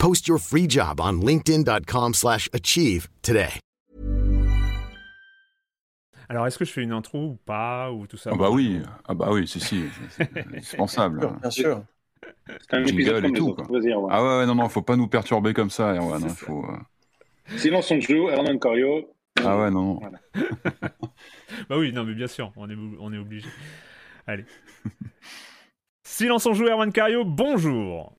Post your free job on linkedin.com/achieve slash achieve today. Alors est-ce que je fais une intro ou pas ou tout ça Ah bah oui, ah bah oui, si si, c'est indispensable. Bien sûr. C'est un épisode et tout, quoi. Ah ouais, ouais, non non, faut pas nous perturber comme ça, Erwan. hein, faut, euh, Silence on joue, Hernan Corio. Ah ouais, non. non. Voilà. Bah oui, non mais bien sûr, on est, on est obligé. Allez. Silence en joue, Erwan Cario, bonjour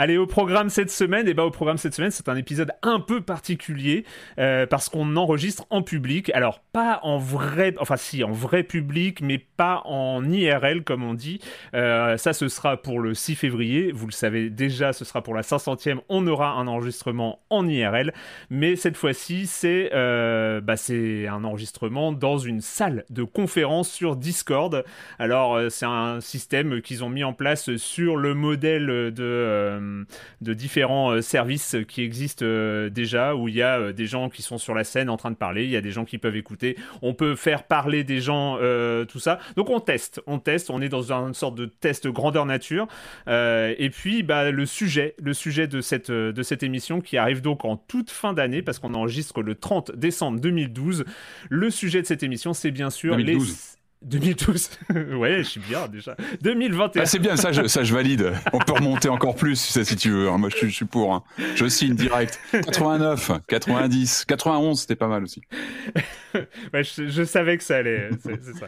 Allez, au programme cette semaine, et bah au programme cette semaine, c'est un épisode un peu particulier euh, parce qu'on enregistre en public. Alors pas en vrai, enfin si en vrai public, mais pas en IRL comme on dit. Euh, ça, ce sera pour le 6 février. Vous le savez déjà, ce sera pour la 500e. On aura un enregistrement en IRL, mais cette fois-ci, c'est euh, bah, un enregistrement dans une salle de conférence sur Discord. Alors euh, c'est un système qu'ils ont mis en place sur le modèle de de différents euh, services qui existent euh, déjà, où il y a euh, des gens qui sont sur la scène en train de parler, il y a des gens qui peuvent écouter, on peut faire parler des gens, euh, tout ça. Donc on teste, on teste, on est dans une sorte de test grandeur nature. Euh, et puis bah, le sujet, le sujet de cette, euh, de cette émission qui arrive donc en toute fin d'année, parce qu'on enregistre le 30 décembre 2012. Le sujet de cette émission, c'est bien sûr 2012. les... 2012 ouais, je suis bien déjà. 2021. Ah, c'est bien, ça je, ça je valide. On peut remonter encore plus si, si tu veux. hein. Moi je, suis- je suis pour. hein. Je signe direct. 89, 90, 91, c'était pas mal aussi. Ouais, je, je savais que ça allait. C'est c'est ça.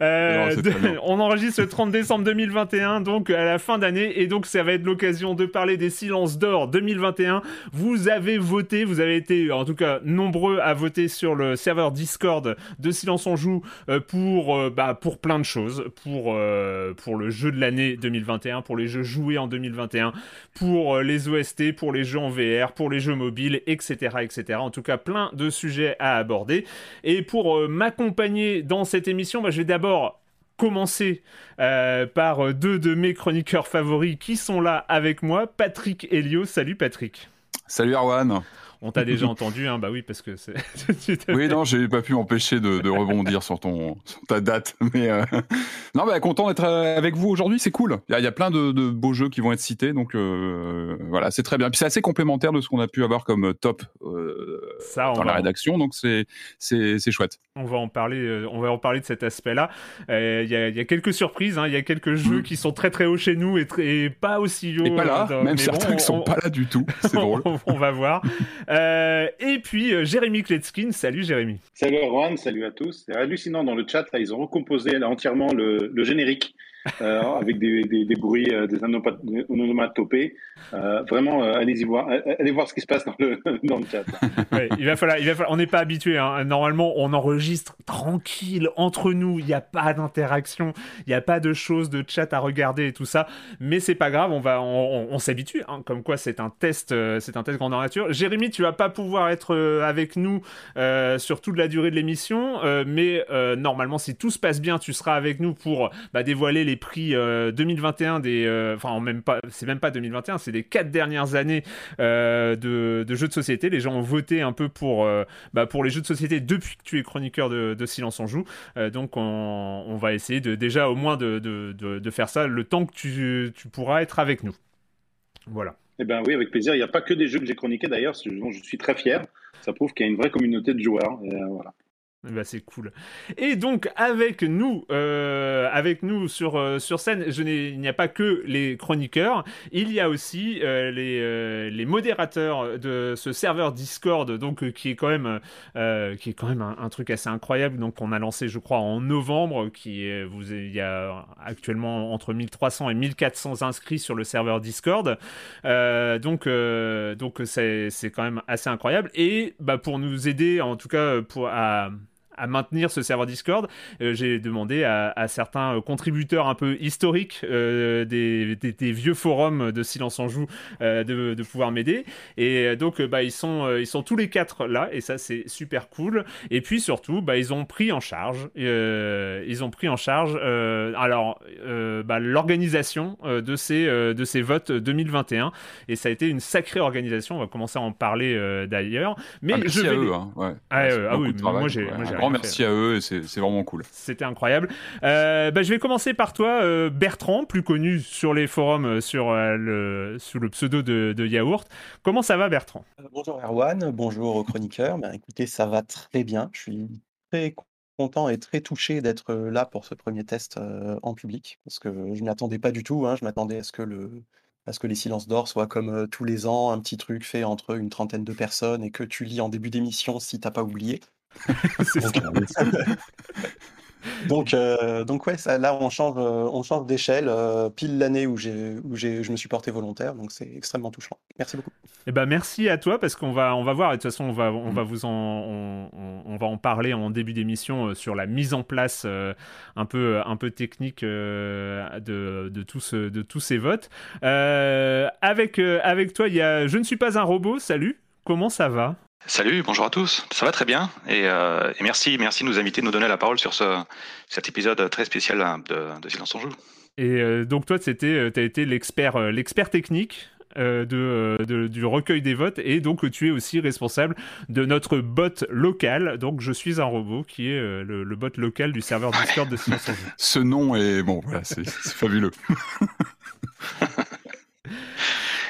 Euh, Non, de- bien. on enregistre le 30 décembre 2021, donc à la fin d'année, et donc ça va être l'occasion de parler des silences d'or 2021. Vous avez voté, vous avez été en tout cas nombreux à voter sur le serveur Discord de Silence on joue euh, pour euh, bah, pour plein de choses, pour euh, pour le jeu de l'année 2021, pour les jeux joués en 2021, pour euh, les OST, pour les jeux en VR, pour les jeux mobiles, etc., etc. En tout cas, plein de sujets à aborder. Et pour euh, m'accompagner dans cette émission, bah, je vais d'abord commencer par deux de mes chroniqueurs favoris qui sont là avec moi, Patrick Helio. Salut Patrick. Salut Arwan. On t'a déjà entendu, hein, bah oui, parce que c'est. Oui, non, j'ai pas pu m'empêcher de, de rebondir sur ton sur ta date, mais euh, non, bah content d'être euh, avec vous aujourd'hui, c'est cool. Il y, a- il y a plein de, de beaux jeux qui vont être cités, donc euh, voilà, c'est très bien. Puis c'est assez complémentaire de ce qu'on a pu avoir comme top euh, Ça, dans la rédaction, donc c'est chouette. on va en parler. on va en parler de cet aspect-là. Il y, a- il y a quelques surprises. hein, Il y a quelques jeux Mm. qui sont très très hauts chez nous et, pas aussi hauts. Et pas là, dans- même mais certains bon, qui sont on- pas là du tout, c'est drôle. on va voir. Euh, et puis euh, Jérémy Kletskin. Salut Jérémy. Salut Erwan, salut à tous. C'est hallucinant dans le chat, là, ils ont recomposé entièrement le générique euh, avec des, bruits, euh, des onomatopées. Euh, vraiment, euh, allez-y voir, allez voir ce qui se passe dans le, dans le chat. Il va falloir, on n'est pas habitué. hein. Normalement, on enregistre tranquille entre nous. Il n'y a pas d'interaction, il n'y a pas de choses de chat à regarder et tout ça. Mais c'est pas grave, on va, on, s'habitue. hein. Comme quoi, c'est un test, c'est un test grandeur nature. Jérémy, tu vas pas pouvoir être avec nous sur toute la durée de l'émission, mais normalement, si tout se passe bien, tu seras avec nous pour bah, dévoiler les prix euh, 2021 des, euh, enfin même pas, c'est même pas 2021, c'est des quatre dernières années euh, de, jeux de société. Les gens ont voté un peu pour, euh, bah, pour les jeux de société depuis que tu es chroniqueur de, Silence on Joue. Euh, donc on, va essayer de déjà au moins de, de, faire ça le temps que tu, tu pourras être avec nous. Voilà. Eh ben oui, avec plaisir. Il n'y a pas que des jeux que j'ai chroniqués d'ailleurs, dont je suis très fier. Ça prouve qu'il y a une vraie communauté de joueurs. Et, euh, voilà. Eh ben, c'est cool. Et donc avec nous, euh, avec nous sur euh, sur scène, il n'y a pas que les chroniqueurs, il y a aussi euh, les les modérateurs de ce serveur Discord, donc qui est quand même qui est quand même un, truc assez incroyable. Donc on a lancé, je crois, en novembre, qui est, vous il y a actuellement entre 1300 et 1400 inscrits sur le serveur Discord. Donc donc c'est c'est quand même assez incroyable. Et bah pour nous aider, en tout cas pour à à maintenir ce serveur Discord, euh, j'ai demandé à, à certains euh, contributeurs un peu historiques euh, des, des- des vieux forums de Silence en Joue de, de pouvoir m'aider. Et donc, bah, ils, sont, ils sont tous les quatre là, et ça, c'est super cool. Et puis surtout, bah, ils ont pris en charge, ils ont pris en charge alors bah, l'organisation de, ces, de ces votes 2021. Et ça a été une sacrée organisation, on va commencer à en parler euh, d'ailleurs. Mais Ah, merci je vais à eux. Hein. Ah, euh, ah oui, moi, j'ai- Ouais, merci à eux c'est vraiment cool. C'était incroyable. Euh, bah, je vais commencer par toi, euh, Bertrand, plus connu sur les forums euh, sur, euh, le, sous le pseudo de, de Yaourt. Comment ça va, Bertrand? Bonjour Erwan, bonjour aux chroniqueurs. Ben, écoutez, ça va très bien. Je suis très content et très touché d'être là pour ce premier test euh, en public parce que je ne m'y attendais pas du tout. hein. Je m'attendais à ce que le à ce que les silences d'or soient comme euh, tous les ans, un petit truc fait entre une trentaine de personnes et que tu lis en début d'émission si t'as pas oublié. Donc, euh, donc, euh, donc ouais, ça, là on change, euh, on change d'échelle, euh, pile l'année où j'ai, où j'ai, je me suis porté volontaire, donc c'est extrêmement touchant. Merci beaucoup. Eh ben, merci à toi parce qu'on va, on va voir. Et de toute façon, on va, on va vous en, on, va en parler en début d'émission sur la mise en place un peu, un peu technique de, de, tout ce- de tous ces votes. Avec, avec toi, il y a Je ne suis pas un robot. Salut. Comment ça va? Salut, bonjour à tous. Ça va très bien et, euh, et merci, merci de nous inviter, de nous donner la parole sur ce, cet épisode très spécial hein, de, de Silence en Joue. Et euh, donc toi, c'était, tu as été l'expert, euh, l'expert technique. euh, de, euh, de- du recueil des votes et donc tu es aussi responsable de notre bot local donc je suis un robot qui est euh, le, le bot local du serveur Discord de Silence en Jeu. Ce nom est bon, voilà, c'est fabuleux.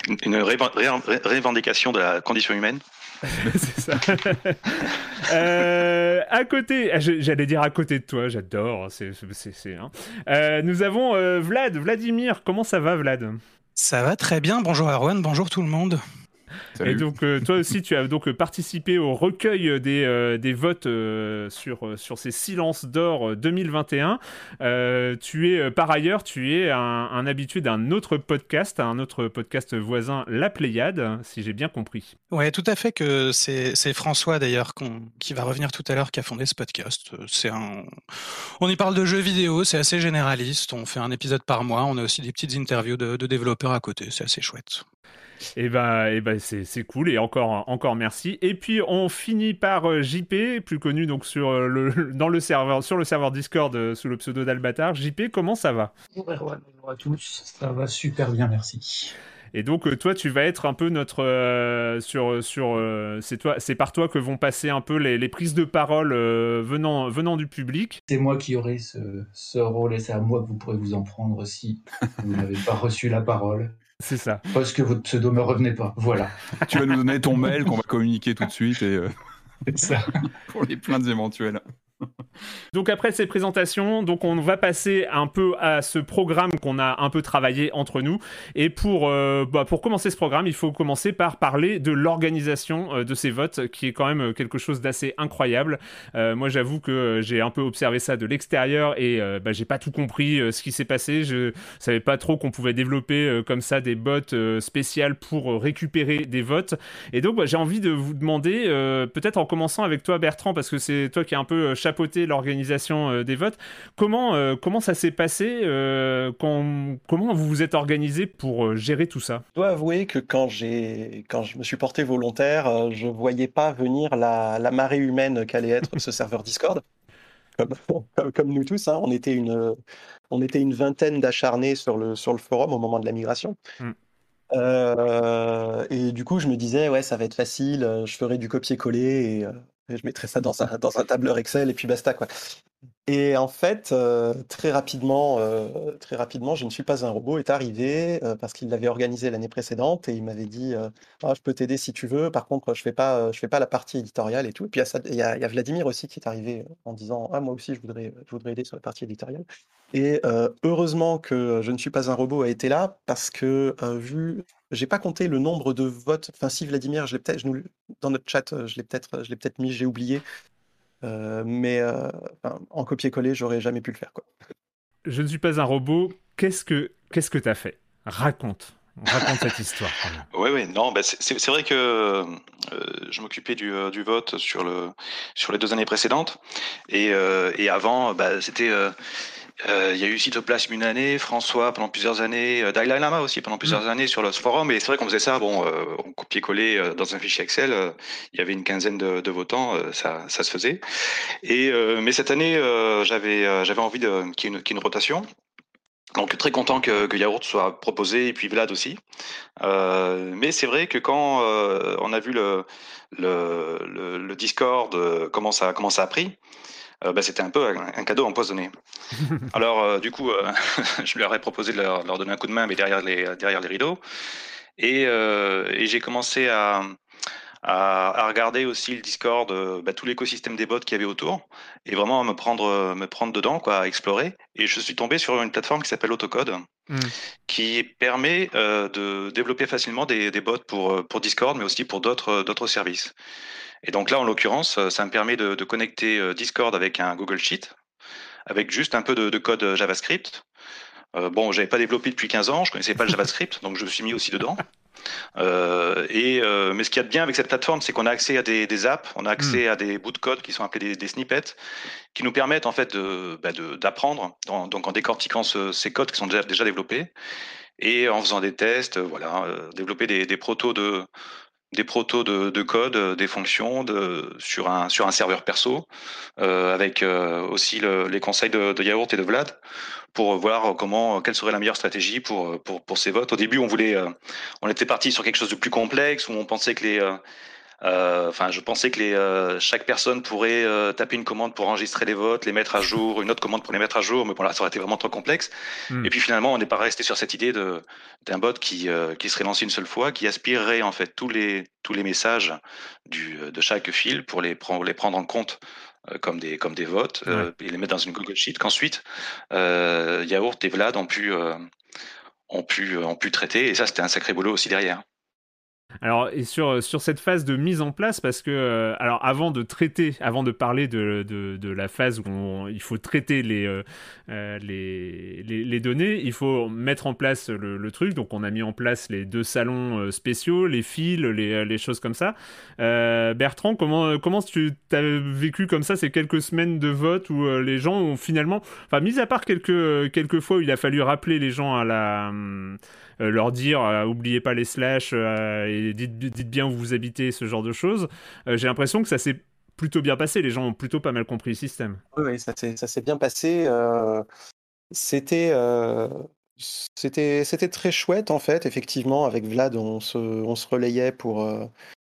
Une, une révan- ré- ré- revendication de la condition humaine. C'est ça Euh, à côté ah, j'allais dire à côté de toi j'adore c'est, c'est, c'est, hein. Euh, nous avons euh, Vlad Vladimir comment ça va Vlad? Ça va très bien. Bonjour Erwan, bonjour tout le monde. Salut. Et donc, euh, toi aussi, tu as donc euh, participé au recueil des, euh, des votes euh, sur, euh, sur ces silences d'or euh, 2021. Euh, tu es, euh, par ailleurs, tu es un, un habitué d'un autre podcast, un autre podcast voisin, La Pléiade, si j'ai bien compris. Ouais, tout à fait que c'est c'est François d'ailleurs qui va revenir tout à l'heure qui a fondé ce podcast. Euh, C'est un on y parle de jeux vidéo, c'est assez généraliste, on fait un épisode par mois, on a aussi des petites interviews de, de développeurs à côté, c'est assez chouette. Et ben, et c'est, c'est cool, et encore, encore merci. Et puis, on finit par euh, JP, plus connu donc sur, euh, le, dans le serveur, sur le serveur Discord euh, sous le pseudo d'Albatar. JP, comment ça va? Bonjour Erwan, bonjour à tous, ça va super bien, merci. Et donc toi, tu vas être un peu notre euh, sur sur euh, c'est toi, c'est par toi que vont passer un peu les, les prises de parole euh, venant venant du public. C'est moi qui aurai ce, ce rôle et c'est à moi que vous pourrez vous en prendre si vous n'avez pas reçu la parole. C'est ça. Parce que votre pseudo me revenait pas. Voilà. Tu vas nous donner ton mail qu'on va communiquer tout de suite et euh, C'est ça. pour les plaintes éventuelles. Donc après ces présentations, donc on va passer un peu à ce programme qu'on a un peu travaillé entre nous. Et pour, euh, bah, commencer ce programme, il faut commencer par parler de l'organisation euh, de ces votes, qui est quand même quelque chose d'assez incroyable. Euh, moi, j'avoue que j'ai un peu observé ça de l'extérieur et bah, j'ai pas tout compris ce qui s'est passé. Je savais pas trop qu'on pouvait développer comme ça des bots spéciales pour récupérer des votes. Et donc, bah, j'ai envie de vous demander, peut-être en commençant avec toi, Bertrand, parce que c'est toi qui as un peu chapeauté l'organisation euh, des votes. Comment, euh, comment ça s'est passé euh, quand, Comment vous vous êtes organisé pour gérer tout ça? Je dois avouer que quand, quand je me suis porté volontaire, je ne voyais pas venir la, la marée humaine qu'allait être ce serveur Discord. Comme, comme, nous tous, hein, on, était une, on était une vingtaine d'acharnés sur le, sur le forum au moment de la migration. Hmm. et du coup, je me disais, ouais, ça va être facile, je ferai du copier-coller et, je mettrai ça dans un, dans un tableur Excel et puis basta. Quoi. Et en fait, euh, très rapidement, euh, très rapidement, je ne suis pas un robot est arrivé euh, parce qu'il l'avait organisé l'année précédente et il m'avait dit ah, je peux t'aider si tu veux. Par contre, je fais pas, je fais pas la partie éditoriale et tout. Et puis il y, a, Vladimir aussi qui est arrivé en disant ah moi aussi je voudrais, je voudrais aider sur la partie éditoriale. Et heureusement que je ne suis pas un robot a été là parce que vu j'ai pas compté le nombre de votes. Enfin, si Vladimir, je l'ai peut-être, dans notre chat, je l'ai peut-être, je l'ai peut-être mis, j'ai oublié. Euh, mais euh, en copier-coller, j'aurais jamais pu le faire. Quoi. Je ne suis pas un robot. Qu'est-ce que qu'est-ce que t'as fait? Raconte. Raconte cette histoire. Oui, oui, non, bah c'est vrai que euh, je m'occupais du, du, vote sur, le, sur les deux années précédentes. Et, et avant, bah, c'était euh, il y a eu Cytoplasme une année, François pendant plusieurs années, euh, Dalai Lama aussi pendant plusieurs années sur le forum. Et c'est vrai qu'on faisait ça, bon, euh, on copiait-collait dans un fichier Excel. Il y avait une quinzaine de, votants, ça, se faisait. Mais cette année, j'avais envie qu'il y, ait une rotation. Donc très content que, Yaourt soit proposé et puis Vlad aussi. Euh, mais c'est vrai que quand on a vu le, Discord comment ça a pris, euh, bah, c'était un peu un, cadeau empoisonné. Alors, euh, du coup, euh, je leur ai proposé de leur, donner un coup de main, mais derrière les, derrière les rideaux. Et, j'ai commencé à, à, regarder aussi le Discord, bah, tout l'écosystème des bots qu'il y avait autour, et vraiment à me prendre, me prendre dedans, quoi, à explorer. Et je suis tombé sur une plateforme qui s'appelle Autocode, hmm. qui permet de développer facilement des, des, bots pour, pour Discord, mais aussi pour d'autres services. Et donc là, en l'occurrence, euh, ça me permet de, connecter euh, Discord avec un Google Sheet, avec juste un peu de, code euh, JavaScript. Euh, bon, j'avais pas développé depuis 15 ans, je connaissais pas le JavaScript, donc je me suis mis aussi dedans. et mais ce qu'il y a de bien avec cette plateforme, c'est qu'on a accès à des, apps, on a accès à des bouts de code qui sont appelés des, snippets, qui nous permettent en fait bah, d'apprendre, donc en décortiquant ces codes qui sont déjà, déjà développés et en faisant des tests, voilà, développer des, des protos de des protos de, de, code, euh, des fonctions de, sur, un, sur un serveur perso, euh, avec euh, aussi le, les conseils de, de, Yaourt et de Vlad pour voir comment quelle serait la meilleure stratégie pour, pour, pour ces votes. Au début, on voulait, euh, on était parti sur quelque chose de plus complexe où on pensait que les euh, enfin, je pensais que les, euh, chaque personne pourrait euh, taper une commande pour enregistrer les votes, les mettre à jour, une autre commande pour les mettre à jour, mais bon là, ça aurait été vraiment trop complexe. Hmm. Et puis finalement, on n'est pas resté sur cette idée d'un bot qui qui serait lancé une seule fois, qui aspirerait en fait tous les tous les messages du de chaque fil pour les prendre les prendre en compte comme des comme des votes et les mettre dans une Google Sheet qu'ensuite Yaourt et Vlad ont pu ont pu ont pu traiter et ça c'était un sacré boulot aussi derrière. Alors, et sur, sur cette phase de mise en place, parce que, euh, alors, avant de traiter, avant de parler de, de, la phase où il faut traiter les, euh, euh, les, les, données, il faut mettre en place le, truc. Donc, on a mis en place les deux salons spéciaux, les fils, les, les choses comme ça. Bertrand, comment, comment tu as vécu comme ça ces quelques semaines de vote où les gens ont finalement, enfin, mis à part quelques, quelques fois où il a fallu rappeler les gens à la. Euh, leur dire euh, oubliez pas les slash euh, et dites, dites, bien où vous habitez, ce genre de choses. J'ai l'impression que ça s'est plutôt bien passé. Les gens ont plutôt pas mal compris le système. Oui, ça s'est bien passé. C'était. C'était, c'était très chouette en fait, effectivement. Avec Vlad, on se, on se relayait pour,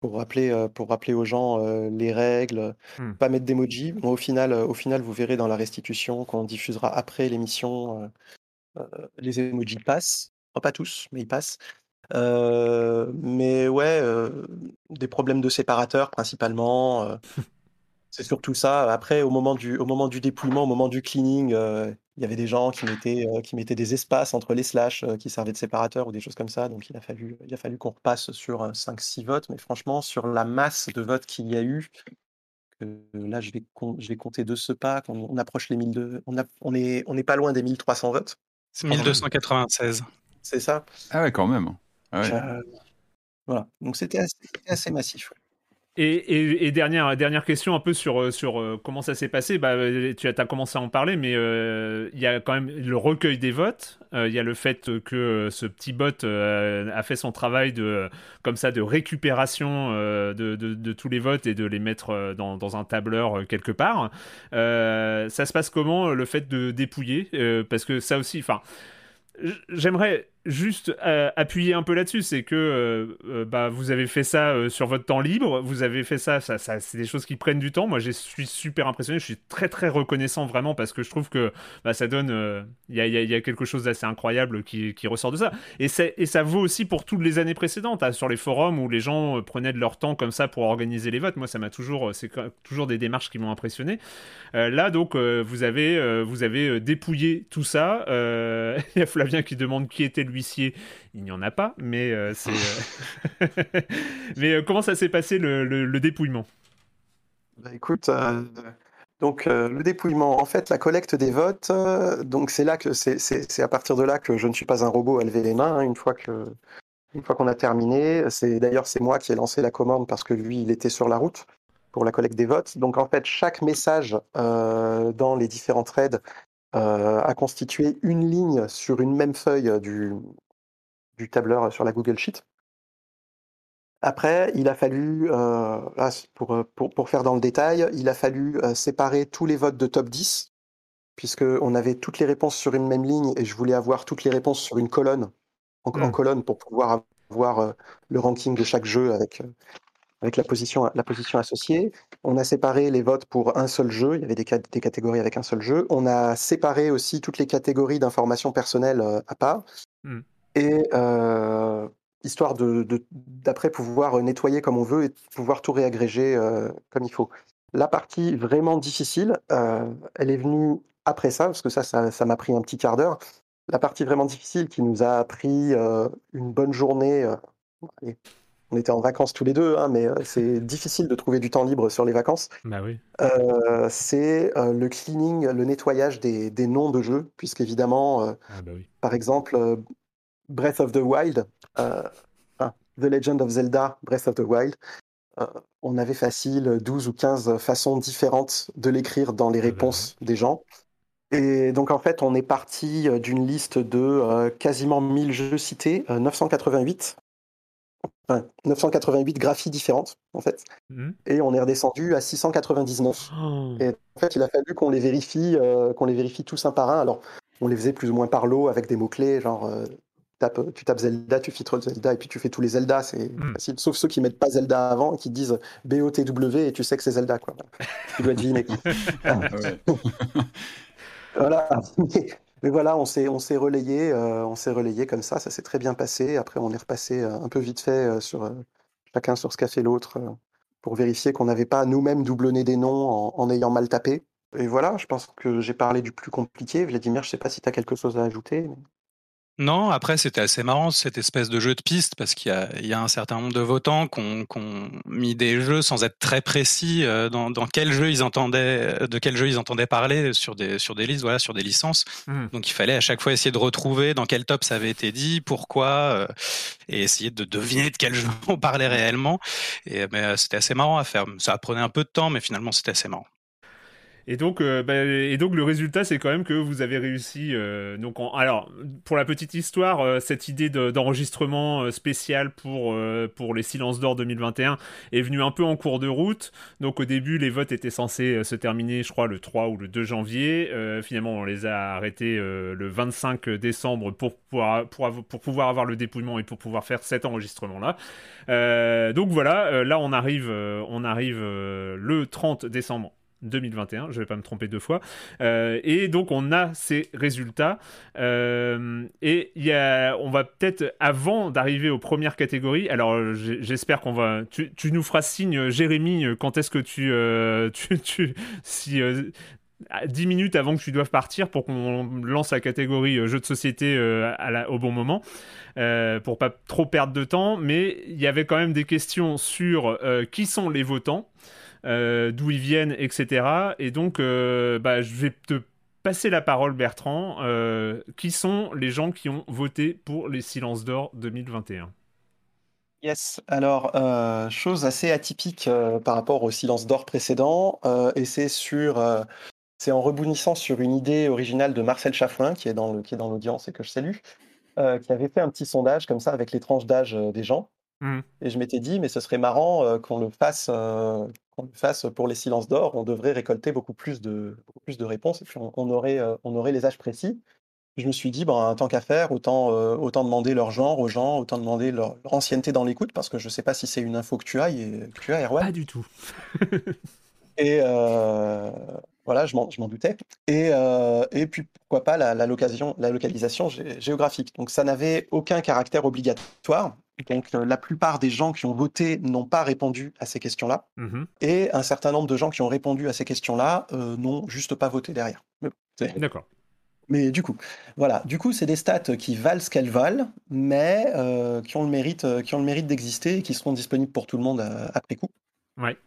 pour, rappeler, pour rappeler aux gens les règles, hmm. pas mettre d'emoji. au, final, au final, vous verrez dans la restitution qu'on diffusera après l'émission, les emojis passent pas tous, mais ils passent. mais ouais, des problèmes de séparateurs principalement. C'est surtout ça. Après, au moment du, au moment du dépouillement, au moment du cleaning, il y avait des gens qui mettaient, qui mettaient des espaces entre les slash qui servaient de séparateurs ou des choses comme ça. Donc, il a fallu, il a fallu qu'on repasse sur 5-6 votes. Mais franchement, sur la masse de votes qu'il y a eu, là, je vais, je vais compter de ce pas. On, on approche les 1200, on, a- on est, on n'est pas loin des 1300 votes. C'est 1296. C'est ça. Ah ouais, quand même. Ah ouais. Euh, voilà. Donc, c'était assez, massif. ouais. Et, et- et dernière, dernière question un peu sur, euh, sur euh, comment ça s'est passé. Bah, tu as, commencé à en parler, mais euh, il y a quand même le recueil des votes. Euh, Il y a le fait que ce petit bot euh, a fait son travail de, comme ça, de récupération euh, de, de- de tous les votes et de les mettre dans, dans un tableur quelque part. Euh, ça se passe comment le fait de dépouiller? Euh, Parce que ça aussi, enfin. J'aimerais juste euh, appuyer un peu là-dessus, c'est que euh, euh, bah, vous avez fait ça sur votre temps libre, vous avez fait ça, ça, ça- c'est des choses qui prennent du temps. Moi, je suis super impressionné, je suis très très reconnaissant vraiment parce que je trouve que bah, ça donne, il y, a, y y a quelque chose d'assez incroyable qui, qui ressort de ça. Et, et ça vaut aussi pour toutes les années précédentes, hein, sur les forums où les gens prenaient de leur temps comme ça pour organiser les votes. Moi, ça m'a toujours, c'est toujours des démarches qui m'ont impressionné. Là, donc, vous avez, vous avez dépouillé tout ça. Il y a Flavien qui demande qui était l'huissier. Il n'y en a pas, mais euh, c'est. euh, mais euh, comment ça s'est passé le, le- le dépouillement? Bah, écoute, euh, donc euh, le dépouillement, en fait, la collecte des votes, euh, donc c'est là que c'est c'est- c'est à partir de là que je ne suis pas un robot à lever les mains. hein, une fois que une fois qu'on a terminé, c'est d'ailleurs c'est moi qui ai lancé la commande parce que lui il était sur la route pour la collecte des votes. Donc en fait chaque message euh, dans les différents threads euh, a constitué une ligne sur une même feuille du du tableur sur la Google Sheet. Après, il a fallu, euh, pour, euh, pour, pour faire dans le détail, il a fallu euh, séparer tous les votes de top 10, puisqu'on avait toutes les réponses sur une même ligne et je voulais avoir toutes les réponses sur une colonne, en, en Mm. colonne, pour pouvoir avoir euh, le ranking de chaque jeu avec, euh, avec la, position, la position associée. On a séparé les votes pour un seul jeu, il y avait des, cat- des catégories avec un seul jeu. On a séparé aussi toutes les catégories d'informations personnelles euh, à part. Mm. Et euh, histoire de, d'après pouvoir nettoyer comme on veut et pouvoir tout réagréger euh, comme il faut. La partie vraiment difficile, euh, elle est venue après ça, parce que ça, ça, m'a pris un petit quart d'heure. La partie vraiment difficile qui nous a pris une bonne journée. allez, on était en vacances tous les deux, hein, mais euh, c'est difficile de trouver du temps libre sur les vacances. Bah oui. Euh, c'est euh, le cleaning, le nettoyage des, des noms de jeux, puisqu'évidemment, euh, Ah bah oui. par exemple, Breath of the Wild, The Legend of Zelda, Breath of the Wild, on avait facile 12 ou 15 façons différentes de l'écrire dans les Ah bah réponses des gens. Et donc en fait, on est parti d'une liste de quasiment 1000 jeux cités, euh, 988, enfin, 988 graphies différentes en fait, Mhm. et on est redescendu à 699. Oh. Et en fait, il a fallu qu'on les vérifie, euh, qu'on les vérifie tous un par un. Alors, on les faisait plus ou moins par lot avec des mots-clés, genre euh, tape- tu tapes Zelda, tu filtres Zelda, et puis tu fais tous les Zelda, c'est Mm. facile. Sauf ceux qui mettent pas Zelda avant et qui disent BOTW et tu sais que c'est Zelda, quoi. Tu dois deviner. Ah voilà. Mais, mais voilà, on s'est on euh, relayé comme ça, ça s'est très bien passé. Après, on est repassé euh, un peu vite fait euh, sur chacun sur ce qu'a fait l'autre pour vérifier qu'on n'avait pas nous-mêmes doublonné des noms en, ayant mal tapé. Et voilà, je pense que j'ai parlé du plus compliqué. Vladimir, je sais pas si tu as quelque chose à ajouter. Non, après, c'était assez marrant cette espèce de jeu de piste parce qu'il y a, il y a un certain nombre de votants qui ont, qui ont mis des jeux sans être très précis euh, dans, dans quel jeu ils entendaient, de quel jeu ils entendaient parler sur des, sur des listes, voilà, sur des licences. Mhm. Donc il fallait à chaque fois essayer de retrouver dans quel top ça avait été dit, pourquoi, euh, et essayer de deviner de quel jeu on parlait réellement. Et mais, euh, c'était assez marrant à faire. Ça prenait un peu de temps, mais finalement c'était assez marrant. Et donc, euh, bah, et donc le résultat, c'est quand même que vous avez réussi. euh, donc, alors, pour la petite histoire, euh, cette idée de- d'enregistrement spécial pour pour les Silences d'or 2021 est venue un peu en cours de route. Donc, au début, les votes étaient censés se terminer, je crois, le 3 ou le 2 janvier. Finalement, on les a arrêtés le 25 décembre pour pouvoir pour, pour pouvoir avoir le dépouillement et pour pouvoir faire cet enregistrement-là. Euh, donc voilà, là, on arrive, on arrive le 30 décembre 2021, je vais pas me tromper deux fois. Euh, et donc on a ces résultats. Euh, et y a, on va peut-être, avant d'arriver aux premières catégories, alors j'espère qu'on va... Tu, nous feras signe, Jérémy, quand est-ce que tu... tu, tu si 10 minutes avant que tu doives partir pour qu'on lance la catégorie jeux de société au bon moment, euh, pour pas trop perdre de temps. Mais il y avait quand même des questions sur qui sont les votants. Euh, d'où ils viennent, etc. Et donc, euh, bah, je vais te passer la parole, Bertrand. Euh, qui sont les gens qui ont voté pour les Silences d'Or 2021 Yes, alors chose assez atypique par rapport aux Silences d'Or précédents, et c'est sur, c'est en rebondissant sur une idée originale de Marcel le, qui est dans l'audience et que je salue, qui avait fait un petit sondage comme ça avec les tranches d'âge des gens. Mmh. Et je m'étais dit, mais ce serait marrant qu'on le fasse, qu'on fasse pour les silences d'or. On devrait récolter beaucoup plus de, beaucoup plus de réponses et puis on, aurait, on aurait les âges précis. Je me suis dit, ben, tant qu'à faire, autant, autant demander leur genre aux gens, autant demander leur, ancienneté dans l'écoute, parce que je ne sais pas si c'est une info que tu as, et, que tu as, Pas du tout. et voilà, je m'en doutais. Et, et puis, pourquoi pas la, la, la localisation géographique. Donc, ça n'avait aucun caractère obligatoire. Donc la plupart des gens qui ont voté n'ont pas répondu à ces questions-là. Mmh Et un certain nombre de gens qui ont répondu à ces questions-là euh, n'ont juste pas voté derrière. D'accord. Mais du coup, voilà. Du coup, c'est des stats qui valent ce qu'elles valent, mais euh, qui ont le mérite, euh, qui ont le mérite d'exister et qui seront disponibles pour tout le monde après coup. Ouais.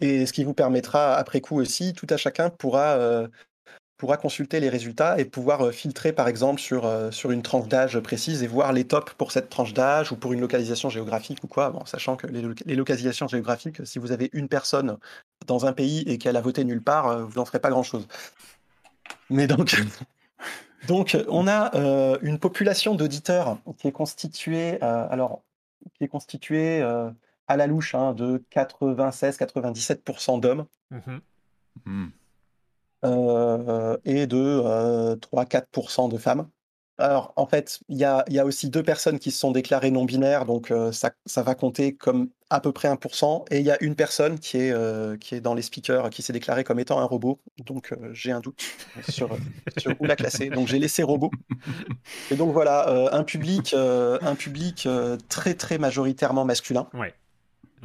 Et ce qui vous permettra après coup aussi, tout à chacun pourra pourra consulter les résultats et pouvoir filtrer par exemple sur, sur une tranche d'âge précise et voir les tops pour cette tranche d'âge ou pour une localisation géographique ou quoi, bon, sachant que les, localisations géographiques, si vous avez une personne dans un pays et qu'elle a voté nulle part, vous n'en ferez pas grand-chose. Mais donc, donc on a une population d'auditeurs qui est constituée, alors, qui est constituée à la louche hein, de 96-97% d'hommes. Mmh mmh. Euh, et de 3-4% euh, de femmes. Alors, en fait, il y a, y a, aussi deux personnes qui se sont déclarées non binaires, donc euh, ça, ça, va compter comme à peu près 1%. Et il y a une personne qui est, qui est dans les speakers qui s'est déclarée comme étant un robot. Donc, j'ai un doute sur, sur, où la classer. Donc, j'ai laissé robot. Et donc, voilà, un public, un public très, très majoritairement masculin. Ouais.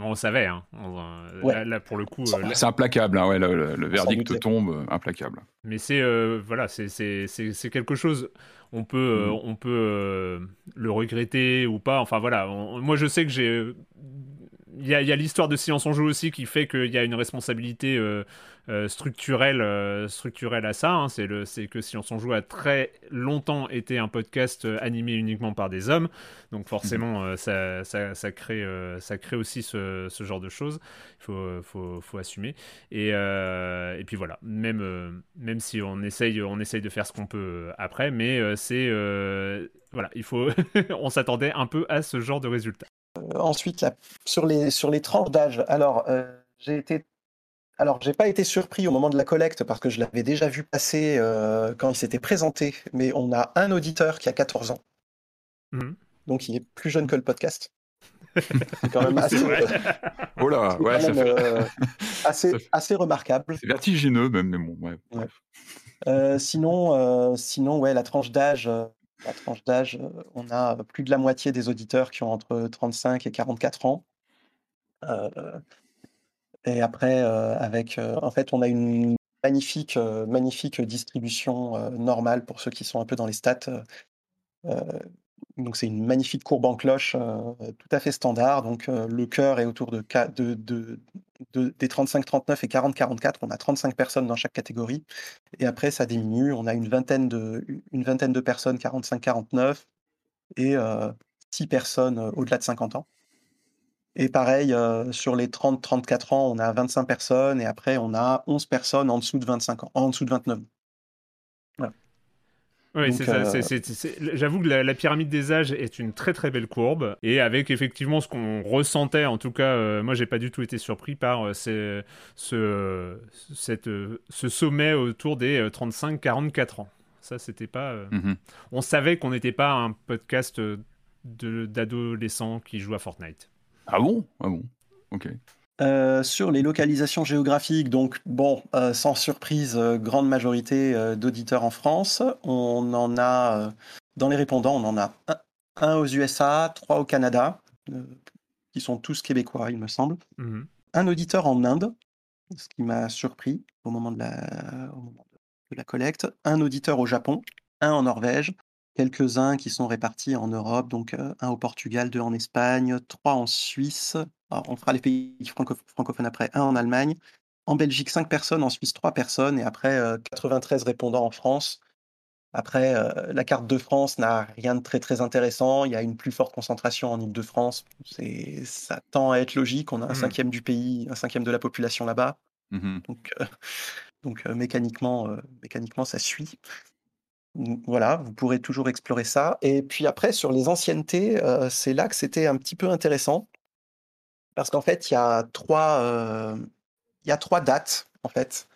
On savait, hein. Euh, là, pour le coup. Euh, c'est implacable, hein, ouais, le, verdict tombe, euh, implacable. Mais c'est voilà, c'est quelque chose. On peut, mm. on peut le regretter ou pas. Enfin voilà, moi je sais que j'ai. Il y a, a l'histoire de Silence en Jeu aussi qui fait qu'il y a une responsabilité euh, structurel, euh, structurel à ça. Hein. C'est le, c'est que si on s'en joue a très longtemps été un podcast euh, animé uniquement par des hommes, donc forcément mhm. ça, ça, ça, crée, ça crée aussi ce, ce, genre de choses. Il faut, faut, faut assumer. Et, et puis voilà, même, même si on essaye, on essaye de faire ce qu'on peut après, mais c'est voilà, il faut, on s'attendait un peu à ce genre de résultat. ensuite, sur les sur les tranches d'âge, alors j'ai été alors, j'ai pas été surpris au moment de la collecte parce que je l'avais déjà vu passer euh, quand il s'était présenté, mais on a un auditeur qui a 14 ans. Mmh. Donc, il est plus jeune que le podcast. C'est quand même assez, oh là, ouais, euh, assez, remarquable. C'est vertigineux même, mais bon, ouais. Euh, sinon, sinon, ouais, la tranche d'âge, la tranche d'âge, on a plus de la moitié des auditeurs qui ont entre 35 et 44 ans. Et après, euh, avec, euh, on a une magnifique, euh, distribution normale pour ceux qui sont un peu dans les stats. c'est une magnifique courbe en cloche, tout à fait standard. Le cœur est autour de, de, de, de des 35-39 et 40-44. On a 35 personnes dans chaque catégorie. Et après, ça diminue. On a une vingtaine de personnes 45-49 et 6 personnes au-delà de 50 ans. Et pareil, euh, sur les 30-34 ans, on a 25 personnes et après, on a 11 personnes en dessous de 25 ans, en dessous de 29 ans. Oui, c'est ça. Euh, j'avoue que la, pyramide des âges est une très très belle courbe et avec effectivement ce qu'on ressentait, en tout cas, euh, moi j'ai pas du tout été surpris par ce, cette, ce sommet autour des 35-44 ans. Ça, c'était pas. Mmh on savait qu'on n'était pas un podcast d'adolescents qui jouent à Fortnite. Ah bon? Ah bon Ok. Euh, sur les localisations géographiques, donc bon, euh, sans surprise, euh, grande majorité euh, d'auditeurs en France. On en a, euh, dans les répondants, on en a un, un aux USA, trois au Canada, euh, qui sont tous québécois, il me semble. Mhm. Un auditeur en Inde, ce qui m'a surpris au moment de la, au moment de la collecte. Un auditeur au Japon, un en Norvège, quelques-uns qui sont répartis en Europe, donc euh, un au Portugal, deux en Espagne, trois en Suisse. Alors, on fera les pays franco- francophones après, un en Allemagne. En Belgique, cinq personnes, en Suisse, trois personnes, et après, euh, 93 répondants en France. Après, euh, la carte de France n'a rien de très très intéressant. Il y a une plus forte concentration en Ile-de-France. Ça tend à être logique. On a un Hmm. cinquième du pays, un cinquième de la population là-bas. Mhm. Donc, euh, donc euh, mécaniquement, euh, mécaniquement, ça suit. Voilà, vous pourrez toujours explorer ça. Et puis après, sur les anciennetés, euh, c'est là que c'était un petit peu intéressant. Parce qu'en fait, il y a trois, euh, y a trois dates, en fait,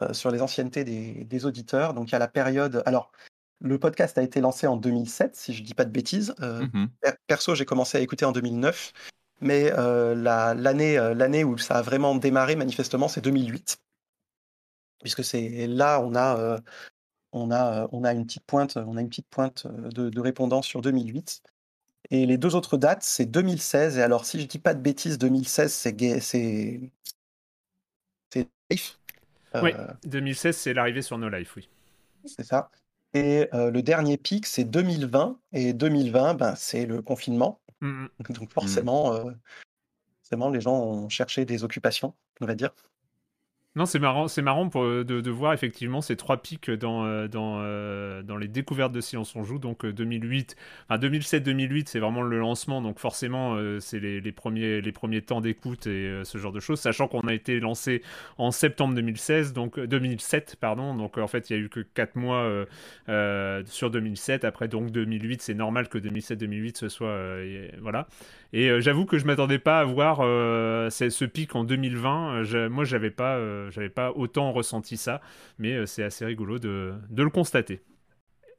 euh, sur les anciennetés des, des auditeurs. Donc, il y a la période. Alors, le podcast a été lancé en 2007, si je dis pas de bêtises. Per- Perso, j'ai commencé à écouter en 2009. Mais la- l'année l'année où ça a vraiment démarré, manifestement, c'est 2008. Puisque c'est là, on a, euh, on, a, euh, on a une petite pointe, on a une petite pointe euh, de, de répondants sur 2008. Et les deux autres dates, c'est 2016. Et alors, si je dis pas de bêtises, 2016, c'est gay- c'est c'est Life. Euh, Oui, 2016, c'est l'arrivée sur No Life, oui. c'est ça. Et euh, le dernier pic, c'est 2020. Et 2020, ben, c'est le confinement. Mhm. Donc forcément, euh, forcément, les gens ont cherché des occupations, on va dire. Non, c'est marrant, c'est marrant de, voir effectivement ces trois pics dans, euh, dans, euh, dans les découvertes de Silence on joue. Donc euh, 2008, enfin 2007-2008, c'est vraiment le lancement. Donc forcément, euh, c'est les, les premiers, les premiers temps d'écoute et euh, ce genre de choses. Sachant qu'on a été lancé en septembre 2016, donc euh, 2007, pardon. Donc euh, en fait, il y a eu que 4 mois euh, euh, sur 2007. Après donc 2008, c'est normal que 2007-2008 ce soit euh, voilà. Et euh, j'avoue que je m'attendais pas à voir euh, ce pic en 2020. Euh, je- moi, j'avais pas, euh, j'avais pas autant ressenti ça, mais euh, c'est assez rigolo de, le constater.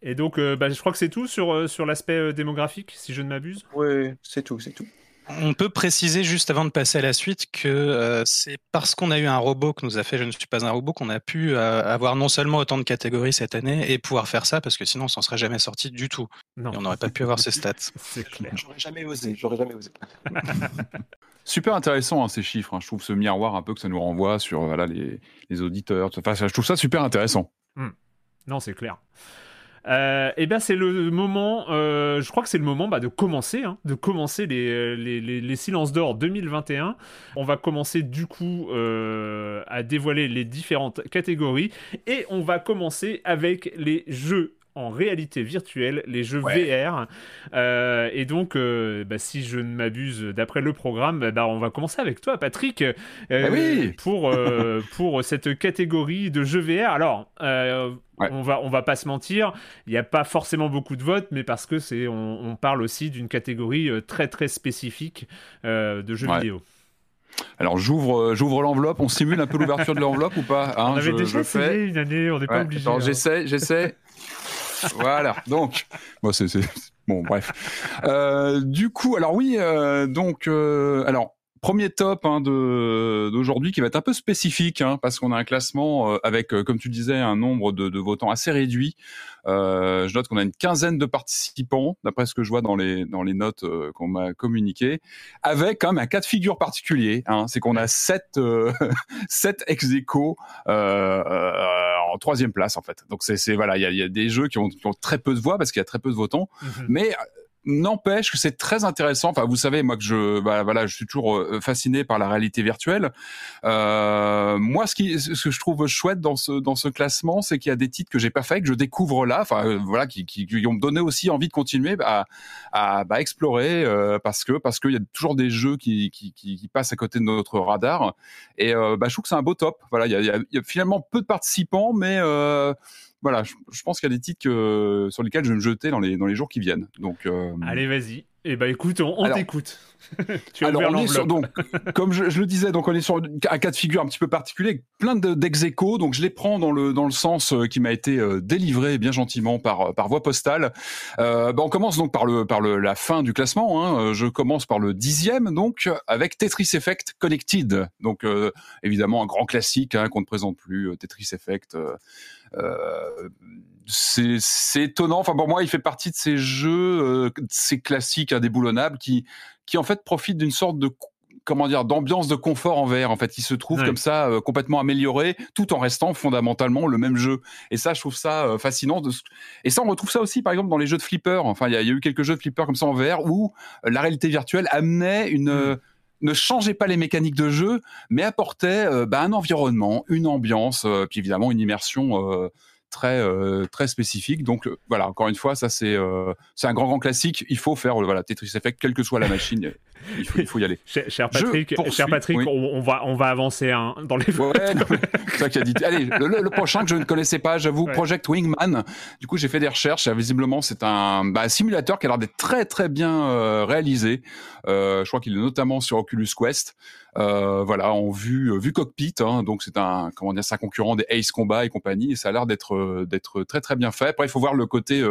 Et donc, euh, bah, je crois que c'est tout sur, euh, sur l'aspect démographique, si je ne m'abuse? Oui, c'est tout, c'est tout. On peut préciser juste avant de passer à la suite que euh, c'est parce qu'on a eu un robot que nous a fait Je ne suis pas un robot qu'on a pu euh, avoir non seulement autant de catégories cette année et pouvoir faire ça parce que sinon on s'en serait jamais sorti du tout Non, et on n'aurait pas pu avoir ces stats. c'est clair. J'aurais jamais osé, j'aurais jamais osé. Super intéressant hein, ces chiffres. hein. Je trouve ce miroir un peu que ça nous renvoie sur voilà, les, les auditeurs. Enfin, je trouve ça super intéressant. Non, c'est clair. Euh, et bien c'est le moment, euh, je crois que c'est le moment bah, de commencer, hein, de commencer les silences d'or 2021. On va commencer du coup euh, à dévoiler les différentes catégories et on va commencer avec les jeux en réalité virtuelle, les jeux VR. Euh, et donc, euh, bah, si je ne m'abuse, d'après le programme, bah, on va commencer avec toi, Patrick, euh, oui pour, pour cette catégorie de jeux VR. Alors, Ouais. on va on va pas se mentir, il n'y a pas forcément beaucoup de votes, mais parce que c'est on, on parle aussi d'une catégorie très très spécifique euh, de jeux Ouais. vidéo. Alors j'ouvre j'ouvre l'enveloppe. On simule un peu l'ouverture de l'enveloppe ou pas hein, on avait je, déjà je essayé une année, on n'est pas obligé. hein. j'essaie, j'essaie. voilà. Donc, bon, c'est, bon, bref. Euh, du coup, alors oui, euh, donc, euh, alors. Premier top hein, de d'aujourd'hui qui va être un peu spécifique hein, parce qu'on a un classement euh, avec, euh, comme tu disais, un nombre de, de votants assez réduit. Euh, je note qu'on a une quinzaine de participants, d'après ce que je vois dans les dans les notes euh, qu'on m'a communiquées, avec quand même un cas de figure particulier. Hein, c'est qu'on a sept euh, sept ex aequo, euh, euh, en troisième place en fait. Donc c'est voilà, il y a, y a des jeux qui ont, qui ont très peu de voix parce qu'il y a très peu de votants, Mhm. mais N'empêche que c'est très intéressant. Enfin, vous savez, moi que je, bah, voilà, je suis toujours euh, fasciné par la réalité virtuelle. Euh, moi, ce qui, ce que je trouve chouette dans ce dans ce classement, c'est qu'il y a des titres que j'ai pas fait, que je découvre là. Enfin, euh, voilà, qui, qui, qui ont donné aussi envie de continuer à, à bah, explorer euh, parce que parce qu'il y a toujours des jeux qui, qui, qui, passent à côté de notre radar. Et euh, bah, je trouve que c'est un beau top. Voilà, il y a, y a- finalement peu de participants, mais voilà, je, je pense qu'il y a des titres que, sur lesquels je vais me jeter dans les dans les jours qui viennent. Donc, euh, Allez, vas-y. Eh ben écoute, on, on Alors- t'écoute. tu as Alors, on est sur, donc, comme je, je le disais, donc on est sur un cas de figure un petit peu particulier, avec plein de- d'ex-échos. Donc, je les prends dans le dans le sens euh, qui m'a été euh, délivré bien gentiment par par voie postale. Euh, bah, on commence donc par le par le la fin du classement. Hein. Je commence par le dixième, donc avec Tetris Effect Connected. Donc, euh, évidemment, un grand classique hein, qu'on ne présente plus. Tetris Effect. euh, c'est c'est étonnant. Enfin, pour moi, il fait partie de ces jeux, euh, ces classiques indéboulonnables qui qui en fait profite d'une sorte de comment dire d'ambiance de confort en VR en fait. Qui se trouve comme ça euh, complètement amélioré tout en restant fondamentalement le même jeu. Et ça je trouve ça euh, fascinant de... et ça on retrouve ça aussi par exemple dans les jeux de flipper. Enfin il y, a il y a eu quelques jeux de flipper comme ça en VR où euh, la réalité virtuelle amenait une euh, ne changeait pas les mécaniques de jeu mais apportait euh, bah, un environnement une ambiance euh, puis évidemment une immersion euh, très très spécifique. Donc voilà encore une fois ça c'est c'est un grand grand classique. Il faut faire voilà Tetris Effect quelle que soit la machine il faut, il faut y aller Cher, Patrick, cher Patrick oui. on, on va, on va avancer hein, dans les Ouais, ça qui a dit. Allez, le, le- le prochain que je ne connaissais pas, j'avoue, Ouais. Project Wingman. Du coup, j'ai fait des recherches. et Visiblement, c'est un bah, simulateur qui a l'air d'être très très bien euh, réalisé. Euh, je crois qu'il est notamment sur Oculus Quest. Euh, voilà, en vue vue cockpit. hein. donc c'est un comment dire, c'est un concurrent des Ace Combat et compagnie. Et ça a l'air d'être d'être très très bien fait. Après, il faut voir le côté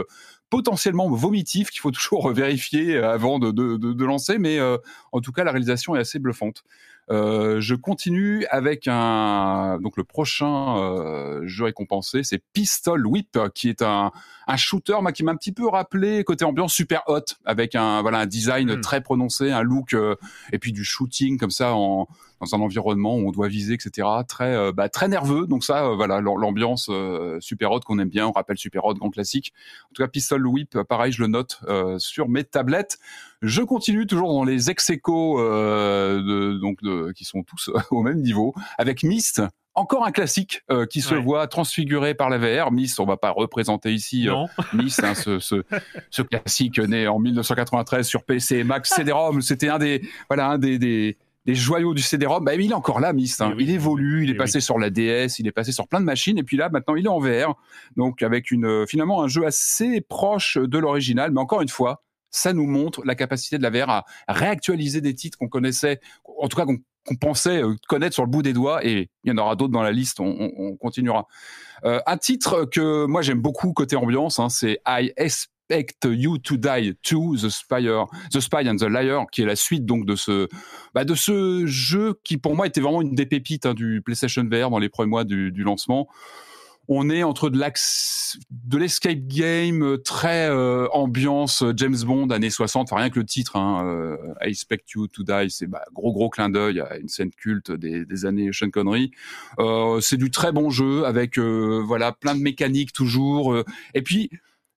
potentiellement vomitif qu'il faut toujours vérifier avant de, de, de, de lancer. Mais euh, en tout cas, la réalisation est assez bluffante. Euh, je continue avec un donc le prochain euh, jeu récompensé, c'est Pistol Whip, qui est un, un shooter moi, qui m'a un petit peu rappelé côté ambiance super hot, avec un voilà un design Mm. très prononcé, un look euh, et puis du shooting comme ça en dans un environnement où on doit viser, etc. Très euh, bah, très nerveux. Donc ça, euh, voilà l'am- l'ambiance euh, super hot qu'on aime bien. On rappelle super hot, grand classique. En tout cas, Pistol Whip, pareil, je le note euh, sur mes tablettes. Je continue toujours dans les ex euh, de, donc de, qui sont tous au même niveau avec Myst. Encore un classique euh, qui se Ouais. voit transfiguré par la VR. Myst, on va pas représenter ici euh. Myst, hein, ce, ce, ce classique né en 1993 sur PC Mac CD-ROM. C'était un des voilà un des, des des joyaux du CD-ROM, bah, il est encore là, Myst. hein. Eh oui. Il évolue, il est Eh passé sur la DS, il est passé sur plein de machines, et puis là, maintenant, il est en VR. Donc, avec une, euh, finalement, un jeu assez proche de l'original, mais encore une fois, ça nous montre la capacité de la VR à réactualiser des titres qu'on connaissait, en tout cas qu'on pensait euh, connaître sur le bout des doigts, et il y en aura d'autres dans la liste, on, on- on continuera. Euh, un titre que moi j'aime beaucoup côté ambiance, hein, c'est I Expect You to Die to The Spire, The Spy and the Liar, qui est la suite donc de ce, bah, de ce jeu qui pour moi était vraiment une des pépites hein, du PlayStation VR dans les premiers mois du, lancement. On est entre de l'escape game euh, très euh, ambiance euh, James Bond années 60. Enfin rien que le titre, hein, I Expect You to Die, c'est bah, gros gros clin d'œil à une scène culte des, années Sean Connery. C'est du très bon jeu avec voilà plein de mécaniques toujours. et puis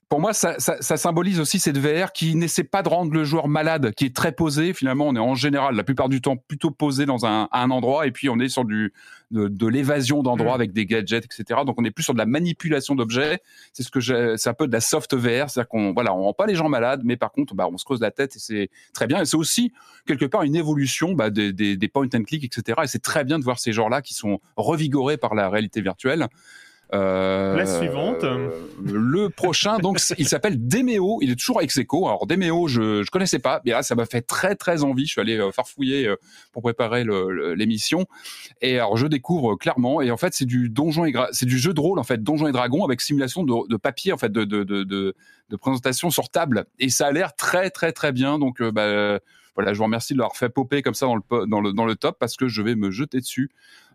pour moi, ça, ça, ça symbolise aussi cette VR qui n'essaie pas de rendre le joueur malade, qui est très posé. Finalement, on est en général, la plupart du temps, plutôt posé dans un, endroit, et puis on est sur du de, de l'évasion d'endroits Mm. avec des gadgets, etc. Donc on est plus sur de la manipulation d'objets. C'est ce que c'est un peu de la soft VR, c'est-à-dire qu'on voilà, on rend pas les gens malades, mais par contre, bah, on se creuse la tête et c'est très bien. Et c'est aussi quelque part une évolution bah, des, des, des point and click, etc. Et c'est très bien de voir ces genres-là qui sont revigorés par la réalité virtuelle. Euh, La suivante. euh, le prochain, donc, il s'appelle Demeo. Il est toujours ex aequo. Alors, Demeo, je, je connaissais pas. Mais là, ça m'a fait très, très envie. Je suis allé euh, farfouiller euh, pour préparer l'émission. Et alors, je découvre euh, clairement. Et en fait, c'est du donjon et c'est du jeu de rôle, en fait, donjon et dragon avec simulation de, de papier, en fait, de, de, de, de, présentation sur table. Et ça a l'air très, très, très bien. Donc, bah, voilà, je vous remercie de l'avoir fait popper comme ça dans le, dans le, dans le top parce que je vais me jeter dessus.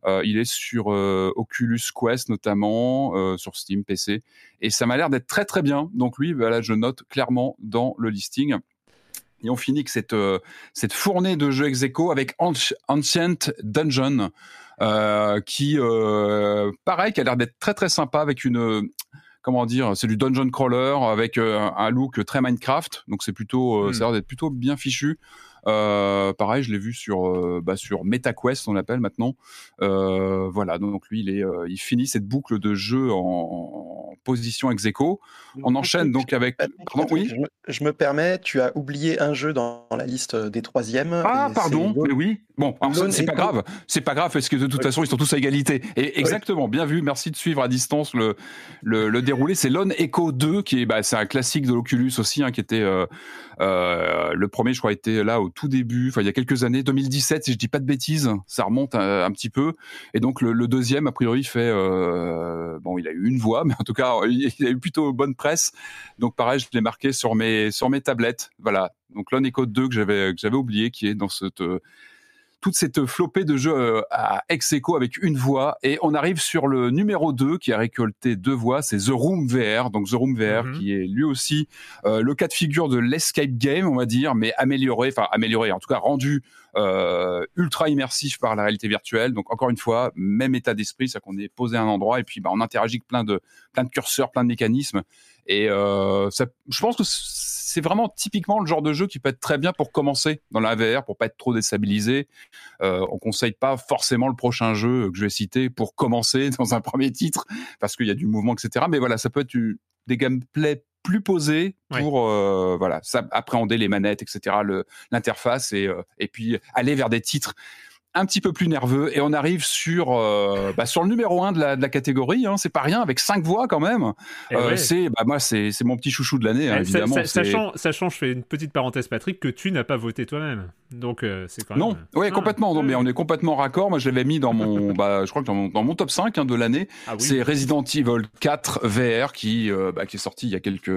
Euh, il est sur euh, Oculus Quest notamment, euh, sur Steam, PC, et ça m'a l'air d'être très très bien. Donc lui, voilà, je note clairement dans le listing. Et on finit que cette, cette fournée de jeux ex aequo avec Anci- Ancient Dungeon, qui, pareil, qui a l'air d'être très très sympa avec une, comment dire, c'est du dungeon crawler avec euh, un look très Minecraft, donc c'est plutôt, euh, Mm. ça a l'air d'être plutôt bien fichu. Euh, pareil, je l'ai vu sur euh, bah, sur MetaQuest, on l'appelle maintenant. Euh, voilà, donc lui, il est, il finit cette boucle de jeu en, en position ex aequo. On enchaîne donc avec. Pardon, oui. Je me, je me permets, tu as oublié un jeu dans la liste des troisièmes. Ah, pardon, mais oui. Bon, c'est pas grave. C'est pas grave parce que de toute Oui. façon, ils sont tous à égalité. Et exactement, bien vu. Merci de suivre à distance le, le, le déroulé. C'est Lone Echo 2 qui est, bah, c'est un classique de l'Oculus aussi, hein, qui était euh, euh, le premier, je crois, était là au tout début, enfin il y a quelques années, 2017, si je dis pas de bêtises, ça remonte un, un petit peu. Et donc le, deuxième, a priori, fait euh, bon, il a eu une voix, mais en tout cas, il, a eu plutôt bonne presse. Donc pareil, je l'ai marqué sur mes sur mes tablettes. Voilà. Donc Lone Echo 2 que j'avais que j'avais oublié, qui est dans cette euh, toute cette flopée de jeux euh, à ex aequo avec une voix. Et on arrive sur le numéro 2 qui a récolté deux voix, c'est The Room VR. Donc The Room VR Mhm. qui est lui aussi euh, le cas de figure de l'escape game, on va dire, mais amélioré, enfin amélioré, en tout cas rendu euh, ultra immersif par la réalité virtuelle. Donc encore une fois, même état d'esprit, c'est qu'on est posé à un endroit et puis bah, on interagit avec plein de plein de curseurs, plein de mécanismes. Et euh, ça, je pense que c'est vraiment typiquement le genre de jeu qui peut être très bien pour commencer dans la VR, pour pas être trop déstabilisé. Euh, on conseille pas forcément le prochain jeu que je vais citer pour commencer dans un premier titre parce qu'il y a du mouvement, etc. Mais voilà, ça peut être des gameplays plus posés Ouais. pour euh, voilà appréhender les manettes, etc. L'interface et euh, et puis aller vers des titres un petit peu plus nerveux et on arrive sur euh, bah, sur le numéro un de la, de la catégorie hein, c'est pas rien avec cinq voix quand même Eh Euh, ouais. c'est bah moi c'est c'est mon petit chouchou de l'année hein, Eh, évidemment sachant, sachant, je fais une petite parenthèse, Patrick, que tu n'as pas voté toi-même. Donc, euh, c'est quand même. Non, ouais, Ah, complètement. Non, oui, mais oui. on est complètement raccord. Moi, je l'avais mis dans mon, bah, je crois que dans mon, dans mon top 5 hein, de l'année. Ah oui. C'est Resident Evil 4 VR qui, bah, qui est sorti il y a quelques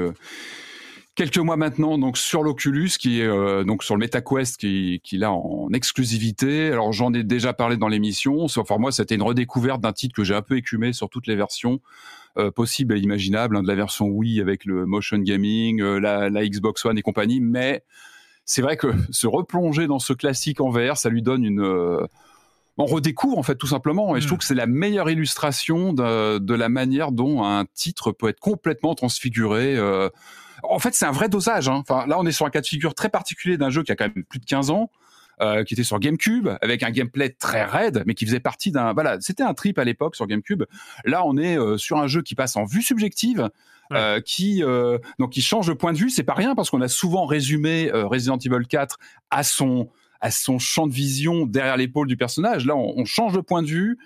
quelques mois maintenant, donc sur l'Oculus, qui est euh, donc sur le MetaQuest, qui, qui là en exclusivité. Alors j'en ai déjà parlé dans l'émission. Sauf pour moi, c'était une redécouverte d'un titre que j'ai un peu écumé sur toutes les versions euh, possibles et imaginables, hein, de la version Wii avec le motion gaming, euh, la, la Xbox One et compagnie. Mais c'est vrai que se replonger dans ce classique en VR, ça lui donne une euh, on redécouvre en fait tout simplement et je Mm. trouve que c'est la meilleure illustration de, de la manière dont un titre peut être complètement transfiguré euh. En fait c'est un vrai dosage hein. enfin là on est sur un cas de figure très particulier d'un jeu qui a quand même plus de 15 ans euh, qui était sur GameCube avec un gameplay très raide mais qui faisait partie d'un voilà c'était un trip à l'époque sur GameCube là on est euh, sur un jeu qui passe en vue subjective euh, qui donc qui change de point de vue c'est pas rien parce qu'on a souvent résumé Resident Evil 4 à son à son champ de vision derrière l'épaule du personnage. Là, on, on change de point de vue.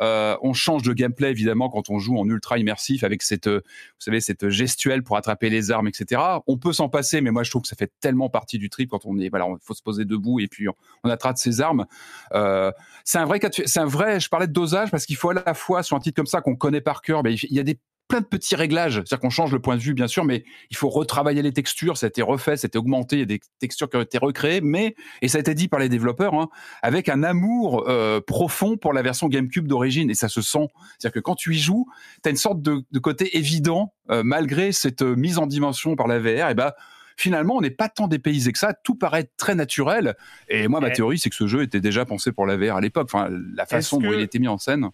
Euh, on change de gameplay évidemment quand on joue en ultra immersif avec cette, euh, vous savez, cette gestuelle pour attraper les armes, etc. On peut s'en passer, mais moi je trouve que ça fait tellement partie du trip quand on est, voilà, il faut se poser debout et puis on, attrape ses armes. Euh, c'est un vrai c'est un vrai. Je parlais de dosage parce qu'il faut à la fois sur un titre comme ça qu'on connaît par cœur, mais il y a des plein de petits réglages, c'est-à-dire qu'on change le point de vue bien sûr, mais il faut retravailler les textures. Ça a été refait, ça a été augmenté, il y a des textures qui ont été recréées, mais et ça a été dit par les développeurs, hein, avec un amour euh, profond pour la version GameCube d'origine, et ça se sent. C'est-à-dire que quand tu y joues, tu as une sorte de, de côté évident, euh, malgré cette euh, mise en dimension par la VR, et ben finalement, on n'est pas tant dépaysé que ça, tout paraît très naturel. Et moi, ma théorie, c'est que ce jeu était déjà pensé pour la VR à l'époque, enfin, la façon dont que- il était mis en scène.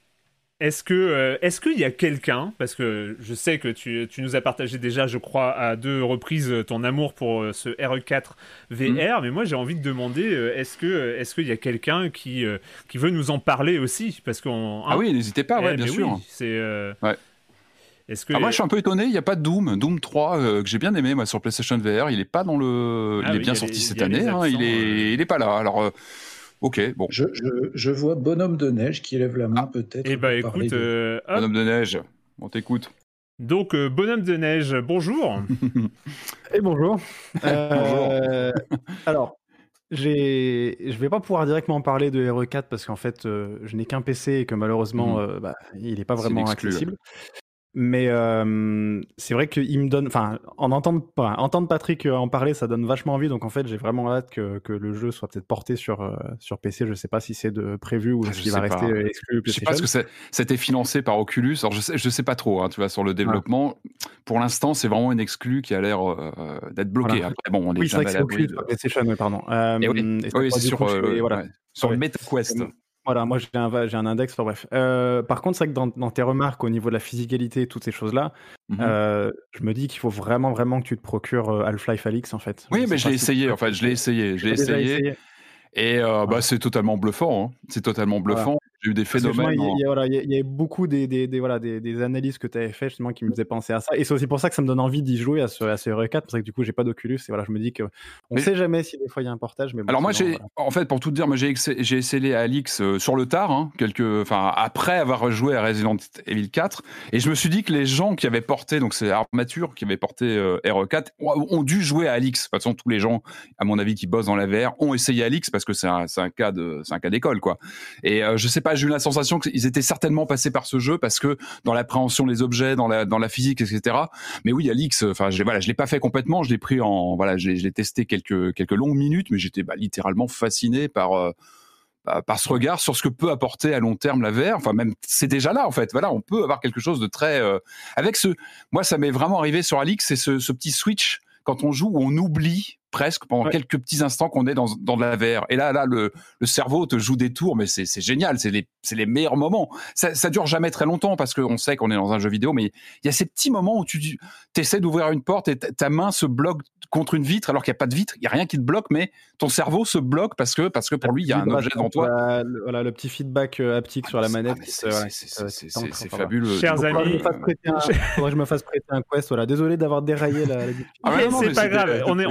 Est-ce que euh, est-ce qu'il y a quelqu'un parce que je sais que tu, tu nous as partagé déjà je crois à deux reprises euh, ton amour pour euh, ce RE4 VR mais moi j'ai envie de demander euh, est-ce que est-ce qu'il y a quelqu'un qui qui veut nous en parler aussi? Parce qu'on Ah oui, n'hésitez pas, ouais, eh, bien sûr. oui, c'est Ouais. est-ce que Ah, moi, je suis un peu étonné, il n'y a pas de Doom. Doom 3, euh, que j'ai bien aimé, moi, sur PlayStation VR, il est pas dans le. Ah il est oui, bien sorti les- cette année, hein, il, absents, est... euh. il est pas là. Alors, euh, ok, bon. Je, je, je vois Bonhomme de Neige qui lève la main peut-être. eh ben écoute de- euh. Bonhomme de neige, on t'écoute. donc euh, bonhomme de neige bonjour Et bonjour. Euh, alors, j'ai, je vais pas pouvoir directement parler de RE4 parce qu'en fait, euh, je n'ai qu'un PC et que malheureusement, Mhm. euh, bah, il n'est pas vraiment accessible. Mais euh, c'est vrai qu'il me donne, enfin, en entendre, enfin, entendre Patrick euh, en parler, ça donne vachement envie. Donc en fait, j'ai vraiment hâte que, que le jeu soit peut-être porté sur euh, sur PC. Je sais pas si c'est de prévu ou Ah, s'il va sais pas. rester exclu Je sais pas ce PlayStation. que c'était financé par Oculus. Alors je sais, je sais pas trop, hein, tu vois, sur le développement. Pour l'instant, c'est vraiment une exclu qui a l'air euh, d'être bloquée. Voilà. Après, bon, on est Oui, c'est vrai que c'est Oculus, de- PlayStation, pardon. Euh, Et oui, oui, c'est sur, coup, et voilà. ouais, sur Ouais. le MetaQuest. Voilà, moi j'ai un, j'ai un index, enfin bref. Euh, par contre, c'est vrai que dans, dans tes remarques au niveau de la physicalité, toutes ces choses-là, Mhm. euh, je me dis qu'il faut vraiment, vraiment que tu te procures euh, Half-Life Alix en fait. Oui, mais je l'ai essayé. En fait, je l'ai essayé. Je l'ai essayé. Et euh, bah, c'est totalement bluffant. hein. C'est totalement bluffant. J'ai eu des phénomènes. il y, y voilà, y a- il y a beaucoup des, des, des- voilà, des, des analyses que tu avais fait justement qui me faisaient penser à ça. Et c'est aussi pour ça que ça me donne envie d'y jouer à ce, à ce RE4. Parce que du coup, j'ai pas d'Oculus. Et voilà, je me dis que on Mais- sait jamais si des fois il y a un portage. Mais bon, Alors moi, sinon, j'ai, voilà. en fait, pour tout te dire, moi j'ai, essayé Alix euh, sur le tard, hein, quelques, enfin après avoir joué à Resident Evil 4, et je me suis dit que les gens qui avaient porté, donc c'est Armature qui avait porté euh, RE4, ont, ont dû jouer à Alix. De toute façon, tous les gens, à mon avis, qui bossent dans la VR, ont essayé Alix parce que c'est un, c'est un cas de, c'est un cas d'école, quoi. Et euh, je sais pas, j'ai eu la sensation qu'ils étaient certainement passés par ce jeu parce que dans l'appréhension des objets, dans la, dans la physique, etc. Mais oui, Alix, enfin, je, voilà, je l'ai pas fait complètement, je l'ai pris en, voilà, je l'ai testé quelques, quelques longues minutes, mais j'étais bah, littéralement fasciné par, euh, bah, par ce regard sur ce que peut apporter à long terme la VR. Enfin, même, c'est déjà là, en fait. Voilà, on peut avoir quelque chose de très, euh, avec ce, moi, ça m'est vraiment arrivé sur Alix, c'est ce, ce petit switch quand on joue où on oublie presque pendant Ouais. quelques petits instants qu'on est dans, dans de la VR. Et là, là, le, le cerveau te joue des tours, mais c'est c'est génial, c'est les, c'est les meilleurs moments. Ça, ça dure jamais très longtemps parce qu'on sait qu'on est dans un jeu vidéo, mais il y a ces petits moments où tu essaies d'ouvrir une porte et ta- main se bloque contre une vitre alors qu'il n'y a pas de vitre, il n'y a rien qui te bloque, mais ton cerveau se bloque parce que, parce que pour lui, il y a un objet devant toi. Voilà, le, voilà, le petit feedback euh, haptique sur la Ah, manette. qui c'est-. Chers fabuleux. Je amis, me fasse prêter un- faudrait que je me fasse prêter un quest. Voilà, désolé d'avoir déraillé la, discussion. Ah non, c'est pas grave, on est,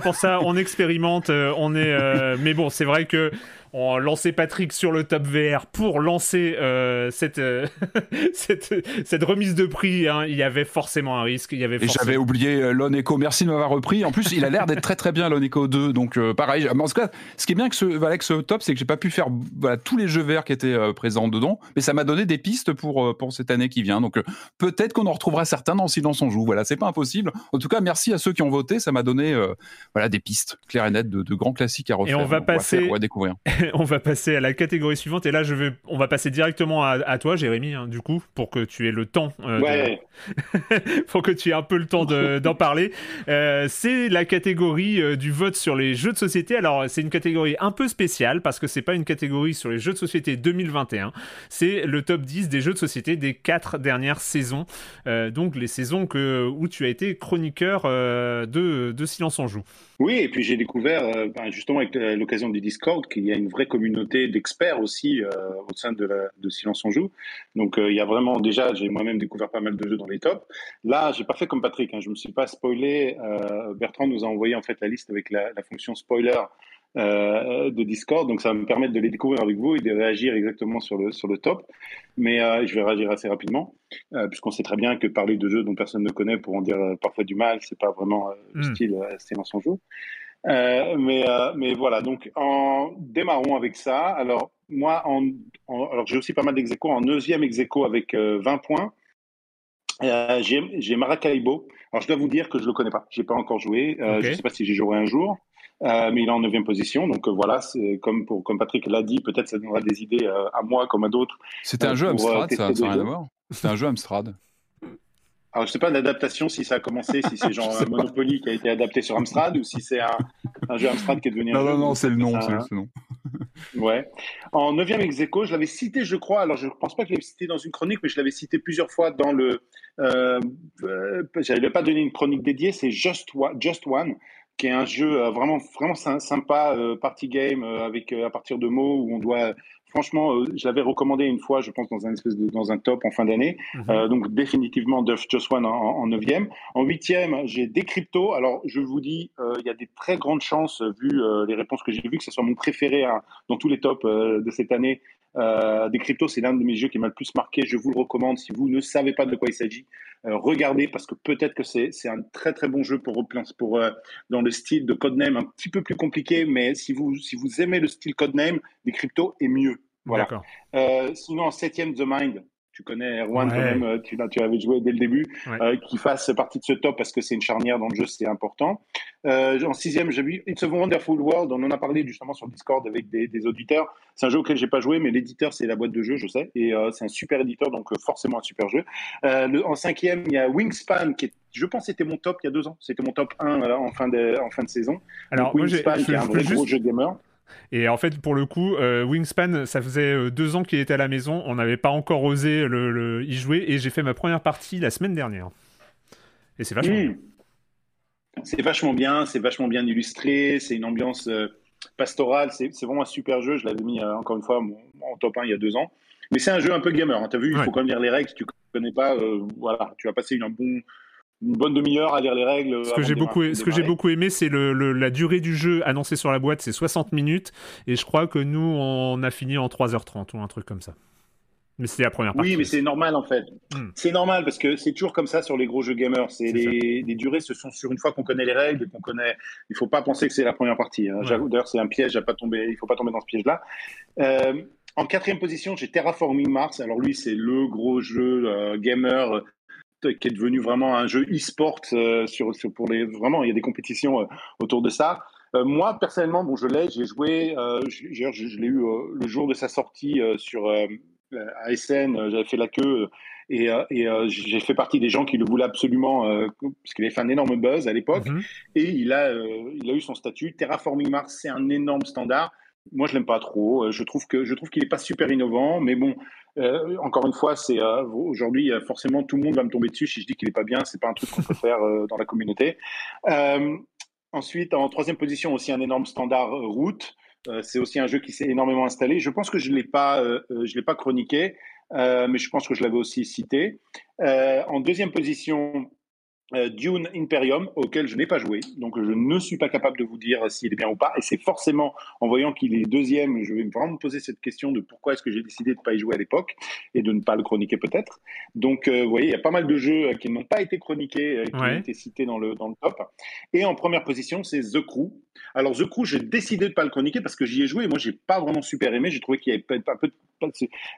pour ça, on expérimente, euh, on est. euh, mais bon, c'est vrai que on lançait Patrick sur le top VR pour lancer euh, cette, euh, cette cette remise de prix. hein. Il y avait forcément un risque, il y avait Et j'avais oublié euh, Lone Echo. Merci de m'avoir repris. En plus, il a l'air d'être très très bien Lone Echo 2. Donc pareil. Mais en tout cas, ce qui est bien que ce, avec ce top, c'est que j'ai pas pu faire voilà, tous les jeux verts qui étaient présents dedans, mais ça m'a donné des pistes pour pour cette année qui vient. Donc peut-être qu'on en retrouvera certains dans Silence on joue. Voilà, c'est pas impossible. En tout cas, merci à ceux qui ont voté. Ça m'a donné euh, voilà des pistes claires et nettes de, de grands classiques à refaire. on va faire, passer- on va découvrir. on va passer à la catégorie suivante et là je vais on va passer directement à, à toi Jérémy hein, du coup pour que tu aies le temps euh, de- pour que tu aies un peu le temps de- d'en parler. Euh, c'est la catégorie euh, du vote sur les jeux de société. Alors, c'est une catégorie un peu spéciale parce que c'est pas une catégorie sur les jeux de société 2021. C'est le top 10 des jeux de société des quatre dernières saisons. Donc, les saisons que, où tu as été chroniqueur de, de Silence en Joue. Oui, et puis j'ai découvert, ben, justement avec l'occasion du Discord, qu'il y a une vraie communauté d'experts aussi euh, au sein de, la, de Silence on Joue. Donc euh, il y a vraiment, déjà, j'ai moi-même découvert pas mal de jeux dans les tops. Là, j'ai pas fait comme Patrick, hein, je me suis pas spoilé. Euh, Bertrand nous a envoyé en fait la liste avec la, la fonction spoiler euh, de Discord, donc ça va me permettre de les découvrir avec vous et de réagir exactement sur le, sur le top. Mais euh, je vais réagir assez rapidement, euh, puisqu'on sait très bien que parler de jeux dont personne ne connaît pour en dire parfois du mal, c'est pas vraiment le Mm. style euh, Silence on Joue. Euh, mais, euh, mais voilà, donc en démarrons avec ça. Alors, moi, en, en- alors j'ai aussi pas mal d'ex. En neuvième ex aequo avec euh, 20 points, euh, j'ai j'ai Maracaibo. Alors, je dois vous dire que je le connais pas. J'ai pas encore joué. Je sais pas si j'y jouerai un jour. Mais il est en neuvième position, donc voilà, comme pour comme Patrick l'a dit, peut-être ça donnera des idées à moi comme à d'autres. C'était un jeu Amstrad, ça n'a rien à voir. C'était un jeu Amstrad. Alors je sais pas l'adaptation si ça a commencé, si c'est genre un Monopoly qui a été adapté sur Amstrad ou si c'est un, un jeu Amstrad qui est devenu un Non, jeu. non, non, c'est le nom. C'est hein. le nom. Ouais. En neuvième ex aequo, je l'avais cité, je crois. Alors, je ne pense pas que je l'ai cité dans une chronique, mais je l'avais cité plusieurs fois dans le. Euh, euh, J'avais pas donné une chronique dédiée. C'est Just One, Just One, qui est un jeu euh, vraiment, vraiment sy- sympa, euh, party game euh, avec à partir de mots où on doit. Franchement, euh, je l'avais recommandé une fois, je pense, dans un espèce de, dans un top en fin d'année. Mhm. Euh, donc définitivement Just Just One en, neuvième. En huitième, j'ai Decrypto. Alors je vous dis, euh, il y a des très grandes chances, euh, vu euh, les réponses que j'ai vues, que ce soit mon préféré hein, dans tous les tops euh, de cette année. Euh, Decrypto, c'est l'un de mes jeux qui m'a le plus marqué. Je vous le recommande. Si vous ne savez pas de quoi il s'agit, euh, regardez parce que peut-être que c'est c'est un très très bon jeu pour pour euh, dans le style de Codename un petit peu plus compliqué, mais si vous si vous aimez le style Codename, Decrypto est mieux. Voilà. Sinon, en septième, The Mind. Tu connais Erwan quand Ouais. même, euh, tu, avais joué dès le début, Ouais. euh, qui fasse partie de ce top parce que c'est une charnière dans le jeu, c'est important. Euh, en sixième, j'ai vu It's a Wonderful World, on en a parlé justement sur Discord avec des, des auditeurs. C'est un jeu auquel j'ai pas joué, mais l'éditeur c'est la boîte de jeu, je sais, et euh, c'est un super éditeur, donc forcément un super jeu. Le- en cinquième, il y a Wingspan, qui est, je pense c'était mon top il y a deux ans, c'était mon top 1 euh, en, fin de, en fin de saison. Alors, Donc, moi, j'ai- Wingspan, je- qui est un vrai voulais gros juste- jeu gamer. Et en fait, pour le coup, euh, Wingspan, ça faisait euh, deux ans qu'il était à la maison. On n'avait pas encore osé le, le- y jouer. Et j'ai fait ma première partie la semaine dernière. Et c'est vachement bien. C'est vachement bien, c'est vachement bien illustré, c'est une ambiance euh, pastorale, c'est vraiment un super jeu. Je l'avais mis euh, encore une fois en top 1 il y a deux ans. Mais c'est un jeu un peu gamer. Hein. Tu as vu, il Ouais. faut quand même lire les règles. Si tu connais pas, voilà, tu vas passer une, un bon, une bonne demi-heure à lire les règles. Ce que j'ai beaucoup, ce que j'ai beaucoup aimé, c'est le, le- la durée du jeu annoncée sur la boîte, c'est 60 minutes. Et je crois que nous, on a fini en 3h30 ou un truc comme ça. Mais c'était la première partie. Oui, mais c'est normal en fait. Hmm. C'est normal parce que c'est toujours comme ça sur les gros jeux gamers. C'est les, les durées, ce sont sur une fois qu'on connaît les règles et qu'on connaît. Il faut pas penser que c'est la première partie. hein. Ouais. J'avoue, D'ailleurs, c'est un piège à pas tomber. Il faut pas tomber dans ce piège-là. Euh, en quatrième position, j'ai Terraforming Mars. Alors lui, c'est le gros jeu euh, gamer qui est devenu vraiment un jeu e-sport euh, sur, sur- pour les vraiment. Il y a des compétitions euh, autour de ça. Euh, moi, personnellement, bon, je l'ai, j'ai joué, je, je- l'ai eu le jour de sa sortie sur à SN, j'avais fait la queue et, et j'ai fait partie des gens qui le voulaient absolument parce qu'il avait fait un énorme buzz à l'époque Mhm. et il a, il a eu son statut. Terraforming Mars, c'est un énorme standard. Moi, je l'aime pas trop. Je trouve que je trouve qu'il est pas super innovant, mais bon, euh, encore une fois, c'est euh, aujourd'hui euh, forcément tout le monde va me tomber dessus si je dis qu'il est pas bien. C'est pas un truc qu'on peut faire dans la communauté. Ensuite, en troisième position, aussi un énorme standard route. C'est aussi un jeu qui s'est énormément installé. Je pense que je l'ai pas, je l'ai pas chroniqué, mais je pense que je l'avais aussi cité. En deuxième position, Dune Imperium, auquel je n'ai pas joué, donc je ne suis pas capable de vous dire s'il est bien ou pas. Et c'est forcément en voyant qu'il est deuxième, je vais vraiment me poser cette question de pourquoi est-ce que j'ai décidé de ne pas y jouer à l'époque et de ne pas le chroniquer peut-être. Donc, euh, vous voyez, il y a pas mal de jeux euh, qui n'ont pas été chroniqués, euh, qui Ouais. ont été cités dans le, dans le top. Et en première position, c'est The Crew. Alors, The Crew, j'ai décidé de pas le chroniquer parce que j'y ai joué et moi, j'ai pas vraiment super aimé. J'ai trouvé qu'il y avait un peu de...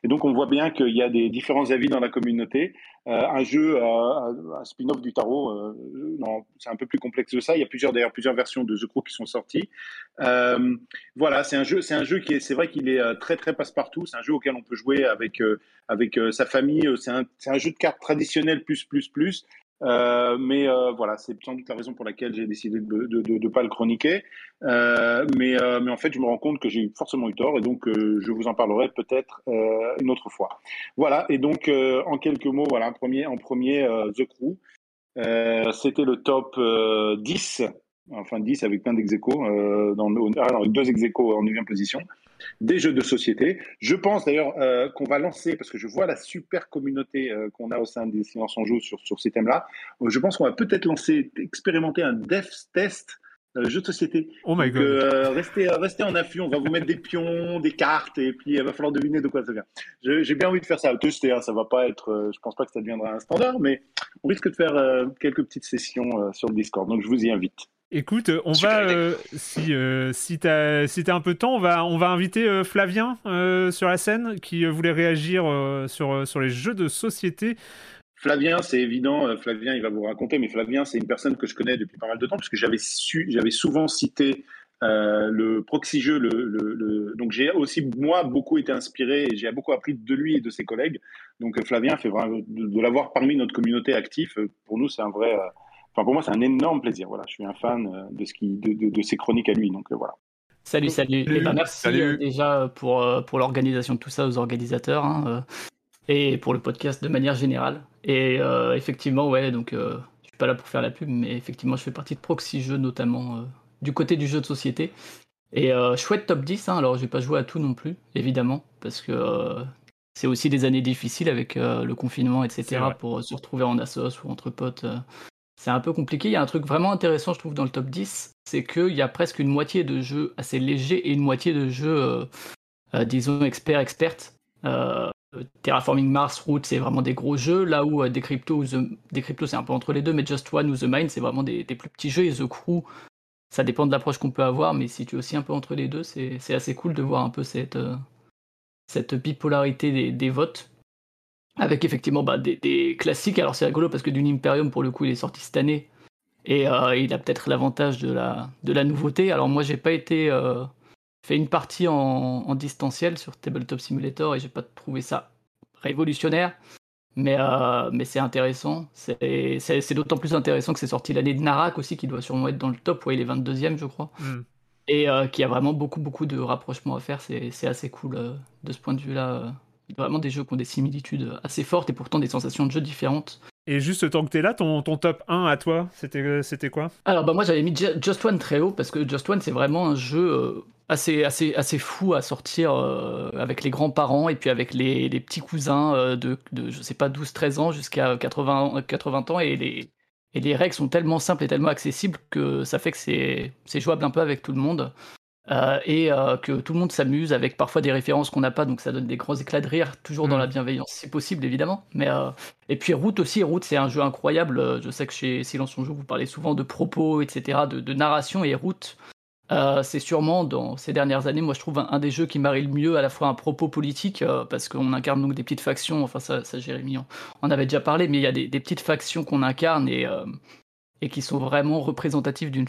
Et donc, on voit bien qu'il y a des différents avis dans la communauté. Euh, un jeu, euh, un spin-off du tarot, euh, non, c'est un peu plus complexe que ça. Il y a plusieurs, d'ailleurs, plusieurs versions de The Crew qui sont sorties. Voilà, c'est un jeu, c'est un jeu qui est, c'est vrai qu'il est très très passe-partout. C'est un jeu auquel on peut jouer avec avec sa famille. C'est un, c'est un jeu de cartes traditionnel plus plus plus. Euh, mais euh, voilà, c'est sans doute la raison pour laquelle j'ai décidé de de pas le chroniquer. Euh, mais euh, mais en fait, je me rends compte que j'ai forcément eu tort et donc euh, je vous en parlerai peut-être une autre fois. Voilà. Et donc en quelques mots, voilà, en premier en premier The Crew. C'était le top euh, 10, enfin 10 avec plein d'ex dans ah avec deux ex en 9 position, des jeux de société. Je pense d'ailleurs euh, qu'on va lancer, parce que je vois la super communauté euh, qu'on a au sein des Silence en Joue sur, sur ces thèmes-là, euh, je pense qu'on va peut-être lancer, expérimenter un dev test euh, jeu de société. Oh my god. euh, restez, restez en afflux, on va vous mettre des pions, des cartes, et puis il va falloir deviner de quoi ça vient. J'ai bien envie de faire ça, tester, hein, ça va pas être, euh, je pense pas que ça deviendra un standard, mais on risque de faire quelques petites sessions sur le Discord, donc je vous y invite. Écoute, on Super va, euh, si, euh, si t'as si t'as un peu de temps, on va, on va inviter euh, Flavien euh, sur la scène qui euh, voulait réagir euh, sur, euh, sur les jeux de société. Flavien, c'est évident, euh, Flavien, il va vous raconter, mais Flavien, c'est une personne que je connais depuis pas mal de temps, parce que j'avais su, j'avais souvent cité euh, le proxy jeu, le, le- le- donc j'ai aussi moi beaucoup été inspiré et j'ai beaucoup appris de lui et de ses collègues. Donc euh, Flavien fait vraiment de, de l'avoir parmi notre communauté active. Pour nous, c'est un vrai, euh, enfin pour moi, c'est un énorme plaisir. Voilà, je suis un fan euh, de ce qui, de, de, de ses chroniques à lui. Donc euh, voilà. Salut, salut. Salut. Eh ben, merci Salut. euh, déjà pour, pour l'organisation de tout ça aux organisateurs hein, et pour le podcast de manière générale. Et euh, effectivement, ouais, donc euh, je suis pas là pour faire la pub, mais effectivement, je fais partie de Proxy Jeux notamment euh, du côté du jeu de société. Et euh, chouette top 10, hein, alors je vais pas jouer à tout non plus, évidemment, parce que euh, c'est aussi des années difficiles avec euh, le confinement, etc., pour euh, se retrouver en assos ou entre potes. C'est un peu compliqué. Il y a un truc vraiment intéressant, je trouve, dans le top 10, c'est qu'il y a presque une moitié de jeux assez légers et une moitié de jeux, euh, euh, disons, experts, expertes. Euh, Terraforming Mars, Root, c'est vraiment des gros jeux, là où Decrypto c'est un peu entre les deux, mais Just One ou The Mind, c'est vraiment des, plus petits jeux, et The Crew, ça dépend de l'approche qu'on peut avoir, mais si tu es aussi un peu entre les deux, c'est assez cool de voir un peu cette, bipolarité des votes. Avec effectivement bah, des, des classiques. Alors c'est rigolo parce que Dune Imperium, pour le coup, il est sorti cette année. Et euh, il a peut-être l'avantage de la, de la nouveauté. Alors moi, j'ai pas été euh, fait une partie en, en distanciel sur Tabletop Simulator et j'ai pas trouvé ça révolutionnaire. Mais, euh, mais c'est intéressant. C'est c'est- c'est d'autant plus intéressant que c'est sorti l'année de Narak aussi, qui doit sûrement être dans le top. Ouais, il est 22e, je crois. Hmm. et qui a vraiment beaucoup beaucoup de rapprochements à faire. C'est assez cool de ce point de vue-là. Euh. Vraiment des jeux qui ont des similitudes assez fortes et pourtant des sensations de jeu différentes. Et juste tant que t'es là, ton, ton top 1 à toi, c'était c'était quoi? Alors bah moi j'avais mis Just One très haut parce que Just One c'est vraiment un jeu assez, assez, assez fou à sortir avec les grands-parents et puis avec les, les petits cousins de, de, je sais pas, 12-13 ans jusqu'à 80, 80 ans et les, et les règles sont tellement simples et tellement accessibles que ça fait que c'est jouable un peu avec tout le monde. Euh, et euh, que tout le monde s'amuse avec parfois des références qu'on n'a pas, donc ça donne des grands éclats de rire, toujours dans mm. la bienveillance, c'est possible évidemment. Mais euh, et puis Route aussi, Route c'est un jeu incroyable. Je sais que chez Silence on joue, vous parlez souvent de propos, etc., de, de narration et Route. C'est sûrement dans ces dernières années, moi je trouve un, des jeux qui marie le mieux à la fois un propos politique, parce qu'on incarne donc des petites factions, enfin ça, ça Jérémy on, avait déjà parlé, mais il y a des, petites factions qu'on incarne et, et qui sont vraiment représentatives d'une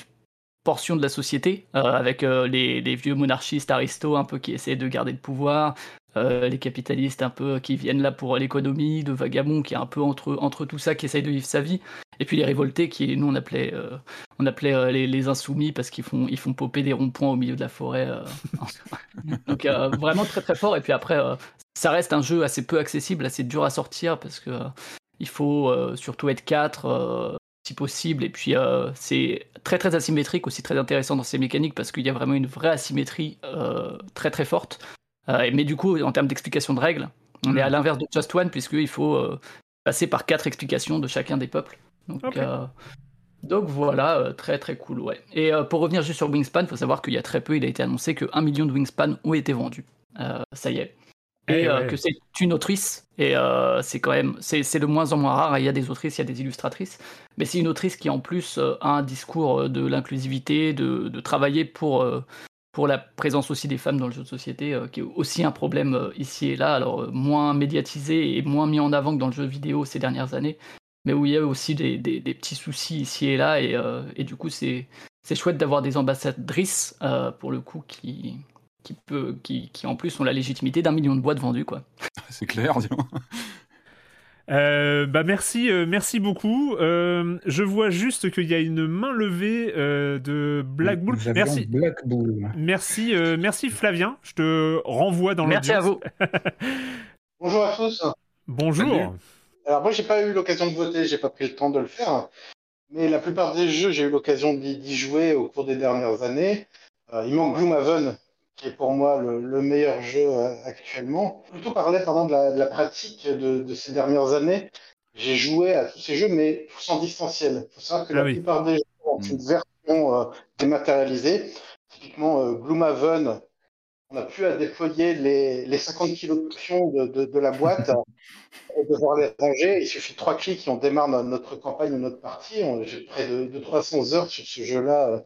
portion de la société, avec les, les, vieux monarchistes aristos un peu qui essaient de garder le pouvoir, les capitalistes un peu qui viennent là pour l'économie, de Vagabond qui est un peu entre, entre tout ça, qui essaye de vivre sa vie, et puis les révoltés qui nous on appelait euh, on appelait euh, les, insoumis parce qu'ils font ils font popper des ronds-points au milieu de la forêt euh. donc vraiment très très fort et puis après ça reste un jeu assez peu accessible assez dur à sortir parce que il faut surtout être 4 si possible et puis c'est très très asymétrique aussi très intéressant dans ces mécaniques parce qu'il y a vraiment une vraie asymétrie très très forte mais du coup en termes d'explication de règles on est à l'inverse de Just One puisqu'il faut passer par quatre explications de chacun des peuples donc, euh, donc voilà, euh, très très cool, ouais. Et euh, pour revenir juste sur Wingspan, il faut savoir qu'il y a très peu, il a été annoncé que 1 million de Wingspan ont été vendus. ça y est. Et eh que c'est une autrice, et c'est quand même, c'est de moins en moins rare, il y a des autrices, il y a des illustratrices, mais c'est une autrice qui en plus a un discours de l'inclusivité, de, de, travailler pour, pour la présence aussi des femmes dans le jeu de société, qui est aussi un problème ici et là, alors moins médiatisé et moins mis en avant que dans le jeu vidéo ces dernières années, mais où il y a aussi des, petits soucis ici et là. Et, euh, du coup, c'est chouette d'avoir des ambassadrices, euh, pour le coup, qui, qui, peut, qui, qui en plus ont la légitimité d'un million de boîtes vendues. quoi. C'est clair, disons. Euh, bah merci, merci beaucoup. je vois juste qu'il y a une main levée de Black Bull. Merci. Black Bull. Merci, merci Flavien. Je te renvoie dans l'audience. Merci à vous. Bonjour à tous. Bonjour. Alors moi, j'ai pas eu l'occasion de voter, j'ai pas pris le temps de le faire. Mais la plupart des jeux, j'ai eu l'occasion d'y jouer au cours des dernières années. Euh, il manque Gloomhaven, qui est pour moi le, meilleur jeu euh, actuellement. Plutôt parler pardon, de, la, pratique de, ces dernières années. J'ai joué à tous ces jeux, mais tous en distanciel. Il faut savoir que la ah plupart des jeux ont une version euh, dématérialisée. Typiquement, Gloomhaven, on a pu à déployer les, les 50 kilos de, de, de, la boîte et devoir les ranger. Il suffit de trois clics et on démarre notre campagne ou notre partie. J'ai près de, 300 heures sur ce jeu-là euh, euh,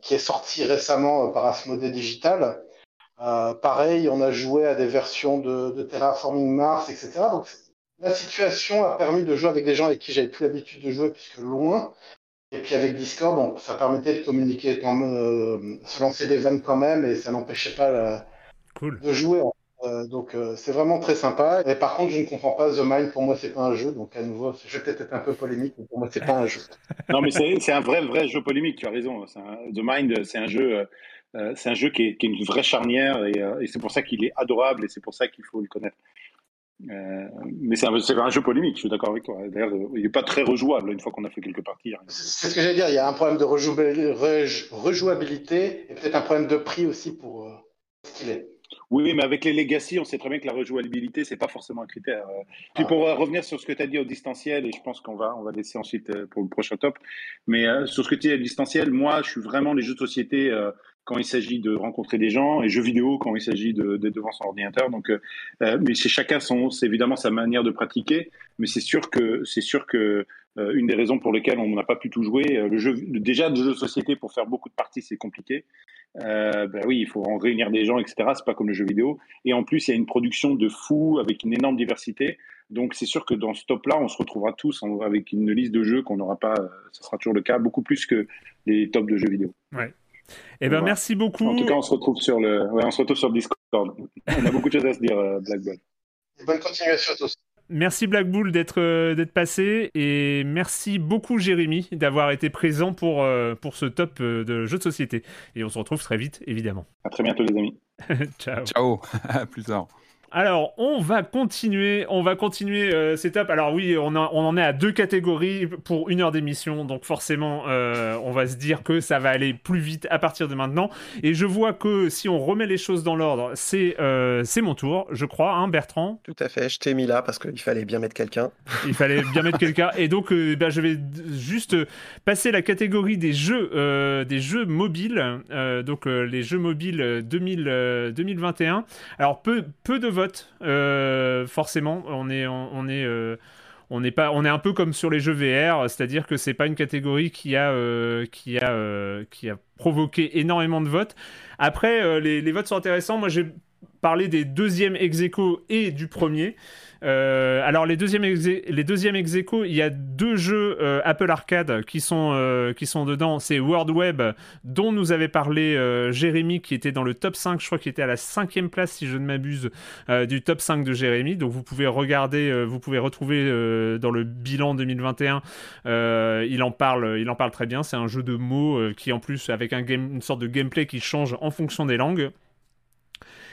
qui est sorti récemment euh, par Asmodee Digital. Euh, pareil, on a joué à des versions de, de Terraforming Mars, etc. Donc la situation a permis de jouer avec des gens avec qui j'avais plus l'habitude de jouer puisque loin. Et puis avec Discord, bon, ça permettait de communiquer, euh, se lancer des vannes quand même, et ça n'empêchait pas de jouer. Euh, donc euh, c'est vraiment très sympa. Et par contre, je ne comprends pas The Mind. Pour moi, c'est pas un jeu. Donc à nouveau, je vais peut-être être un peu polémique, mais pour moi, c'est pas un jeu. non, mais c'est un vrai, vrai jeu polémique. Tu as raison. The Mind, c'est un jeu. c'est un jeu qui est, qui est, une vraie charnière et, et c'est pour ça qu'il est adorable et c'est pour ça qu'il faut le connaître. Euh, mais c'est un, un, jeu polémique, je suis d'accord avec toi. D'ailleurs, il n'est pas très rejouable une fois qu'on a fait quelques parties. Hein. C'est ce que j'allais dire, il y a un problème de rejouabilité et peut-être un problème de prix aussi pour euh, ce qu'il est. Oui, mais avec les legacy, on sait très bien que la rejouabilité, c'est pas forcément un critère. Euh. Puis pour revenir sur ce que tu as dit au distanciel, et je pense qu'on va, on va laisser ensuite pour le prochain top, mais sur ce que tu as dit au distanciel, moi, je suis vraiment les jeux de société quand il s'agit de rencontrer des gens et jeux vidéo quand il s'agit d'être devant son ordinateur. Donc, euh, euh, mais c'est chacun son, c'est évidemment sa manière de pratiquer, mais c'est sûr que c'est sûr que euh, une des raisons pour lesquelles on n'a pas pu tout jouer, le jeu déjà de jeux de société pour faire beaucoup de parties c'est compliqué. ben oui, il faut en réunir des gens, etc. C'est pas comme le jeu vidéo. Et en plus, il y a une production de fou avec une énorme diversité. Donc c'est sûr que dans ce top-là, on se retrouvera tous avec une liste de jeux qu'on n'aura pas. Ce sera toujours le cas, beaucoup plus que les tops de jeux vidéo. Ouais. Eh ben, merci beaucoup. En tout cas, on se retrouve sur le, ouais, on se retrouve sur Discord. On a beaucoup de choses à se dire, euh, Black Bonne continuation à tous. merci Black Bull d'être euh, d'être passé et merci beaucoup Jérémy d'avoir été présent pour, euh, pour ce top euh, de jeux de société. Et on se retrouve très vite, évidemment. À très bientôt, les amis. Ciao. Ciao, à plus tard. Alors, on va continuer, on va continuer euh, cette étape. Alors oui, on, a- on en est à deux catégories pour une heure d'émission, donc forcément, euh, on va se dire que ça va aller plus vite à partir de maintenant. Et je vois que si on remet les choses dans l'ordre, c'est euh, c'est mon tour, je crois, hein, Bertrand. Tout à fait, je t'ai mis là parce qu'il fallait bien mettre quelqu'un. Il fallait bien mettre quelqu'un. Et donc, euh, ben, je vais juste passer la catégorie des jeux, des jeux mobiles. Donc, les jeux mobiles euh, 2000, euh, 2021. Alors, peu, peu de votes, euh, forcément. On est, on, est, euh, on n'est pas, on est un peu comme sur les jeux VR, c'est-à-dire que c'est pas une catégorie qui a, euh, qui a, qui a provoqué énormément de votes. Après, les, votes sont intéressants. Moi, j'ai parlé des deuxièmes ex et du premier. Euh, alors les deuxièmes ex les deuxièmes ex il y a deux jeux euh, Apple Arcade qui sont euh, qui sont dedans. C'est World Web dont nous avait parlé Jérémy qui était dans le top 5, je crois qu'il était à la cinquième place si je ne m'abuse du top 5 de Jérémy. Donc vous pouvez regarder, vous pouvez retrouver dans le bilan 2021. euh, il en parle, il en parle très bien. C'est un jeu de mots qui en plus avec un une sorte de gameplay qui change en fonction des langues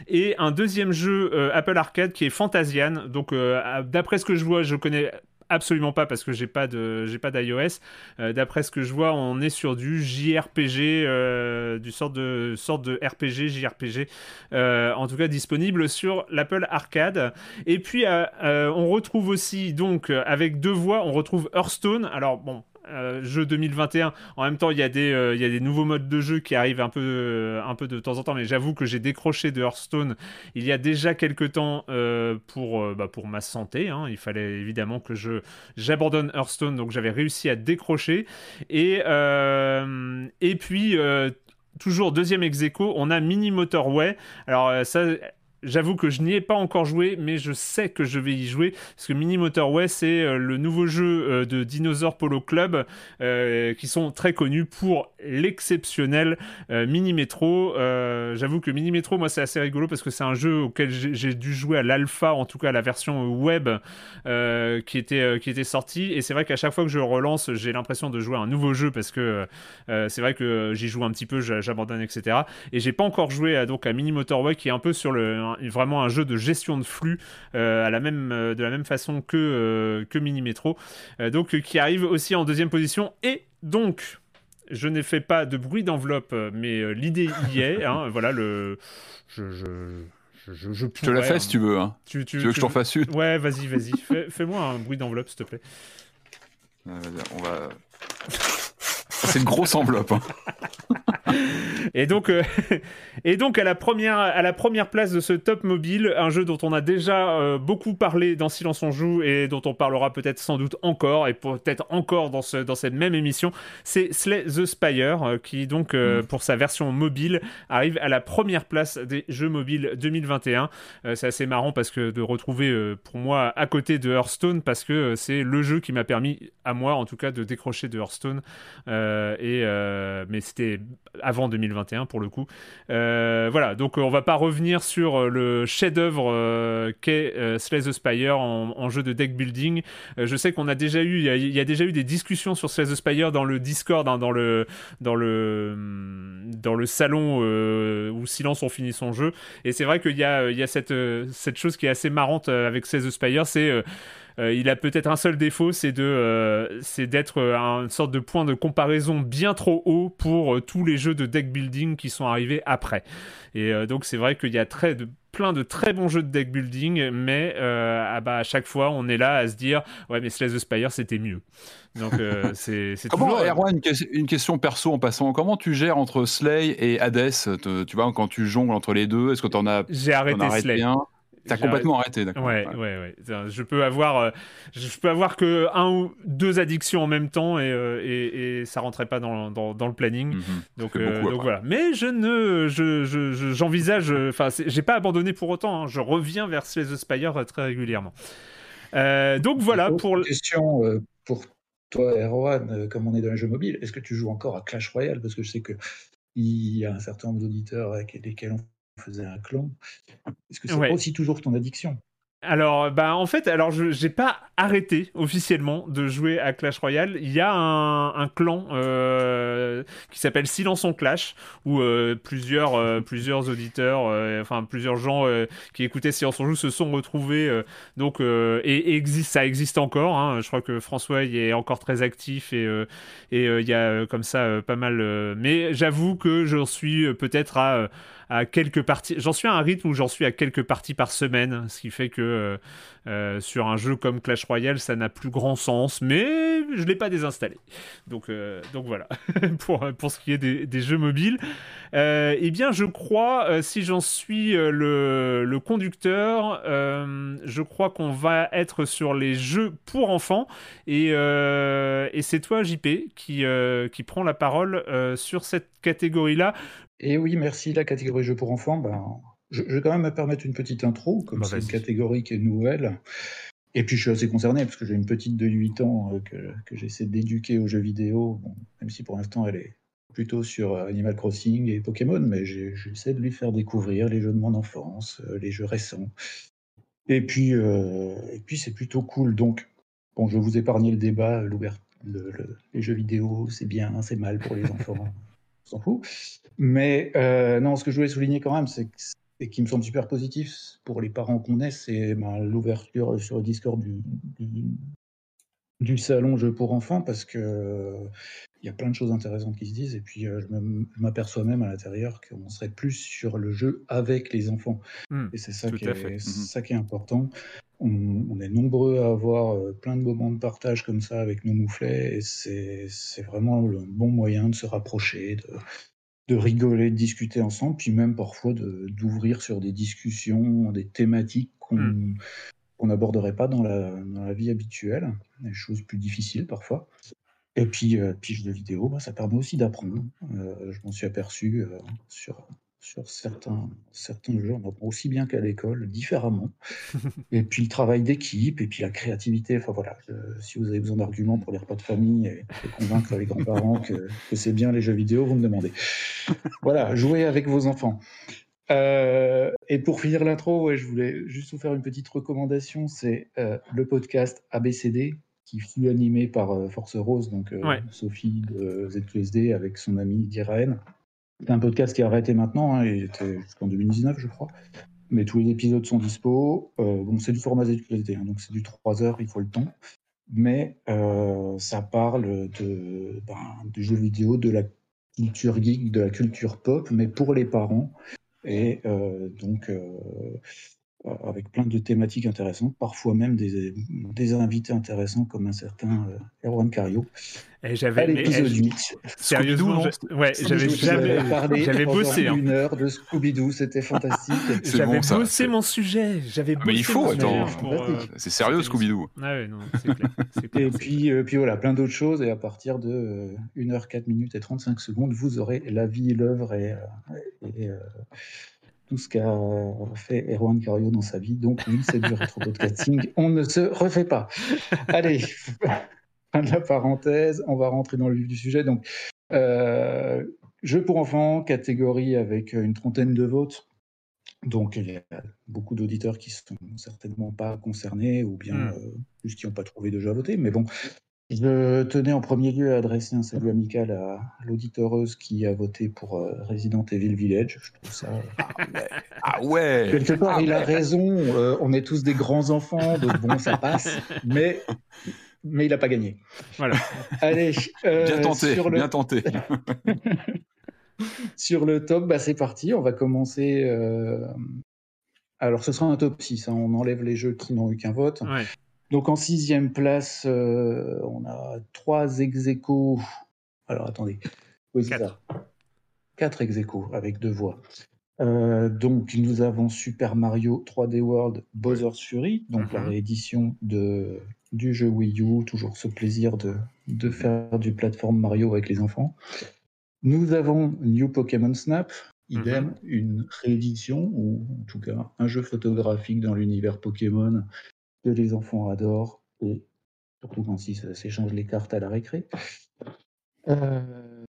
et un deuxième jeu euh, Apple Arcade qui est Fantasian. Donc euh, d'après ce que je vois, je connais absolument pas parce que j'ai pas de j'ai pas d'iOS. Euh, d'après ce que je vois, on est sur du JRPG, du sorte de de RPG JRPG, en tout cas disponible sur l'Apple Arcade. Et puis on retrouve aussi donc avec deux voix, on retrouve Hearthstone. Alors bon. Euh, jeu 2021. En même temps, il y, a des, euh, y a des nouveaux modes de jeu qui arrivent un peu, euh, un peu de temps en temps, mais j'avoue que j'ai décroché de Hearthstone il y a déjà quelques temps pour, bah, pour ma santé. hein. Il fallait évidemment que je j'abandonne Hearthstone, donc j'avais réussi à décrocher. Et, et puis, toujours deuxième ex on a Mini Motorway. Alors ça... J'avoue que je n'y ai pas encore joué, mais je sais que je vais y jouer parce que Mini Motorway c'est euh, le nouveau jeu euh, de Dinosaur Polo Club euh, qui sont très connus pour l'exceptionnel Mini Metro. J'avoue que Mini Metro, moi, c'est assez rigolo parce que c'est un jeu auquel j'ai dû jouer à l'alpha, en tout cas la version web qui était qui était sortie. Et c'est vrai qu'à chaque fois que je relance, j'ai l'impression de jouer à un nouveau jeu parce que c'est vrai que j'y joue un petit peu, j'a- j'abandonne, etc. Et j'ai pas encore joué à, donc à Mini Motorway qui est un peu sur le un- vraiment un jeu de gestion de flux euh, à la même euh, de la même façon que euh, que Mini Metro, donc qui arrive aussi en deuxième position. Et donc je n'ai fait pas de bruit d'enveloppe, mais l'idée y est. hein, voilà le. Je, je, je, je, je Je te la fais hein. si tu veux. Hein. Tu, tu- Tu veux que je t'en fasse une? Ouais, vas-y, vas-y. Fais- Fais-moi un bruit d'enveloppe, s'il te plaît. Euh, On va. C'est une grosse enveloppe. Et donc, euh, et donc à, la première, à la première place de ce top mobile, un jeu dont on a déjà euh, beaucoup parlé dans Silence on joue et dont on parlera peut-être sans doute encore et peut-être encore dans, ce, dans cette même émission, c'est Slay the Spire euh, qui donc euh, pour sa version mobile arrive à la première place des jeux mobiles 2021. Euh, c'est assez marrant parce que de retrouver pour moi à côté de Hearthstone parce que c'est le jeu qui m'a permis à moi en tout cas de décrocher de Hearthstone et mais c'était avant 2021 pour le coup. Euh, voilà, donc euh, on va pas revenir sur euh, le chef-d'œuvre qu'est euh, Slay the Spire en, jeu de deck building. Je sais qu'on a déjà eu, il y a, déjà eu des discussions sur Slay the Spire dans le Discord, hein, dans le dans le dans le salon où Silence on finit son jeu. Et c'est vrai qu'il y a y a cette cette chose qui est assez marrante avec Slay the Spire, c'est euh, il a peut-être un seul défaut, c'est de, euh, c'est d'être euh, une sorte de point de comparaison bien trop haut pour euh, tous les jeux de deck building qui sont arrivés après. Et donc c'est vrai qu'il y a très de, plein de très bons jeux de deck building, mais ah bah, à chaque fois on est là à se dire ouais mais Slay the Spire c'était mieux. Donc c'est c'est Comment, toujours. Erwan, une, ques- une question perso en passant. Comment tu gères entre Slay et Hades? Te- Tu vois, quand tu jongles entre les deux, est-ce que t'en as J'ai arrêté Slay. bien T'as complètement arrêté, d'accord. Ouais, ouais, ouais. Je peux avoir, euh, je peux avoir que un ou deux addictions en même temps et, euh, et, et ça rentrait pas dans, dans, dans le planning. Mhm. Donc, euh, beaucoup donc après. voilà. Mais je ne, je, je, je- j'envisage, euh, enfin, j'ai pas abandonné pour autant. hein. Je reviens vers Slay the Spire euh, très régulièrement. Euh, donc voilà pour. le- question euh, pour toi, Erwan, euh, comme on est dans un jeu mobile, est-ce que tu joues encore à Clash Royale? Parce que je sais que il y a un certain nombre d'auditeurs avec lesquels on faisait un clan. Est-ce que c'est Ouais. aussi toujours ton addiction? Alors, bah, en fait, alors je j'ai pas arrêté officiellement de jouer à Clash Royale. Il y a un, un clan euh, qui s'appelle Silence on Clash où euh, plusieurs euh, plusieurs auditeurs, euh, enfin plusieurs gens euh, qui écoutaient Silence on Joue se sont retrouvés. euh, donc euh, et, et existe, ça existe encore. hein. Je crois que François y est encore très actif et euh, et euh, il y a euh, comme ça euh, pas mal. euh, mais j'avoue que j'en suis euh, peut-être à euh, à quelques parties. J'en suis à un rythme où j'en suis à quelques parties par semaine, ce qui fait que euh, euh, sur un jeu comme Clash Royale, ça n'a plus grand sens, mais je l'ai pas désinstallé. Donc, euh, donc voilà, pour, pour ce qui est des, des jeux mobiles. Euh, eh bien, je crois, si j'en suis le, le conducteur, je crois qu'on va être sur les jeux pour enfants. Et, et c'est toi, JP, qui, qui prend la parole sur cette catégorie-là. Et oui, merci. La catégorie jeux pour enfants, ben, je, je vais quand même me permettre une petite intro, comme Bah, c'est une catégorie qui est nouvelle. Et puis je suis assez concerné parce que j'ai une petite de 8 ans euh, que, que j'essaie d'éduquer aux jeux vidéo, bon, même si pour l'instant elle est plutôt sur euh, Animal Crossing et Pokémon, mais j'essaie de lui faire découvrir les jeux de mon enfance, euh, les jeux récents. Et puis, euh, et puis c'est plutôt cool. Donc, bon, je vais vous épargner le débat, l'ouvert- le- le- les jeux vidéo, c'est bien, c'est mal pour les enfants, s'en fout. Mais euh, non, ce que je voulais souligner quand même, c'est et qui me semble super positif pour les parents qu'on est, c'est ben, l'ouverture sur le Discord du, du salon jeux pour enfants, parce que euh, il y a plein de choses intéressantes qui se disent, et puis euh, je m'aperçois même à l'intérieur qu'on serait plus sur le jeu avec les enfants. Hmm, et c'est ça, qui est- Mhm. ça qui est important. On, on est nombreux à avoir euh, plein de moments de partage comme ça avec nos mouflets, et c'est c'est vraiment le bon moyen de se rapprocher, de, de rigoler, de discuter ensemble, puis même parfois de- d'ouvrir sur des discussions, des thématiques qu'on qu'on n'aborderait pas dans la, dans la vie habituelle, des choses plus difficiles parfois. Et puis, euh, puis jeux vidéo, bah, ça permet aussi d'apprendre. Euh, je m'en suis aperçu euh, sur, sur certains, certains jeux, on apprend aussi bien qu'à l'école, différemment. et puis le travail d'équipe, et puis la créativité. Enfin voilà, si vous avez besoin d'arguments pour les repas de famille et, et convaincre les grands-parents que, que c'est bien les jeux vidéo, vous me demandez. Voilà, jouez avec vos enfants. Euh, et pour finir l'intro, ouais, je voulais juste vous faire une petite recommandation. C'est euh, le podcast ABCD qui fut animé par euh, Force Rose, donc Ouais. Sophie de ZQSD avec son ami Diraen. C'est un podcast qui a arrêté maintenant, hein, il était jusqu'en 2019, je crois. Mais tous les épisodes sont dispo. Bon, c'est du format ZQSD, hein, donc c'est du 3 heures, il faut le temps. Mais ça parle de, ben, du jeu vidéo, de la culture geek, de la culture pop, mais pour les parents. Et euh, donc, euh, avec plein de thématiques intéressantes, parfois même des, des invités intéressants comme un certain euh, Erwan Cario. Et j'avais l'épisode eh, 8. Sérieusement, Scooby-Doo, je- ouais, j'avais jamais- parlé j'avais hein. Une heure de Scooby-Doo, c'était fantastique. J'avais bossé mon sujet. J'avais Mais il faut, mon attends. sujet pour, euh, C'est sérieux, Scooby-Doo. Ah ouais, non, c'est clair. c'est clair. Et puis, euh, puis voilà, plein d'autres choses. Et à partir de euh, 1 heure 4 minutes et 35 secondes, vous aurez la vie, l'œuvre et, euh, et, euh, tout ce qu'a fait Erwan Cario dans sa vie. Donc oui, c'est du rétro-podcasting. On ne se refait pas. Allez, fin de la parenthèse. On va rentrer dans le vif du sujet. Donc, euh, jeu pour enfants, catégorie avec une trentaine de votes. Donc, il y a beaucoup d'auditeurs qui sont certainement pas concernés ou bien Hmm. euh, juste qui n'ont pas trouvé de jeu à voter. Mais bon, je tenais en premier lieu à adresser un salut amical à l'auditeureuse qui a voté pour euh, Resident Evil Village. Je trouve ça. Ah ouais Quelque part, Ah il a raison. euh, on est tous des grands enfants, donc bon, ça passe. Mais, mais il n'a pas gagné. Voilà. Allez, euh, Bien tenté, sur le- bien tenté. Sur le top, bah, c'est parti. On va commencer. euh, Alors, ce sera un top 6. hein. On enlève les jeux qui n'ont eu qu'un vote. Ouais. Donc, en sixième place, euh, on a trois ex aequo. Alors, attendez. Oui, ça. Quatre ex avec deux voix. Euh, donc, nous avons Super Mario 3D World Bowser's Fury, donc la Mhm. réédition de, du jeu Wii U. Toujours ce plaisir de, de faire du plateforme Mario avec les enfants. Nous avons New Pokémon Snap, idem, une réédition, ou en tout cas un jeu photographique dans l'univers Pokémon que les enfants adorent, et surtout quand ils se- s'échangent les cartes à la récré. Euh,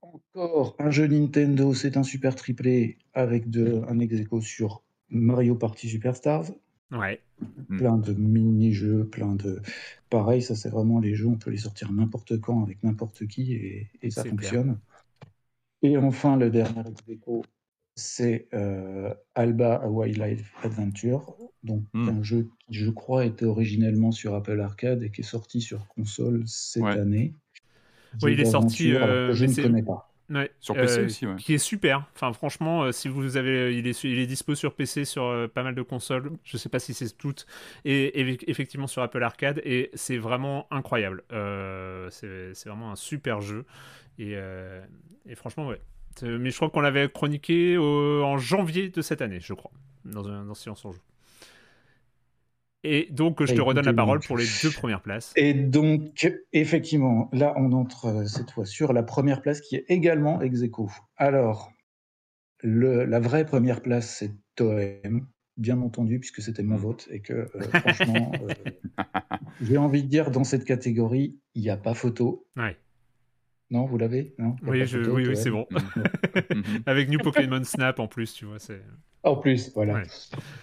encore un jeu Nintendo, c'est un super triplé avec de, un ex sur Mario Party Superstars. Ouais. Plein de mini-jeux, plein de. Pareil, ça c'est vraiment les jeux, on peut les sortir n'importe quand avec n'importe qui et, et ça fonctionne. Et enfin, le dernier ex-aequo, c'est euh, Alba A Wildlife Adventure, donc Hmm. un jeu qui, je crois, était originellement sur Apple Arcade et qui est sorti sur console cette Ouais. année. Oui, il est sorti. euh, que je ne connais pas. Ouais, Sur PC euh, aussi, ouais. Qui est super. Enfin, franchement, euh, si vous avez, il est, il est dispo sur PC, sur euh, pas mal de consoles. Je sais pas si c'est toutes. Et, et effectivement sur Apple Arcade. Et c'est vraiment incroyable. Euh, c'est c'est vraiment un super jeu. Et, euh, et franchement, ouais. Mais je crois qu'on l'avait chroniqué au- en janvier de cette année, je crois, dans un dans Silence on joue. Et donc, je te redonne la parole pour les deux premières places. Et donc, effectivement, là, on entre euh, cette fois sur la première place qui est également ex aequo. Alors, le, la vraie première place, c'est Toem, bien entendu, puisque c'était mon vote et que, euh, franchement, euh, j'ai envie de dire, dans cette catégorie, il n'y a pas photo. Ouais. Non, vous l'avez a Oui, je- oui, c'est bon. Avec New Pokémon Snap en plus, tu vois. c'est En plus, voilà. Ouais.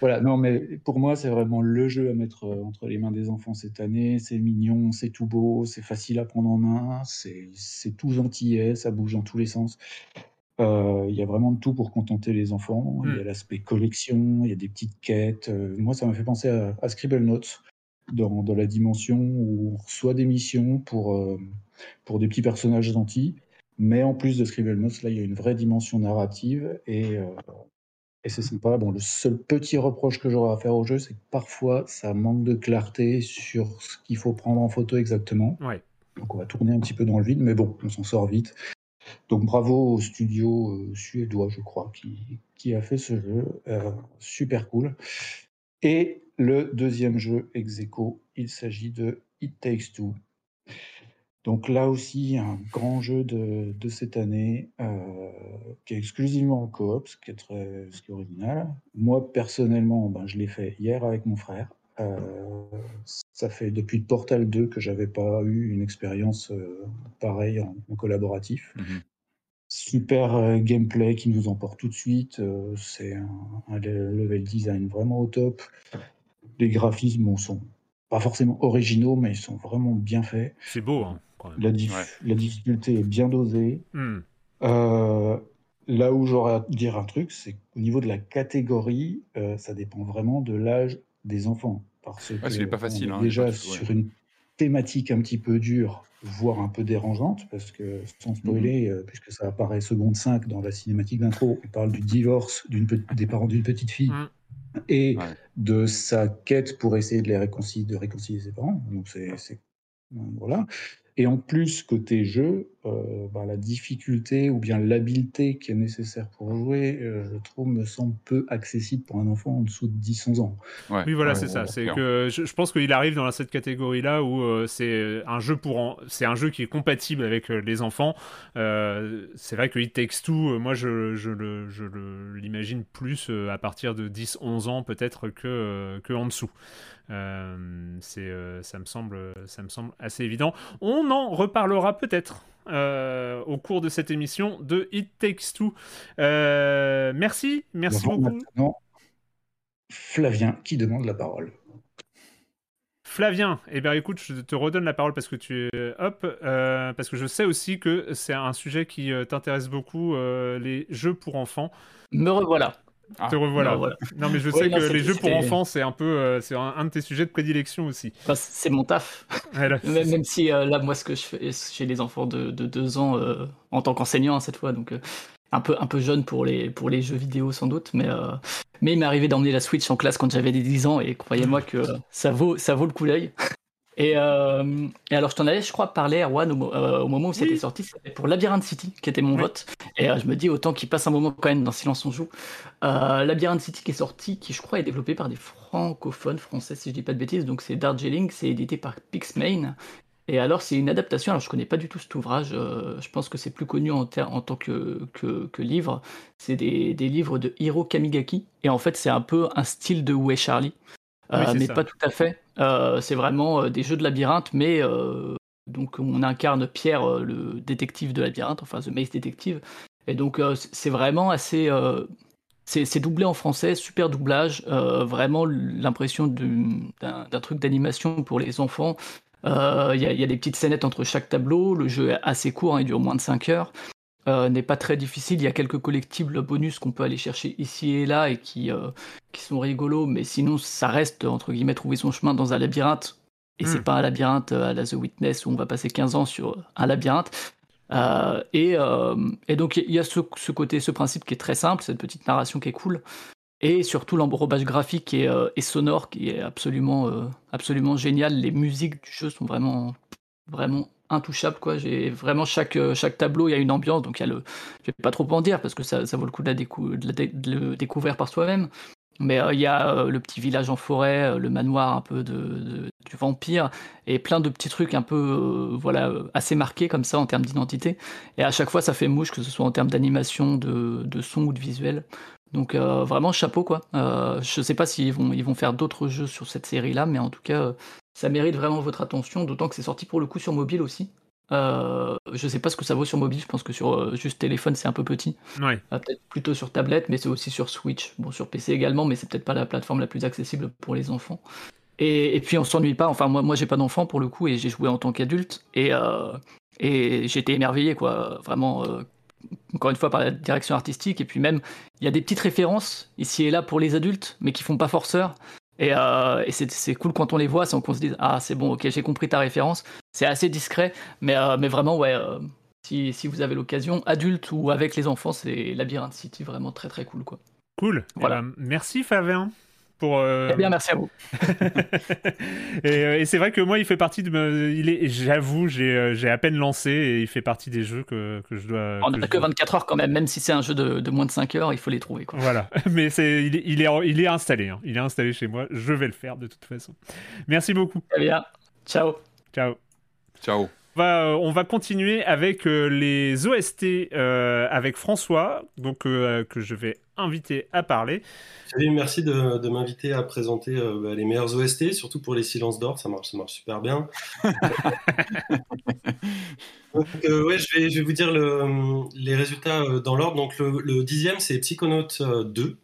Voilà, non, mais pour moi, c'est vraiment le jeu à mettre euh, entre les mains des enfants cette année. C'est mignon, c'est tout beau, c'est facile à prendre en main, c'est tout gentillet, ça bouge dans tous les sens. Euh, Il y a vraiment de tout pour contenter les enfants. Il y a Mm. l'aspect collection, il y a des petites quêtes. Euh, moi, ça m'a fait penser à, à Scribble Notes dans, dans la dimension où on reçoit des missions pour, euh, pour des petits personnages gentils. Mais en plus de Scribble Notes, là, il y a une vraie dimension narrative et, euh, et c'est sympa. Bon, le seul petit reproche que j'aurais à faire au jeu, c'est que parfois, ça manque de clarté sur ce qu'il faut prendre en photo exactement. Ouais. Donc, on va tourner un petit peu dans le vide, mais bon, on s'en sort vite. Donc, bravo au studio euh, suédois, je crois, qui, qui a fait ce jeu. Super cool. Et le deuxième jeu ex aequo, il s'agit de It Takes Two. Donc là aussi, un grand jeu de, de cette année euh, qui est exclusivement en coop, ce qui est très ce qui est original. Moi, personnellement, ben, je l'ai fait hier avec mon frère. Euh, ça fait depuis Portal 2 que j'avais pas eu une expérience euh, pareille en, en collaboratif. Mhm. Super gameplay qui nous emporte tout de suite. c'est un, un le- level design vraiment au top. Les graphismes sont pas forcément originaux, mais ils sont vraiment bien faits. C'est beau, hein, quand même. La, dif- Ouais. la difficulté est bien dosée. Hmm. Euh, là où j'aurais à dire un truc, c'est qu'au niveau de la catégorie, euh, ça dépend vraiment de l'âge des enfants. Parce que c'est pas on facile, est hein, déjà pas ouais. sur une thématique un petit peu dure, voire un peu dérangeante, parce que sans spoiler, Mhm. euh, puisque ça apparaît seconde 5 dans la cinématique d'intro, on parle du divorce d'une des parents d'une petite fille Mm. Et Ouais. de sa quête pour essayer de les réconcilier, de réconcilier ses parents. Donc c'est c'est- voilà. Et en plus, côté jeu, euh, bah, la difficulté ou bien l'habileté qui est nécessaire pour jouer, euh, je trouve, me semble peu accessible pour un enfant en dessous de 10-11 ans. Ouais. Oui, voilà, Ouais, c'est ça. C'est que je, je pense qu'il arrive dans cette catégorie-là où euh, c'est un jeu pour en- c'est un jeu qui est compatible avec euh, les enfants. Euh, c'est vrai que It Takes Two, euh, moi, je, je le- je le- l'imagine plus euh, à partir de 10-11 ans peut-être que euh, que en dessous. Euh, c'est euh, ça me semble ça me semble assez évident. On en reparlera peut-être. euh, au cours de cette émission de It Takes Two. Euh, merci, merci beaucoup. Maintenant, Flavien qui demande la parole. Flavien, eh bien écoute, je te redonne la parole parce que tu es hop, euh, parce que je sais aussi que c'est un sujet qui t'intéresse beaucoup, euh, les jeux pour enfants. Me revoilà. Ah. Te revoilà. Revoilà. Non mais je sais non, que les jeux pour enfants, c'est un peu, euh, c'est un, un de tes sujets de prédilection aussi. Enfin, c'est mon taf. Voilà. Même, même si euh, là, moi, ce que je fais chez les enfants de, de deux ans, euh, en tant qu'enseignant hein, cette fois, donc euh, un peu un peu jeune pour les pour les jeux vidéo sans doute, mais euh, mais il m'est arrivé d'emmener la Switch en classe quand j'avais des 10 ans et croyez-moi que ça vaut ça vaut le coup d'œil. Et, euh, et alors je t'en avais, je crois, parlé à Juan au, euh, au moment où c'était sorti, c'était pour Labyrinth City qui était mon Oui. vote. Et euh, je me dis autant qu'il passe un moment quand même dans Silence on joue. Euh, Labyrinth City qui est sorti, qui je crois est développé par des francophones français si je dis pas de bêtises, donc c'est Darjeeling, c'est édité par Pixmane. Et alors, c'est une adaptation. Alors, je connais pas du tout cet ouvrage. je pense que c'est plus connu en, en tant que, que, que livre. C'est des, des livres de Hiro Kamigaki. Et en fait, c'est un peu un style de est Charlie Oui, Euh, c'est mais ça. pas tout à fait. Euh, c'est vraiment euh, des jeux de labyrinthe, mais donc on incarne Pierre, le détective de labyrinthe, enfin The Maze Detective. Et donc, c'est vraiment assez. c'est doublé en français, super doublage, euh, vraiment l'impression d'un truc d'animation pour les enfants. Euh, Il y, a, il y a des petites scénettes entre chaque tableau, le jeu est assez court, hein, il dure moins de 5 heures, euh, n'est pas très difficile, il y a quelques collectibles bonus qu'on peut aller chercher ici et là et qui, euh, qui sont rigolos, mais sinon ça reste, entre guillemets, trouver son chemin dans un labyrinthe. Et c'est Hmm. pas un labyrinthe euh, à la The Witness où on va passer 15 ans sur un labyrinthe. Euh, et, et donc il y a ce, ce côté, ce principe qui est très simple, cette petite narration qui est cool, et surtout l'enrobage graphique et, et sonore qui est absolument, absolument génial. Les musiques du jeu sont vraiment, vraiment intouchables. Quoi. J'ai vraiment chaque, euh, chaque tableau, il y a une ambiance, donc il y a le, je vais pas trop en dire parce que ça, ça vaut le coup de, la le découvrir par soi-même. Mais euh, il y a euh, le petit village en forêt, le manoir un peu de, de- du vampire, et plein de petits trucs un peu voilà, assez marqués comme ça en termes d'identité. Et à chaque fois, ça fait mouche, que ce soit en termes d'animation, de, de son ou de visuel. Donc vraiment chapeau quoi. Je sais pas s'ils vont, ils vont faire d'autres jeux sur cette série-là, mais en tout cas, ça mérite vraiment votre attention, d'autant que c'est sorti pour le coup sur mobile aussi. Euh, je sais pas ce que ça vaut sur mobile, je pense que sur euh, juste téléphone c'est un peu petit. Ouais. Euh, peut-être plutôt sur tablette, mais c'est aussi sur Switch. Bon, sur PC également, mais c'est peut-être pas la plateforme la plus accessible pour les enfants. Et, et puis on s'ennuie pas. Enfin, moi, moi j'ai pas d'enfant pour le coup, et j'ai joué en tant qu'adulte, et, euh, et j'étais émerveillé, quoi. Vraiment, encore une fois, par la direction artistique, et puis même, il y a des petites références ici et là pour les adultes, mais qui font pas forceur. Et, euh, et c'est cool quand on les voit, sans qu'on se dise Ah, c'est bon, ok, j'ai compris ta référence. C'est assez discret, mais, euh, mais vraiment, ouais, euh, si, si vous avez l'occasion, adulte ou avec les enfants, c'est Labyrinth City, vraiment très très cool. quoi. Cool. Eh Voilà. ben, merci Fabien. Pour, euh, Eh bien, merci à vous. et euh, et c'est vrai que moi, il fait partie de. me- Il est, j'avoue, j'ai, euh, j'ai à peine lancé et il fait partie des jeux que, que je dois. On que n'a que dois- 24 heures quand même, même si c'est un jeu de, de moins de 5 heures, il faut les trouver. Quoi. Voilà, mais c'est, il, est, il, est, il est installé. hein. Il est installé chez moi. Je vais le faire de toute façon. Merci beaucoup. Très bien. Ciao. Ciao. Ciao. On va, euh, on va continuer avec euh, les OST euh, avec François, donc euh, que je vais inviter à parler. Salut, merci de, de m'inviter à présenter euh, bah, les meilleurs OST, surtout pour les silences d'or, ça marche, ça marche super bien. Donc, euh, ouais, je vais, je vais vous dire le- les résultats euh, dans l'ordre. Donc le, le dixième, c'est Psychonaut euh, 2,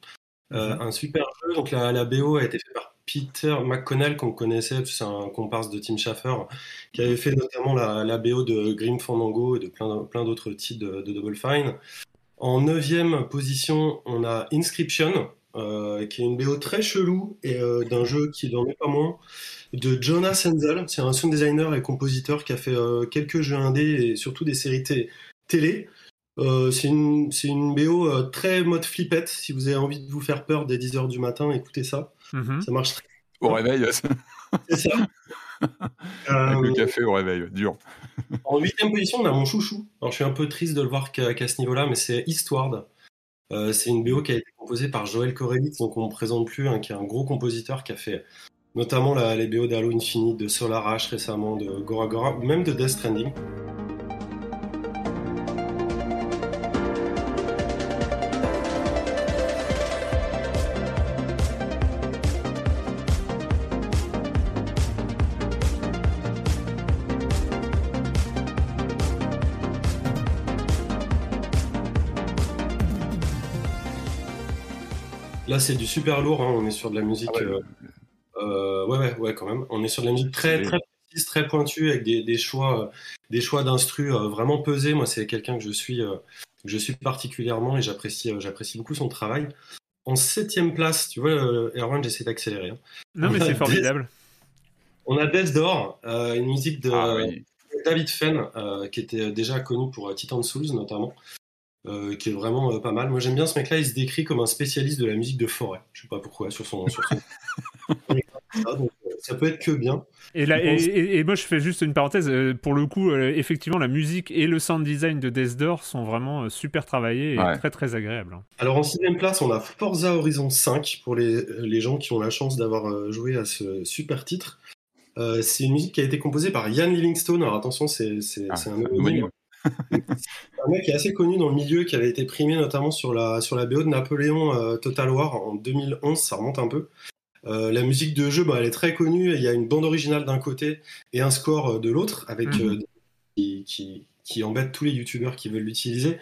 euh, un super jeu. Donc la, la BO a été faite par Peter McConnell, qu'on connaissait, c'est un comparse de Tim Schafer, qui avait fait notamment la, BO de Grim Fandango et de plein, d'autres titres de, Double Fine. En neuvième position, on a Inscription, euh, qui est une BO très chelou et euh, d'un jeu qui n'en est pas moins, de Jonas Senzel. C'est un sound designer et compositeur qui a fait euh, quelques jeux indés et surtout des séries té- télé. C'est une, BO très mode flippette. Si vous avez envie de vous faire peur dès 10h du matin, écoutez ça. Mhm. Ça marche très Au réveil, C'est ça. avec le Euh, café au réveil, dur. En huitième position, on a mon chouchou. Alors, je suis un peu triste de le voir qu'à ce niveau-là, mais c'est Eastward. Euh, c'est une BO qui a été composée par Joël Korelitz, donc on ne présente plus, hein, qui est un gros compositeur qui a fait notamment la, les BO d'Halo Infinite, de Solar Ash récemment, de Gora Gora, ou même de Death Stranding. C'est du super lourd, hein, on est sur de la musique. Ah ouais. euh, euh, ouais, ouais, ouais, quand même. On est sur de la musique très, très précise, très pointue, avec des, des choix, euh, des choix d'instru euh, vraiment pesés. Moi, c'est quelqu'un que je suis, euh, que je suis particulièrement et j'apprécie, euh, j'apprécie beaucoup son travail. En septième place, tu vois, euh, Erwan, j'essaie d'accélérer. hein. Non, On mais c'est formidable. On a Death Door, euh, une musique de Ah oui. David Fenn, euh, qui était déjà connu pour euh, Titan Souls notamment, euh, qui est vraiment euh, pas mal. Moi j'aime bien ce mec-là, il se décrit comme un spécialiste de la musique de forêt. Je sais pas pourquoi, sur son. Sur son... ça, donc, euh, ça peut être que bien. Et, là, Je et, pense- et- et moi, je fais juste une parenthèse. pour le coup, effectivement, la musique et le sound design de Death Door sont vraiment super travaillés et Ouais. très très agréables. hein. Alors en sixième place, on a Forza Horizon 5 pour les, les gens qui ont la chance d'avoir joué à ce super titre. Euh, c'est une musique qui a été composée par Ian Livingstone. Alors attention, c'est Ah, c'est un homonyme. Un mec qui est assez connu dans le milieu, qui avait été primé notamment sur la, sur la BO de Napoléon euh, Total War en 2011, ça remonte un peu. Euh, la musique de jeu, bah, elle est très connue. Il y a une bande originale d'un côté et un score euh, de l'autre, avec Mhm. euh, qui, qui, qui embête tous les youtubeurs qui veulent l'utiliser.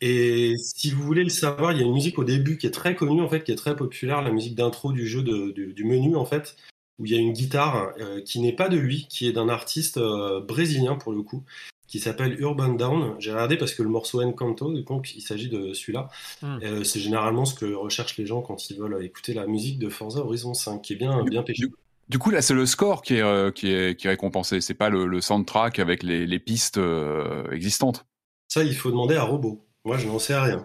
Et si vous voulez le savoir, il y a une musique au début qui est très connue, en fait, qui est très populaire, la musique d'intro du jeu de- du, du menu, en fait, où il y a une guitare euh, qui n'est pas de lui, qui est d'un artiste brésilien pour le coup, qui s'appelle Urban Down. J'ai regardé parce que le morceau Encanto, donc il s'agit de celui-là. Hmm. Euh, c'est généralement ce que recherchent les gens quand ils veulent écouter la musique de Forza Horizon 5, qui est bien, bien péché. Du coup, là, c'est le score qui est, euh, qui est, qui est récompensé. C'est pas le, le soundtrack avec les, les pistes euh, existantes. Ça, il faut demander à Robot. Moi, je n'en sais rien.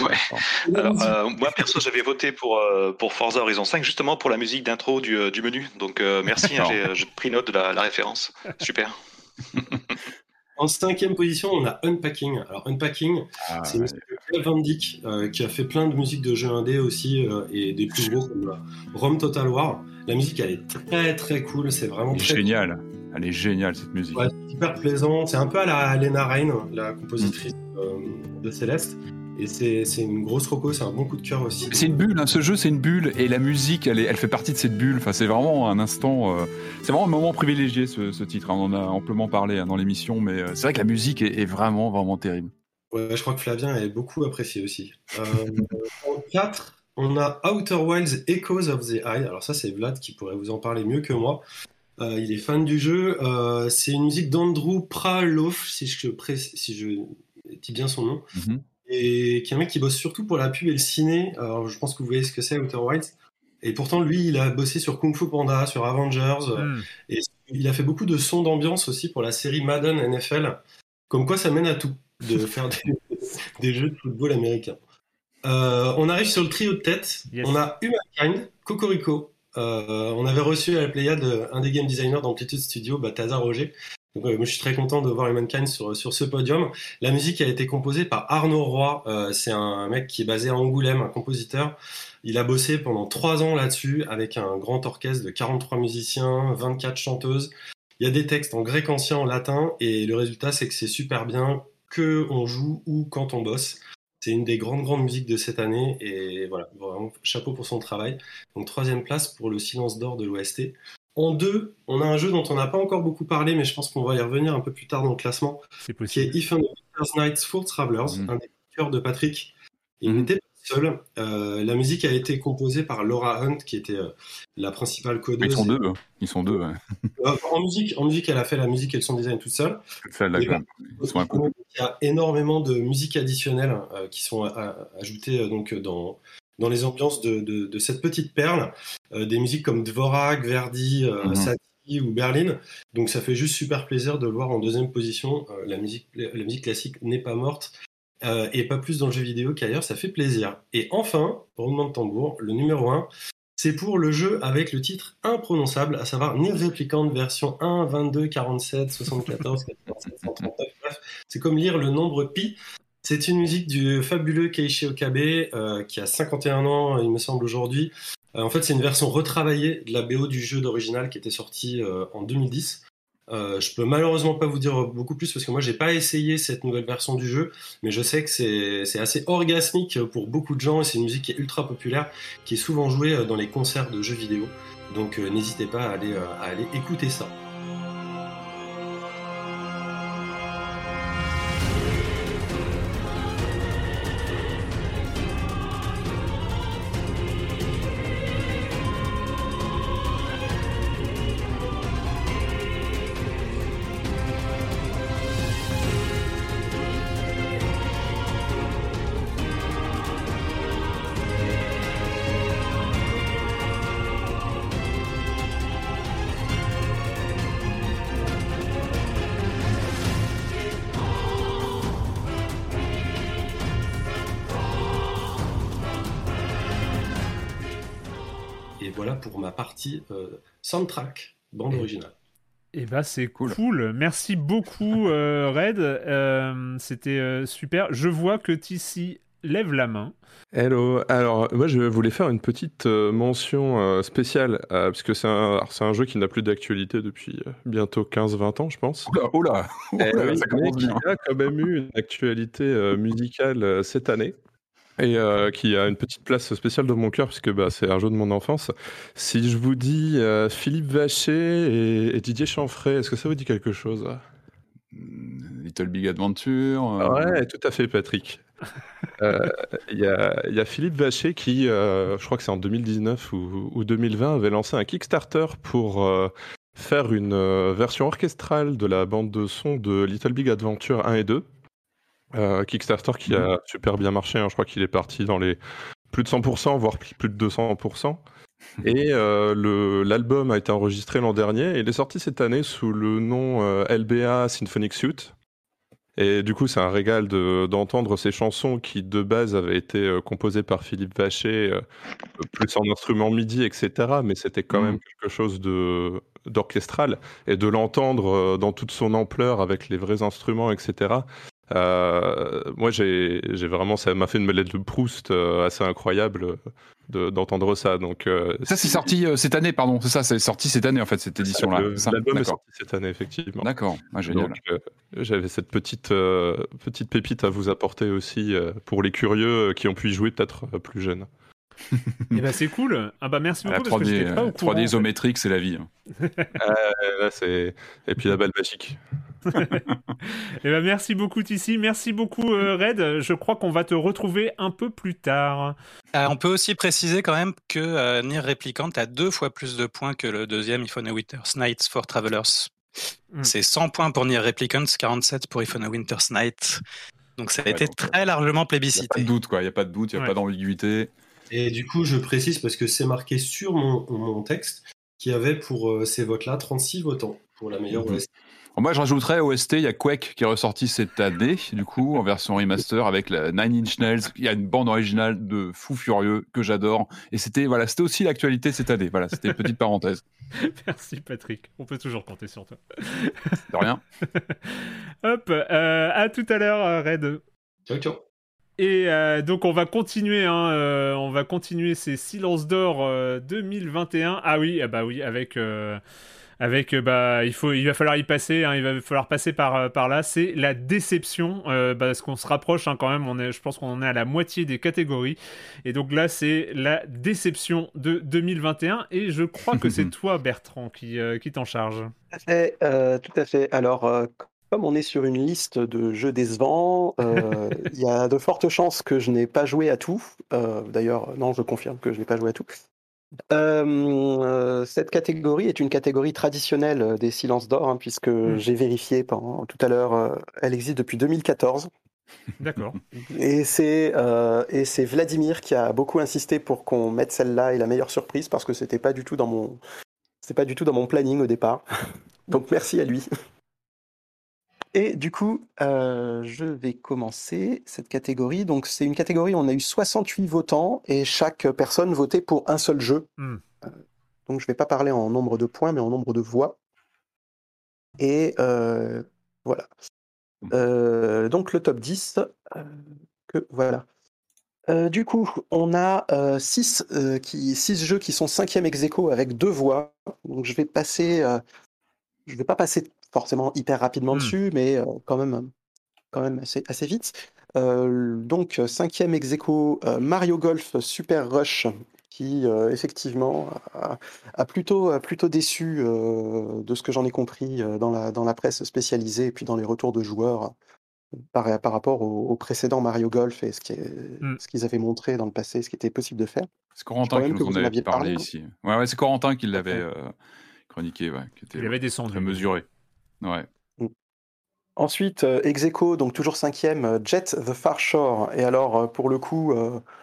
Ouais. Alors, euh, moi, perso, j'avais voté pour, euh, pour Forza Horizon 5, justement pour la musique d'intro du, du menu. Donc, euh, merci, hein, j'ai j'ai pris note de la, la référence. Super. En cinquième position, on a Unpacking. Alors Unpacking, Ah, c'est de Claire Van Dyck euh, qui a fait plein de musiques de jeux indés aussi euh, et des plus gros comme euh, Rome Total War. La musique, elle est très très cool. C'est vraiment très géniale. Elle est géniale, cette musique. Ouais, c'est hyper plaisant. C'est un peu à la Lena Rain, la compositrice euh, de Céleste. Et c'est une grosse roco, c'est un bon coup de cœur aussi. C'est une bulle, hein, ce jeu c'est une bulle et la musique elle, est- elle fait partie de cette bulle. Enfin, c'est vraiment un instant, euh, c'est vraiment un moment privilégié ce, ce titre. hein. On en a amplement parlé hein, dans l'émission, mais euh, c'est vrai que la musique est, est vraiment vraiment terrible. Ouais, je crois que Flavien est beaucoup apprécié aussi. Euh, en 4, on a Outer Wilds Echoes of the Eye. Alors ça, c'est Vlad qui pourrait vous en parler mieux que moi. Euh, il est fan du jeu. Euh, c'est une musique d'Andrew Pralof, si je, si je dis bien son nom. Et qui est un mec qui bosse surtout pour la pub et le ciné. Alors je pense que vous voyez ce que c'est, Outer Wilds. Et pourtant, lui, il a bossé sur Kung Fu Panda, sur Avengers. Hmm. Et il a fait beaucoup de sons d'ambiance aussi pour la série Madden NFL. Comme quoi, ça mène à tout, de faire des, des jeux de football américains. Euh, on arrive sur le trio de tête. Yes. On a Humankind, Cocorico. Euh, on avait reçu à la Pléiade un des game designers d'Amplitude Studio, Balthazar Roger. Donc, euh, je suis très content de voir Humankind sur, sur ce podium. La musique a été composée par Arnaud Roy. Euh, c'est un mec qui est basé à Angoulême, un compositeur. Il a bossé pendant trois ans là-dessus avec un grand orchestre de 43 musiciens, 24 chanteuses. Il y a des textes en grec ancien, en latin, et le résultat, c'est que c'est super bien que on joue ou quand on bosse. C'est une des grandes, grandes musiques de cette année, et voilà, vraiment, chapeau pour son travail. Donc, troisième place pour le silence d'or de l'OST. En deux, on a un jeu dont on n'a pas encore beaucoup parlé, mais je pense qu'on va y revenir un peu plus tard dans le classement, C'est qui possible. est If and the Winter's Nights for Travelers, un des cœurs de Patrick. Il n'était pas seul. Euh, la musique a été composée par Laura Hunt, qui était euh, la principale codeuse. Ils sont deux. hein. Ils sont deux. ouais. Euh, en musique, en musique, elle a fait la musique et le son design toute seule. Ça. Ils sont un couple. Il y a énormément de musiques additionnelles euh, qui sont ajoutées euh, donc dans dans les ambiances de, de- de cette petite perle. Euh, des musiques comme Dvorak, Verdi, euh, Mhm. Satie ou Berlin. Donc ça fait juste super plaisir de le voir en deuxième position. Euh, la musique la musique classique n'est pas morte. euh, et pas plus dans le jeu vidéo qu'ailleurs, ça fait plaisir. Et enfin, roulement de tambour, le numéro 1, c'est pour le jeu avec le titre imprononçable, à savoir Nier Replicant version 1, 22, 47, 74, 87, 139. Bref, c'est comme lire le nombre pi. C'est une musique du fabuleux Keiichi Okabe, euh, qui a 51 ans, il me semble, aujourd'hui. Euh, en fait, c'est une version retravaillée de la BO du jeu d'original qui était sorti euh, en 2010. Euh, je peux malheureusement pas vous dire beaucoup plus parce que moi j'ai pas essayé cette nouvelle version du jeu, mais je sais que c'est assez orgasmique pour beaucoup de gens et c'est une musique qui est ultra populaire, qui est souvent jouée dans les concerts de jeux vidéo. Donc n'hésitez pas à aller, à aller écouter ça. Voilà pour ma partie euh, soundtrack, bande originale. Eh ben c'est cool. Merci beaucoup euh, Red. Euh, C'était euh, super. Je vois que Tissi lève la main. Hello, alors moi je voulais faire une petite euh, mention euh, spéciale, euh, parce que c'est un, un jeu qui n'a plus d'actualité depuis euh, bientôt 15-20 ans je pense. Oula, oula, Eh oula, oui, ça qui bien. a quand même eu une actualité euh, musicale euh, cette année. Et euh, qui a une petite place spéciale dans mon cœur, puisque bah, c'est un jeu de mon enfance. Si je vous dis euh, Philippe Vacher et, et Didier Chanfray, est-ce que ça vous dit quelque chose? Little Big Adventure. euh, Ouais, tout à fait, Patrick. Euh, Il y, a, il y a Philippe Vacher qui, je crois que c'est en 2019 ou, ou 2020, avait lancé un Kickstarter pour faire une version orchestrale de la bande de son de Little Big Adventure 1 et 2. Euh, Kickstarter qui a super bien marché, hein. je crois qu'il est parti dans les plus de 100%, voire plus de 200%. Et euh, l'album a été enregistré l'an dernier et il est sorti cette année sous le nom euh, LBA Symphonic Suite. Et du coup, c'est un régal de- d'entendre ces chansons qui, de base, avaient été euh, composées par Philippe Vacher, plus en instrument MIDI, etc. Mais c'était quand même quelque chose de d'orchestral. Et de l'entendre dans toute son ampleur avec les vrais instruments, etc. Euh, moi, j'ai vraiment, ça m'a fait une lettre de Proust euh, assez incroyable de- d'entendre ça. Donc, euh, Ça, c'est sorti euh, cette année, pardon. C'est ça, c'est sorti cette année, en fait, cette édition-là. L'album est sorti cette année, effectivement. D'accord, Ah, génial. Donc, euh, j'avais cette petite, euh, petite pépite à vous apporter aussi euh, pour les curieux euh, qui ont pu y jouer peut-être euh, plus jeunes. Eh ben c'est cool. Ah bah merci La beaucoup parce que 3D, j'étais pas au euh, courant. 3D isométrique, c'est la vie. hein. Euh, là, c'est... Et puis la balle magique. Eh ben merci beaucoup Tissi, merci beaucoup euh, Red. Je crois qu'on va te retrouver un peu plus tard. Euh, on peut aussi préciser quand même que euh, Nier Replicant a deux fois plus de points que le deuxième If on a Winter's Night for Travelers. Mm. C'est 100 points pour Nier Replicant, 47 pour If on a Winter's Night. Donc ça a été très largement Pas de plébiscité. doute, quoi. Il n'y a pas de doute, il n'y a Ouais. pas d'ambiguïté. Et du coup, je précise parce que c'est marqué sur mon, mon texte qu'il y avait pour euh, ces votes-là 36 votants pour la meilleure Mhm. OST. Moi, je rajouterais OST, il y a Quake qui est ressorti cette année, du coup, en version remaster avec la Nine Inch Nails. Il y a une bande originale de fou furieux que j'adore. Et c'était voilà, c'était aussi l'actualité cette année. Voilà, c'était une petite parenthèse. Merci Patrick, on peut toujours compter sur toi. De rien. Hop, euh, à tout à l'heure euh, Red. Ciao, ciao. Et euh, donc on va continuer, hein, euh, on va continuer ces silences d'or euh, 2021. Ah oui, ah bah oui, avec euh, avec euh, bah il faut, il va falloir y passer, hein, il va falloir passer par euh, par là. C'est la déception, euh, parce qu'on se rapproche hein, quand même. On est, je pense qu'on en est à la moitié des catégories. Et donc là c'est la déception de 2021. Et je crois que c'est toi Bertrand qui euh, qui t'en charge. Tout à fait. euh, tout à fait. Alors, euh, comme on est sur une liste de jeux décevants, euh, il y a de fortes chances que je n'ai pas joué à tout. Euh, D'ailleurs, non, je confirme que je n'ai pas joué à tout. Euh, euh, cette catégorie est une catégorie traditionnelle euh, des silences d'or, hein, puisque j'ai vérifié pendant, tout à l'heure, euh, elle existe depuis 2014. D'accord. Et c'est euh, et c'est Vladimir qui a beaucoup insisté pour qu'on mette celle-là et la meilleure surprise parce que c'était pas du tout dans mon pas du tout dans mon planning au départ. Donc merci à lui. Et du coup, euh, je vais commencer cette catégorie. Donc c'est une catégorie où on a eu 68 votants et chaque personne votait pour un seul jeu. Hmm. Euh, donc je vais pas parler en nombre de points mais en nombre de voix. Et euh, voilà. Euh, donc le top 10, euh, que voilà. Euh, du coup, on a 6 qui, six jeux qui sont cinquième ex aequo avec deux voix. Donc je vais passer, euh, je vais pas passer forcément hyper rapidement dessus, mais euh, quand même, quand même assez, assez vite. Euh, donc cinquième ex aequo, euh, Mario Golf Super Rush, qui euh, effectivement a, a plutôt, a plutôt déçu euh, de ce que j'en ai compris euh, dans la, dans la presse spécialisée et puis dans les retours de joueurs par, par rapport au, au précédent Mario Golf et ce Mm. ce qu'ils avaient montré dans le passé, ce qui était possible de faire. C'est Corentin qui nous en vous en avait aviez parlé parlé. ici. Ouais, ouais, c'est Corentin qui l'avait euh, chroniqué, ouais, qui était Il avait descendu. très mesuré. Ouais. Ensuite, euh, ex aequo, donc toujours cinquième, euh, Jet the Far Shore. Et alors, euh, pour le coup,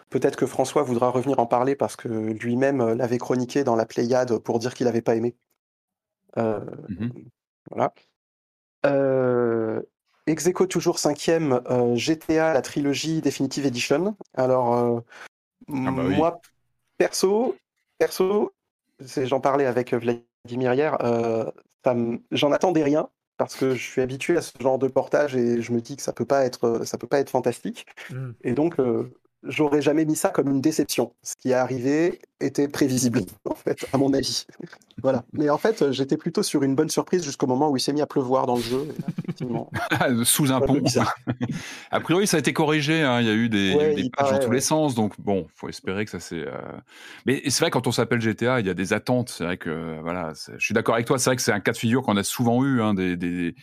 peut-être que François voudra revenir en parler parce que lui-même l'avait chroniqué dans la Pléiade pour dire qu'il n'avait pas aimé. Euh, Voilà. Euh, ex aequo, toujours cinquième, euh, GTA, la trilogie Definitive Edition. Alors, euh, Ah bah oui. moi, perso, perso, j'en parlais avec Vladimir hier, j'en attendais rien parce que je suis habitué à ce genre de portage et je me dis que ça peut pas être, ça peut pas être fantastique. Mm. Et donc, euh, j'aurais jamais mis ça comme une déception. Ce qui est arrivé était prévisible, en fait, à mon avis. Voilà. Mais en fait, euh, j'étais plutôt sur une bonne surprise jusqu'au moment où il s'est mis à pleuvoir dans le jeu. Et là, effectivement. Sous un pont. a priori, ça a été corrigé. hein, Il y a eu des, il y a eu Ouais, des il pages dans tous ouais. les sens. Donc, bon, faut espérer que ça c'est. euh, Mais c'est vrai, quand on s'appelle GTA, il y a des attentes. C'est vrai que, voilà, c'est- je suis d'accord avec toi. C'est vrai que c'est un cas de figure qu'on a souvent eu, hein, des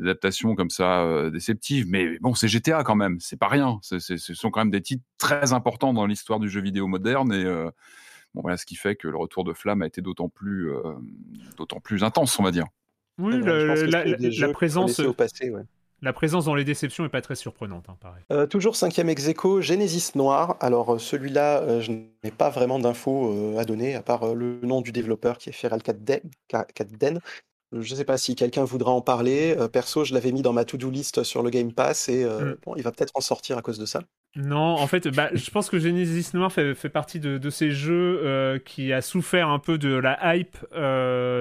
adaptations comme ça euh, déceptives. Mais bon, c'est GTA quand même. C'est pas rien. C'est- ce sont quand même des titres très importants dans l'histoire du jeu vidéo moderne. Et euh, bon, voilà, ce qui fait que le retour de Flamme a été d'autant plus, euh, d'autant plus intense, on va dire. Oui, le- la, présence, laisser au passé, ouais. la présence dans les déceptions est pas très surprenante, hein, pareil. Euh, toujours cinquième ex aequo, Genesis Noir. Alors celui-là, euh, je n'ai pas vraiment d'infos euh, à donner, à part euh, le nom du développeur qui est Feral Catden. Euh, Je ne sais pas si quelqu'un voudra en parler. Euh, perso, je l'avais mis dans ma to-do list sur le Game Pass et euh, Mm. bon, il va peut-être en sortir à cause de ça. Non, en fait, bah, je pense que Genesis Noir fait, fait partie de, de ces jeux euh, qui a souffert un peu de la hype,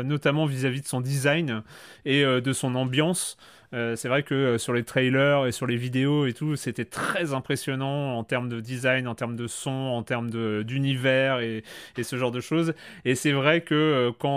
notamment vis-à-vis de son design et de son ambiance. Euh, c'est vrai que euh, sur les trailers et sur les vidéos et tout, c'était très impressionnant en termes de design, en termes de son, en termes d'univers et, et ce genre de choses. Et c'est vrai que euh, quand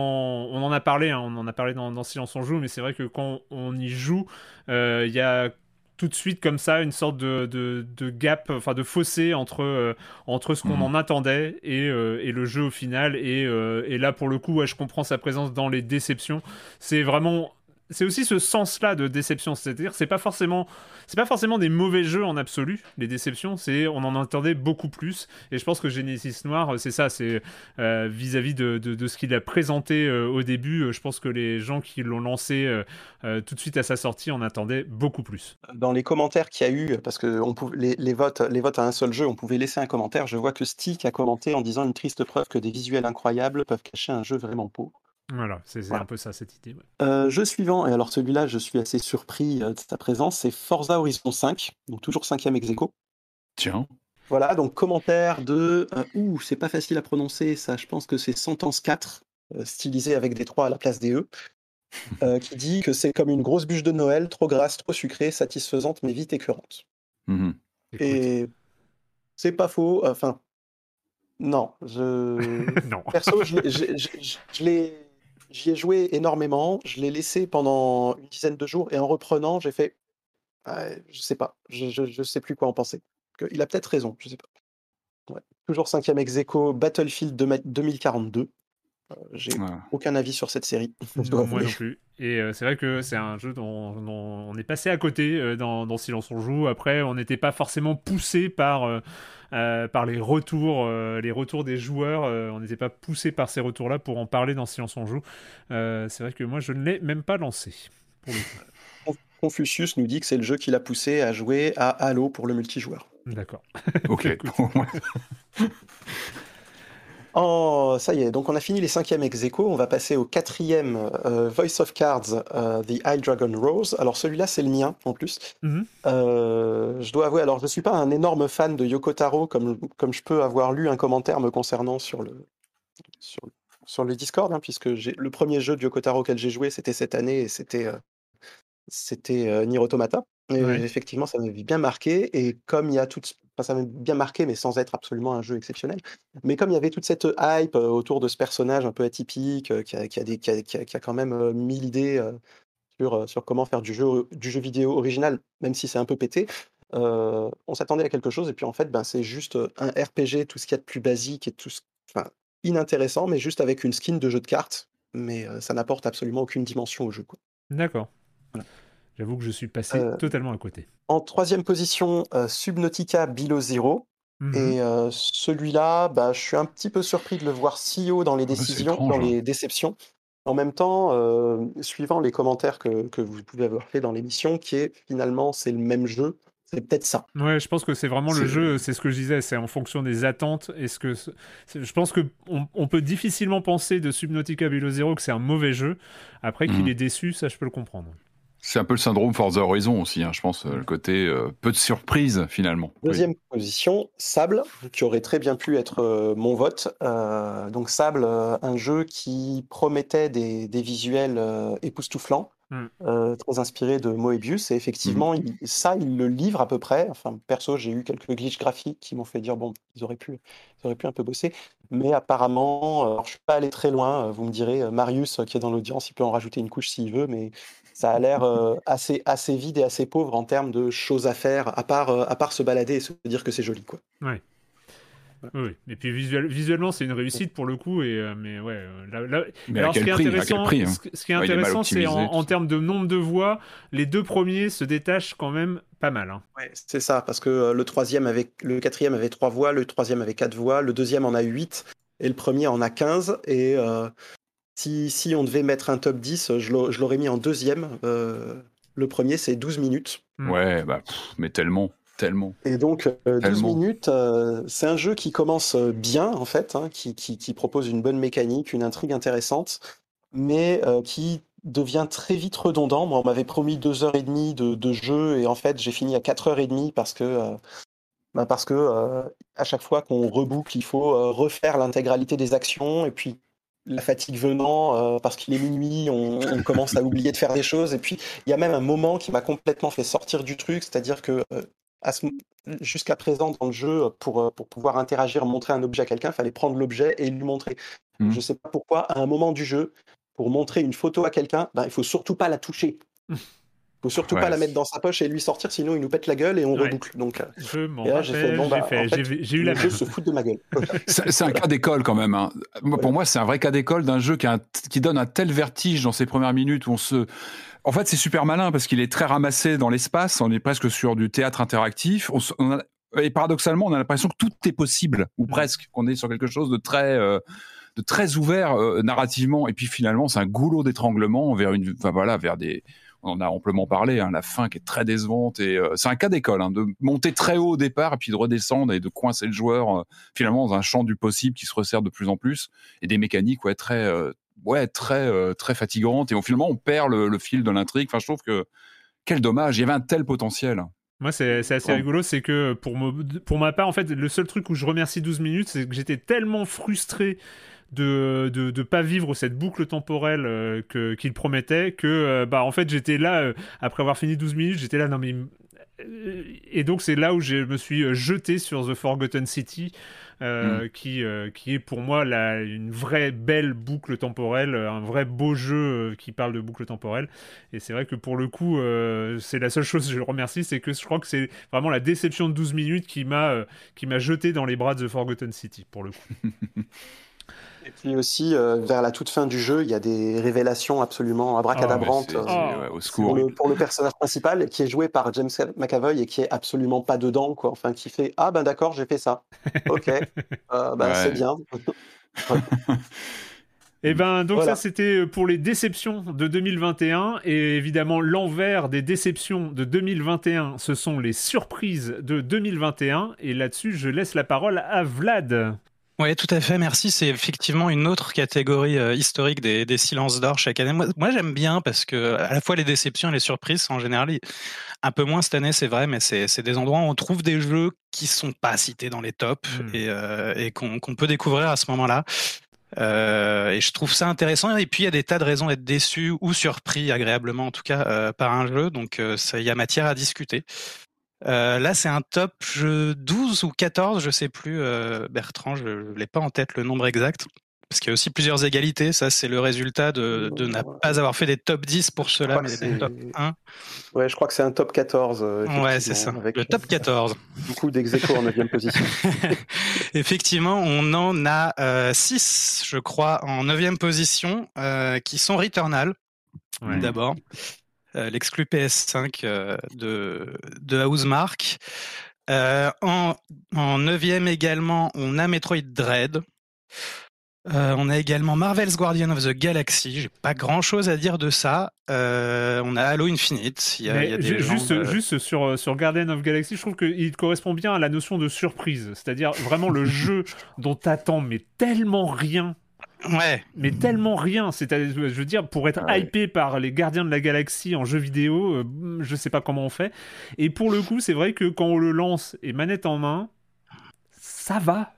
on en a parlé, hein, on en a parlé dans, dans Silence on joue, mais c'est vrai que quand on y joue, il y a tout de suite comme ça une sorte de, de, de gap, enfin de fossé entre, euh, entre ce qu'on Mhm. en attendait et, euh, et le jeu au final. Et, euh, et là, pour le coup, ouais, je comprends sa présence dans les déceptions. C'est vraiment. C'est aussi ce sens-là de déception, c'est-à-dire c'est pas forcément c'est pas forcément des mauvais jeux en absolu, les déceptions, c'est on en attendait beaucoup plus et je pense que Genesis Noir c'est ça, c'est euh, vis-à-vis de, ce qu'il a présenté euh, au début, euh, je pense que les gens qui l'ont lancé euh, euh, tout de suite à sa sortie en attendaient beaucoup plus. Dans les commentaires qu'il y a eu, parce que les votes, les votes à un seul jeu, on pouvait laisser un commentaire. Je vois que Stick a commenté en disant une triste preuve que des visuels incroyables peuvent cacher un jeu vraiment pauvre. Voilà, c'est Voilà. un peu ça cette idée. ouais. Euh, jeu suivant, et alors celui-là, je suis assez surpris euh, de sa présence, c'est Forza Horizon 5, donc toujours cinquième ex aequo. Tiens. Voilà, donc commentaire de. euh, ouh, c'est pas facile à prononcer, ça, je pense que c'est Sentence 4, euh, stylisé avec des 3 à la place des E, euh, qui dit que c'est comme une grosse bûche de Noël, trop grasse, trop sucrée, satisfaisante, mais vite écœurante. Mhm. Et c'est pas faux, enfin. Non, je. non. Perso, je l'ai- J'y ai joué énormément, je l'ai laissé pendant une dizaine de jours et en reprenant, j'ai fait. Ouais, je sais pas, je, je, je sais plus quoi en penser. Il a peut-être raison, je sais pas. Ouais. Toujours cinquième ex aequo, Battlefield 2042. Euh, J'ai aucun avis sur cette série. Moi non plus. Et euh, c'est vrai que c'est un jeu dont, dont on est passé à côté euh, dans, dans Silence on joue. Après, on n'était pas forcément poussé par, euh, par les retours, euh, les retours des joueurs. euh, on n'était pas poussé par ces retours-là pour en parler dans Silence on joue. Euh, c'est vrai que moi, je ne l'ai même pas lancé. Pour le Confucius nous dit que c'est le jeu qui l'a poussé à jouer à Halo pour le multijoueur. D'accord. Ok. Oh, ça y est, donc on a fini les cinquièmes ex aequo, on va passer au quatrième euh, Voice of Cards, euh, The High Dragon Rose. Alors celui-là, c'est le mien en plus. Mhm. Euh, je dois avouer, alors je ne suis pas un énorme fan de Yoko Taro, comme, comme je peux avoir lu un commentaire me concernant sur le, sur, sur le Discord, hein, puisque le premier jeu de Yoko Taro auquel j'ai joué, c'était cette année, et c'était c'était Nier Automata. Et effectivement, ça m'avait bien marqué, et comme il y a toute... Enfin, ça m'a bien marqué, mais sans être absolument un jeu exceptionnel. Mais comme il y avait toute cette hype euh, autour de ce personnage un peu atypique, euh, qui, a, qui a des, qui, a, qui a- qui quand même euh, l'idée euh, sur, euh, sur comment faire du jeu, du jeu vidéo original, même si c'est un peu pété, euh, on s'attendait à quelque chose, et puis en fait, ben, c'est juste euh, un RPG, tout ce qu'il y a de plus basique et tout ce... enfin, inintéressant, mais juste avec une skin de jeu de cartes, mais euh, ça n'apporte absolument aucune dimension au jeu. Quoi. D'accord. J'avoue que je suis passé Euh, totalement à côté. En troisième position, euh, Subnautica Below Zero. Mhm. Et euh, celui-là, bah, je suis un petit peu surpris de le voir si haut dans les décisions, étrange, dans hein. les déceptions. En même temps, euh, suivant les commentaires que, que vous pouvez avoir fait dans l'émission, qui est finalement c'est le même jeu, c'est peut-être ça. Ouais, je pense que c'est vraiment le jeu, c'est ce que je disais, c'est en fonction des attentes. Est-ce que je pense que on, on peut difficilement penser de Subnautica Below Zero que c'est un mauvais jeu. Après qu'il Mhm. est déçu, ça je peux le comprendre. C'est un peu le syndrome Forza Horizon aussi, hein, je pense, euh, le côté euh, peu de surprise finalement. Oui. Deuxième position, Sable, qui aurait très bien pu être euh, mon vote. Euh, donc Sable, euh, un jeu qui promettait des, des visuels euh, époustouflants. Mm. euh, très inspiré de Moebius. Et effectivement, il- ça, il le livre à peu près. Enfin, perso, j'ai eu quelques glitches graphiques qui m'ont fait dire bon, ils auraient pu, ils auraient pu un peu bosser. Mais apparemment, alors, je suis pas allé très loin. Vous me direz, Marius, qui est dans l'audience, il peut en rajouter une couche s'il veut, mais ça a l'air euh, assez, assez vide et assez pauvre en termes de choses à faire, à part, euh, à part se balader et se dire que c'est joli, quoi. Ouais. Oui, et puis visuel- visuellement, c'est une réussite pour le coup. Et, euh, mais ouais, euh, là- là- Mais à alors, quel ce qui est prix, à quel intéressant, prix, hein? ce, ce qui est Ouais, intéressant, c'est en, en termes de nombre de voix, les deux premiers se détachent quand même pas mal. hein. Ouais, c'est ça, parce que euh, le troisième avait, le quatrième avait trois voix, le troisième avait quatre voix, le deuxième en a huit, et le premier en a 15. Et euh, si, si on devait mettre un top 10, je l'au- je l'aurais mis en deuxième. Euh, le premier, c'est 12 minutes. Ouais, bah, pff, mais tellement, tellement. Et donc, euh, 12 Tellement. minutes, euh, c'est un jeu qui commence euh, bien, en fait, hein, qui, qui- qui propose une bonne mécanique, une intrigue intéressante, mais euh, qui devient très vite redondant. Moi, on m'avait promis deux heures et demie de, de jeu, et en fait, j'ai fini à quatre heures et demie parce que, euh, bah, parce que euh, à chaque fois qu'on reboucle, il faut euh, refaire l'intégralité des actions, et puis la fatigue venant, euh, parce qu'il est minuit, on, on commence à oublier de faire des choses. Et puis, il y a même un moment qui m'a complètement fait sortir du truc, c'est-à-dire que euh, ce- jusqu'à présent dans le jeu, pour, euh, pour pouvoir interagir, montrer un objet à quelqu'un, il fallait prendre l'objet et lui montrer. Mhm. Je ne sais pas pourquoi, à un moment du jeu, pour montrer une photo à quelqu'un, ben, il faut surtout pas la toucher. Il faut surtout Ouais. pas la mettre dans sa poche et lui sortir, sinon il nous pète la gueule et on Ouais. reboucle. Donc, euh, Je m'en et là, j'ai fait, rappelle, bon, bah, j'ai fait- en fait, j'ai- j'ai eu la le jeu se fout de ma gueule. C'est c'est un cas d'école quand même. hein. Pour moi, c'est un vrai cas d'école d'un jeu qui, a un t- qui donne un tel vertige dans ses premières minutes où on se. En fait, c'est super malin parce qu'il est très ramassé dans l'espace. On est presque sur du théâtre interactif. On se- on a- Et paradoxalement, on a l'impression que tout est possible ou presque. Qu'on est sur quelque chose de très. euh, de très ouvert euh, narrativement et puis finalement c'est un goulot d'étranglement vers une enfin voilà vers des on en a amplement parlé hein, la fin qui est très décevante et euh, c'est un cas d'école hein, de monter très haut au départ et puis de redescendre et de coincer le joueur euh, finalement dans un champ du possible qui se resserre de plus en plus et des mécaniques ouais très euh, ouais très très fatigantes et on, finalement on perd le, le fil de l'intrigue enfin je trouve que quel dommage il y avait un tel potentiel Moi, c'est assez Oh. rigolo, c'est que pour, me- pour ma part, en fait, le seul truc où je remercie 12 minutes, c'est que j'étais tellement frustré de, de, de pas vivre cette boucle temporelle euh, que qu'il promettait que, euh, bah, en fait, j'étais là, euh, après avoir fini 12 minutes, j'étais là, non mais... Et donc, c'est là où je me suis jeté sur The Forgotten City, euh, qui, qui est pour moi la, une vraie belle boucle temporelle, un vrai beau jeu qui parle de boucle temporelle. Et c'est vrai que pour le coup, c'est la seule chose que je le remercie, c'est que je crois que c'est vraiment la déception de 12 minutes qui m'a qui m'a jeté dans les bras de The Forgotten City, pour le coup. Et puis aussi, euh, vers la toute fin du jeu, il y a des révélations absolument abracadabrantes euh, au pour, le, pour le personnage principal, qui est joué par James McAvoy et qui est absolument pas dedans, quoi. Enfin, qui fait Ah ben d'accord, j'ai fait ça. Ok, Euh, ben, Ouais. c'est bien. Et ben donc Voilà. ça c'était pour les déceptions de 2021 et évidemment l'envers des déceptions de 2021 ce sont les surprises de 2021 et là-dessus je laisse la parole à Vlad. Oui, tout à fait, merci. C'est effectivement une autre catégorie euh, historique des, des silences d'or chaque année. Moi, moi, j'aime bien parce que à la fois les déceptions et les surprises, en général, un peu moins cette année, c'est vrai, mais c'est des endroits où on trouve des jeux qui sont pas cités dans les tops et, euh, et qu'on peut découvrir à ce moment-là. Euh, et je trouve ça intéressant. Et puis il y a des tas de raisons d'être déçu ou surpris agréablement, en tout cas, euh, par un jeu. Donc euh, il y a matière à discuter. Euh, là, c'est un top jeu 12 ou 14, je sais plus, euh, Bertrand, je ne l'ai pas en tête le nombre exact. Parce qu'il y a aussi plusieurs égalités. Ça, c'est le résultat de, de ne pas avoir fait des top 10 pour cela, mais des top 1. Ouais, je crois que c'est un top 14. euh, Ouais, c'est ça. effectivement, Avec Le top 14. beaucoup d'ex en 9 position. Effectivement, on en a 6, je crois, en 9 position, euh, qui sont Returnal, Ouais. d'abord. Euh, L'exclu PS5 euh, de, de Housemark. Euh, en, en 9 également, on a Metroid Dread. Euh, on a également Marvel's Guardian of the Galaxy. J'ai pas grand chose à dire de ça. Euh, on a Halo Infinite. Il y a, Mais il y a des ju- gens, juste, euh, juste sur, sur Guardian of Galaxy, je trouve qu'il correspond bien à la notion de surprise. C'est-à-dire vraiment le jeu dont t'attends mais tellement rien. Ouais. Mais tellement rien. C'est-à-dire, je veux dire, pour être hypé par les Gardiens de la Galaxie en jeu vidéo, euh, je sais pas comment on fait. Et pour le coup, c'est vrai que quand on le lance et manette en main, ça va.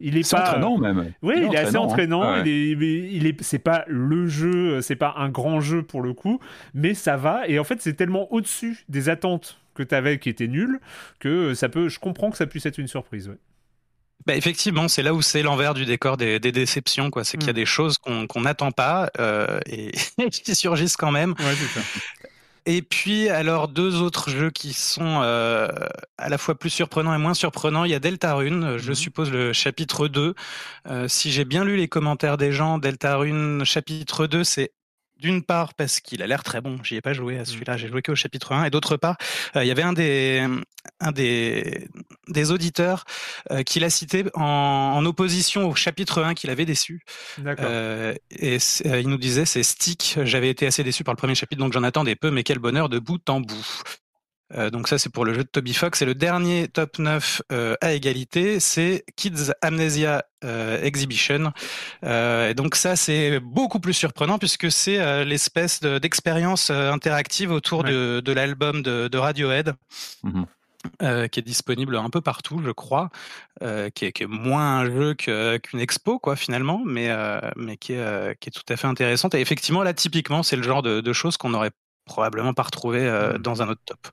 Il est C'est pas entraînant, même. Oui, Il il, est assez entraînant, hein. Ouais. Il est, il est, c'est pas le jeu, c'est pas un grand jeu pour le coup, mais ça va. Et en fait, c'est tellement au-dessus des attentes que tu avais qui étaient nulles que ça peut. Je comprends que ça puisse être une surprise. ouais. Bah, effectivement, c'est là où c'est l'envers du décor des, des déceptions, quoi. C'est qu'il y a des choses qu'on qu'on n'attend pas euh, et qui surgissent quand même. Ouais, ça. Et puis, alors, deux autres jeux qui sont euh, à la fois plus surprenants et moins surprenants. Il y a Deltarune, je suppose le chapitre 2. Euh, si j'ai bien lu les commentaires des gens, Deltarune chapitre 2, c'est d'une part parce qu'il a l'air très bon, j'y ai pas joué à celui-là, j'ai joué qu'au chapitre 1, et d'autre part, euh, il y avait un des, un des, des auditeurs euh, qui l'a cité en, en opposition au chapitre 1 qu'il avait déçu. D'accord. Euh, et euh, il nous disait c'est Stick, j'avais été assez déçu par le premier chapitre, donc j'en attendais peu, mais quel bonheur de bout en bout. Euh, donc ça c'est pour le jeu de Toby Fox. Et le dernier top 9 euh, à égalité c'est Kids Amnesia euh, Exhibition. Et donc ça c'est beaucoup plus surprenant puisque c'est l'espèce de- d'expérience interactive autour de, de l'album de, de Radiohead euh, qui est disponible un peu partout, je crois, euh, qui, est, qui est moins un jeu qu'une expo, quoi, finalement, mais, euh, mais qui, est, qui est tout à fait intéressante. Et effectivement, là, typiquement, c'est le genre de, de choses qu'on n'aurait probablement pas retrouvé euh, dans un autre top.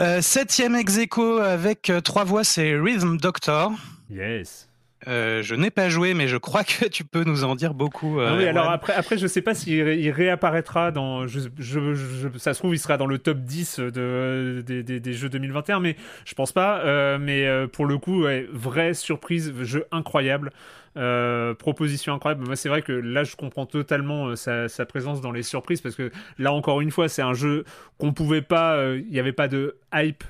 Euh, septième ex aequo avec euh, trois voix, c'est Rhythm Doctor. Yes. Euh, je n'ai pas joué, mais je crois que tu peux nous en dire beaucoup. euh, Ah oui, alors après, après, je sais pas s'il ré- il réapparaîtra dans. Je, je- je- ça se trouve, il sera dans le top 10 de, des, des- des jeux 2021, mais je pense pas. Euh, mais pour le coup, ouais, vraie surprise, jeu incroyable. Euh, proposition incroyable. Moi, c'est vrai que là, je comprends totalement euh, sa, présence dans les surprises parce que là, encore une fois, c'est un jeu qu'on pouvait pas. euh, Il n'y avait pas de hype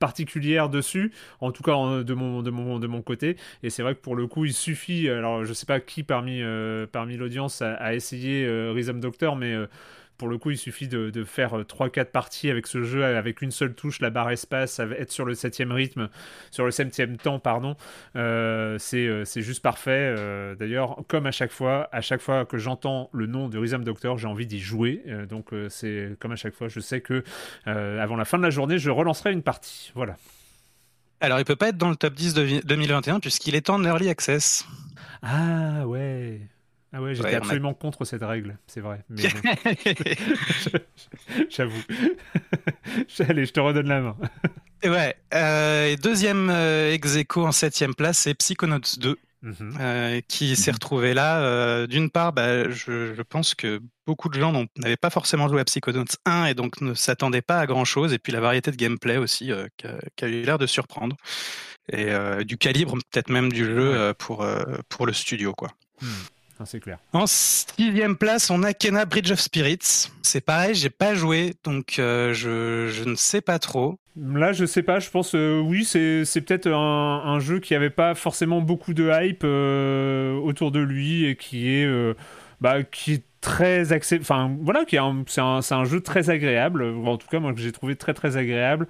particulière dessus, en tout cas de mon, de mon, de mon côté. Et c'est vrai que pour le coup, il suffit, alors je sais pas qui parmi, euh, parmi l'audience a, essayé euh, Rhythm Doctor, mais euh, pour le coup, il suffit de, de faire 3-4 parties avec ce jeu, avec une seule touche, la barre espace, être sur le septième rythme, sur le septième temps, pardon. Euh, c'est euh, juste parfait. Euh, D'ailleurs, comme à chaque fois, à chaque fois que j'entends le nom de Rhythm Doctor, j'ai envie d'y jouer. Euh, donc euh, c'est comme à chaque fois, je sais que euh, avant la fin de la journée, je relancerai une partie. Voilà. Alors, il peut pas être dans le top 10 de vi- 2021 puisqu'il est en early access. Ah ouais. Ah ouais, j'étais Ouais, on a- absolument contre cette règle, c'est vrai. Mais. J'avoue. Allez, je te redonne la main. Ouais. euh, deuxième euh, ex aequo en septième place, c'est Psychonauts 2. Mhm. euh, qui s'est retrouvé là. Euh, D'une part, bah, je, je pense que beaucoup de gens n'avaient pas forcément joué à Psychonauts 1 et donc ne s'attendaient pas à grand chose. Et puis la variété de gameplay aussi qui, a, eu l'air de surprendre. Et du calibre peut-être même du jeu pour, pour le studio. quoi. Hmm. Ah, c'est clair. En sixième place, on a Kena Bridge of Spirits. C'est pareil, j'ai pas joué, donc euh, je, ne sais pas trop. Là, je sais pas, je pense, euh, oui, c'est peut-être un, jeu qui avait pas forcément beaucoup de hype euh, autour de lui et qui est, euh, bah, très accès, enfin voilà, qui c'est un, un jeu très agréable, en tout cas moi que j'ai trouvé très très agréable,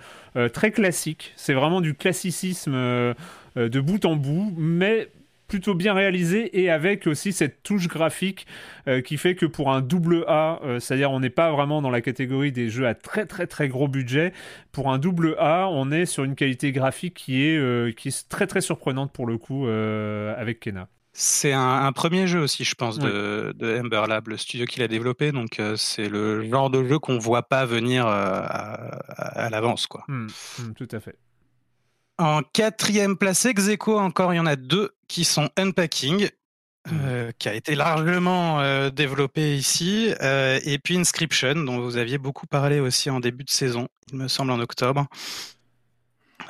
très classique. C'est vraiment du classicisme de bout en bout, mais plutôt bien réalisé et avec aussi cette touche graphique euh, qui fait que pour un double A, euh, c'est-à-dire on n'est pas vraiment dans la catégorie des jeux à très très très gros budget, pour un double A, on est sur une qualité graphique qui est, euh, qui est très très surprenante pour le coup avec Kena. C'est un, un premier jeu aussi, je pense, de, de Ember Lab, le studio qui l'a développé. Donc euh, c'est le genre de jeu qu'on voit pas venir euh, à, à- à l'avance, quoi. Hmm, hmm, tout à fait. En quatrième place ex aequo, encore, il y en a deux qui sont Unpacking, euh, qui a été largement euh, développé ici, euh, et puis Inscription, dont vous aviez beaucoup parlé aussi en début de saison, il me semble en octobre.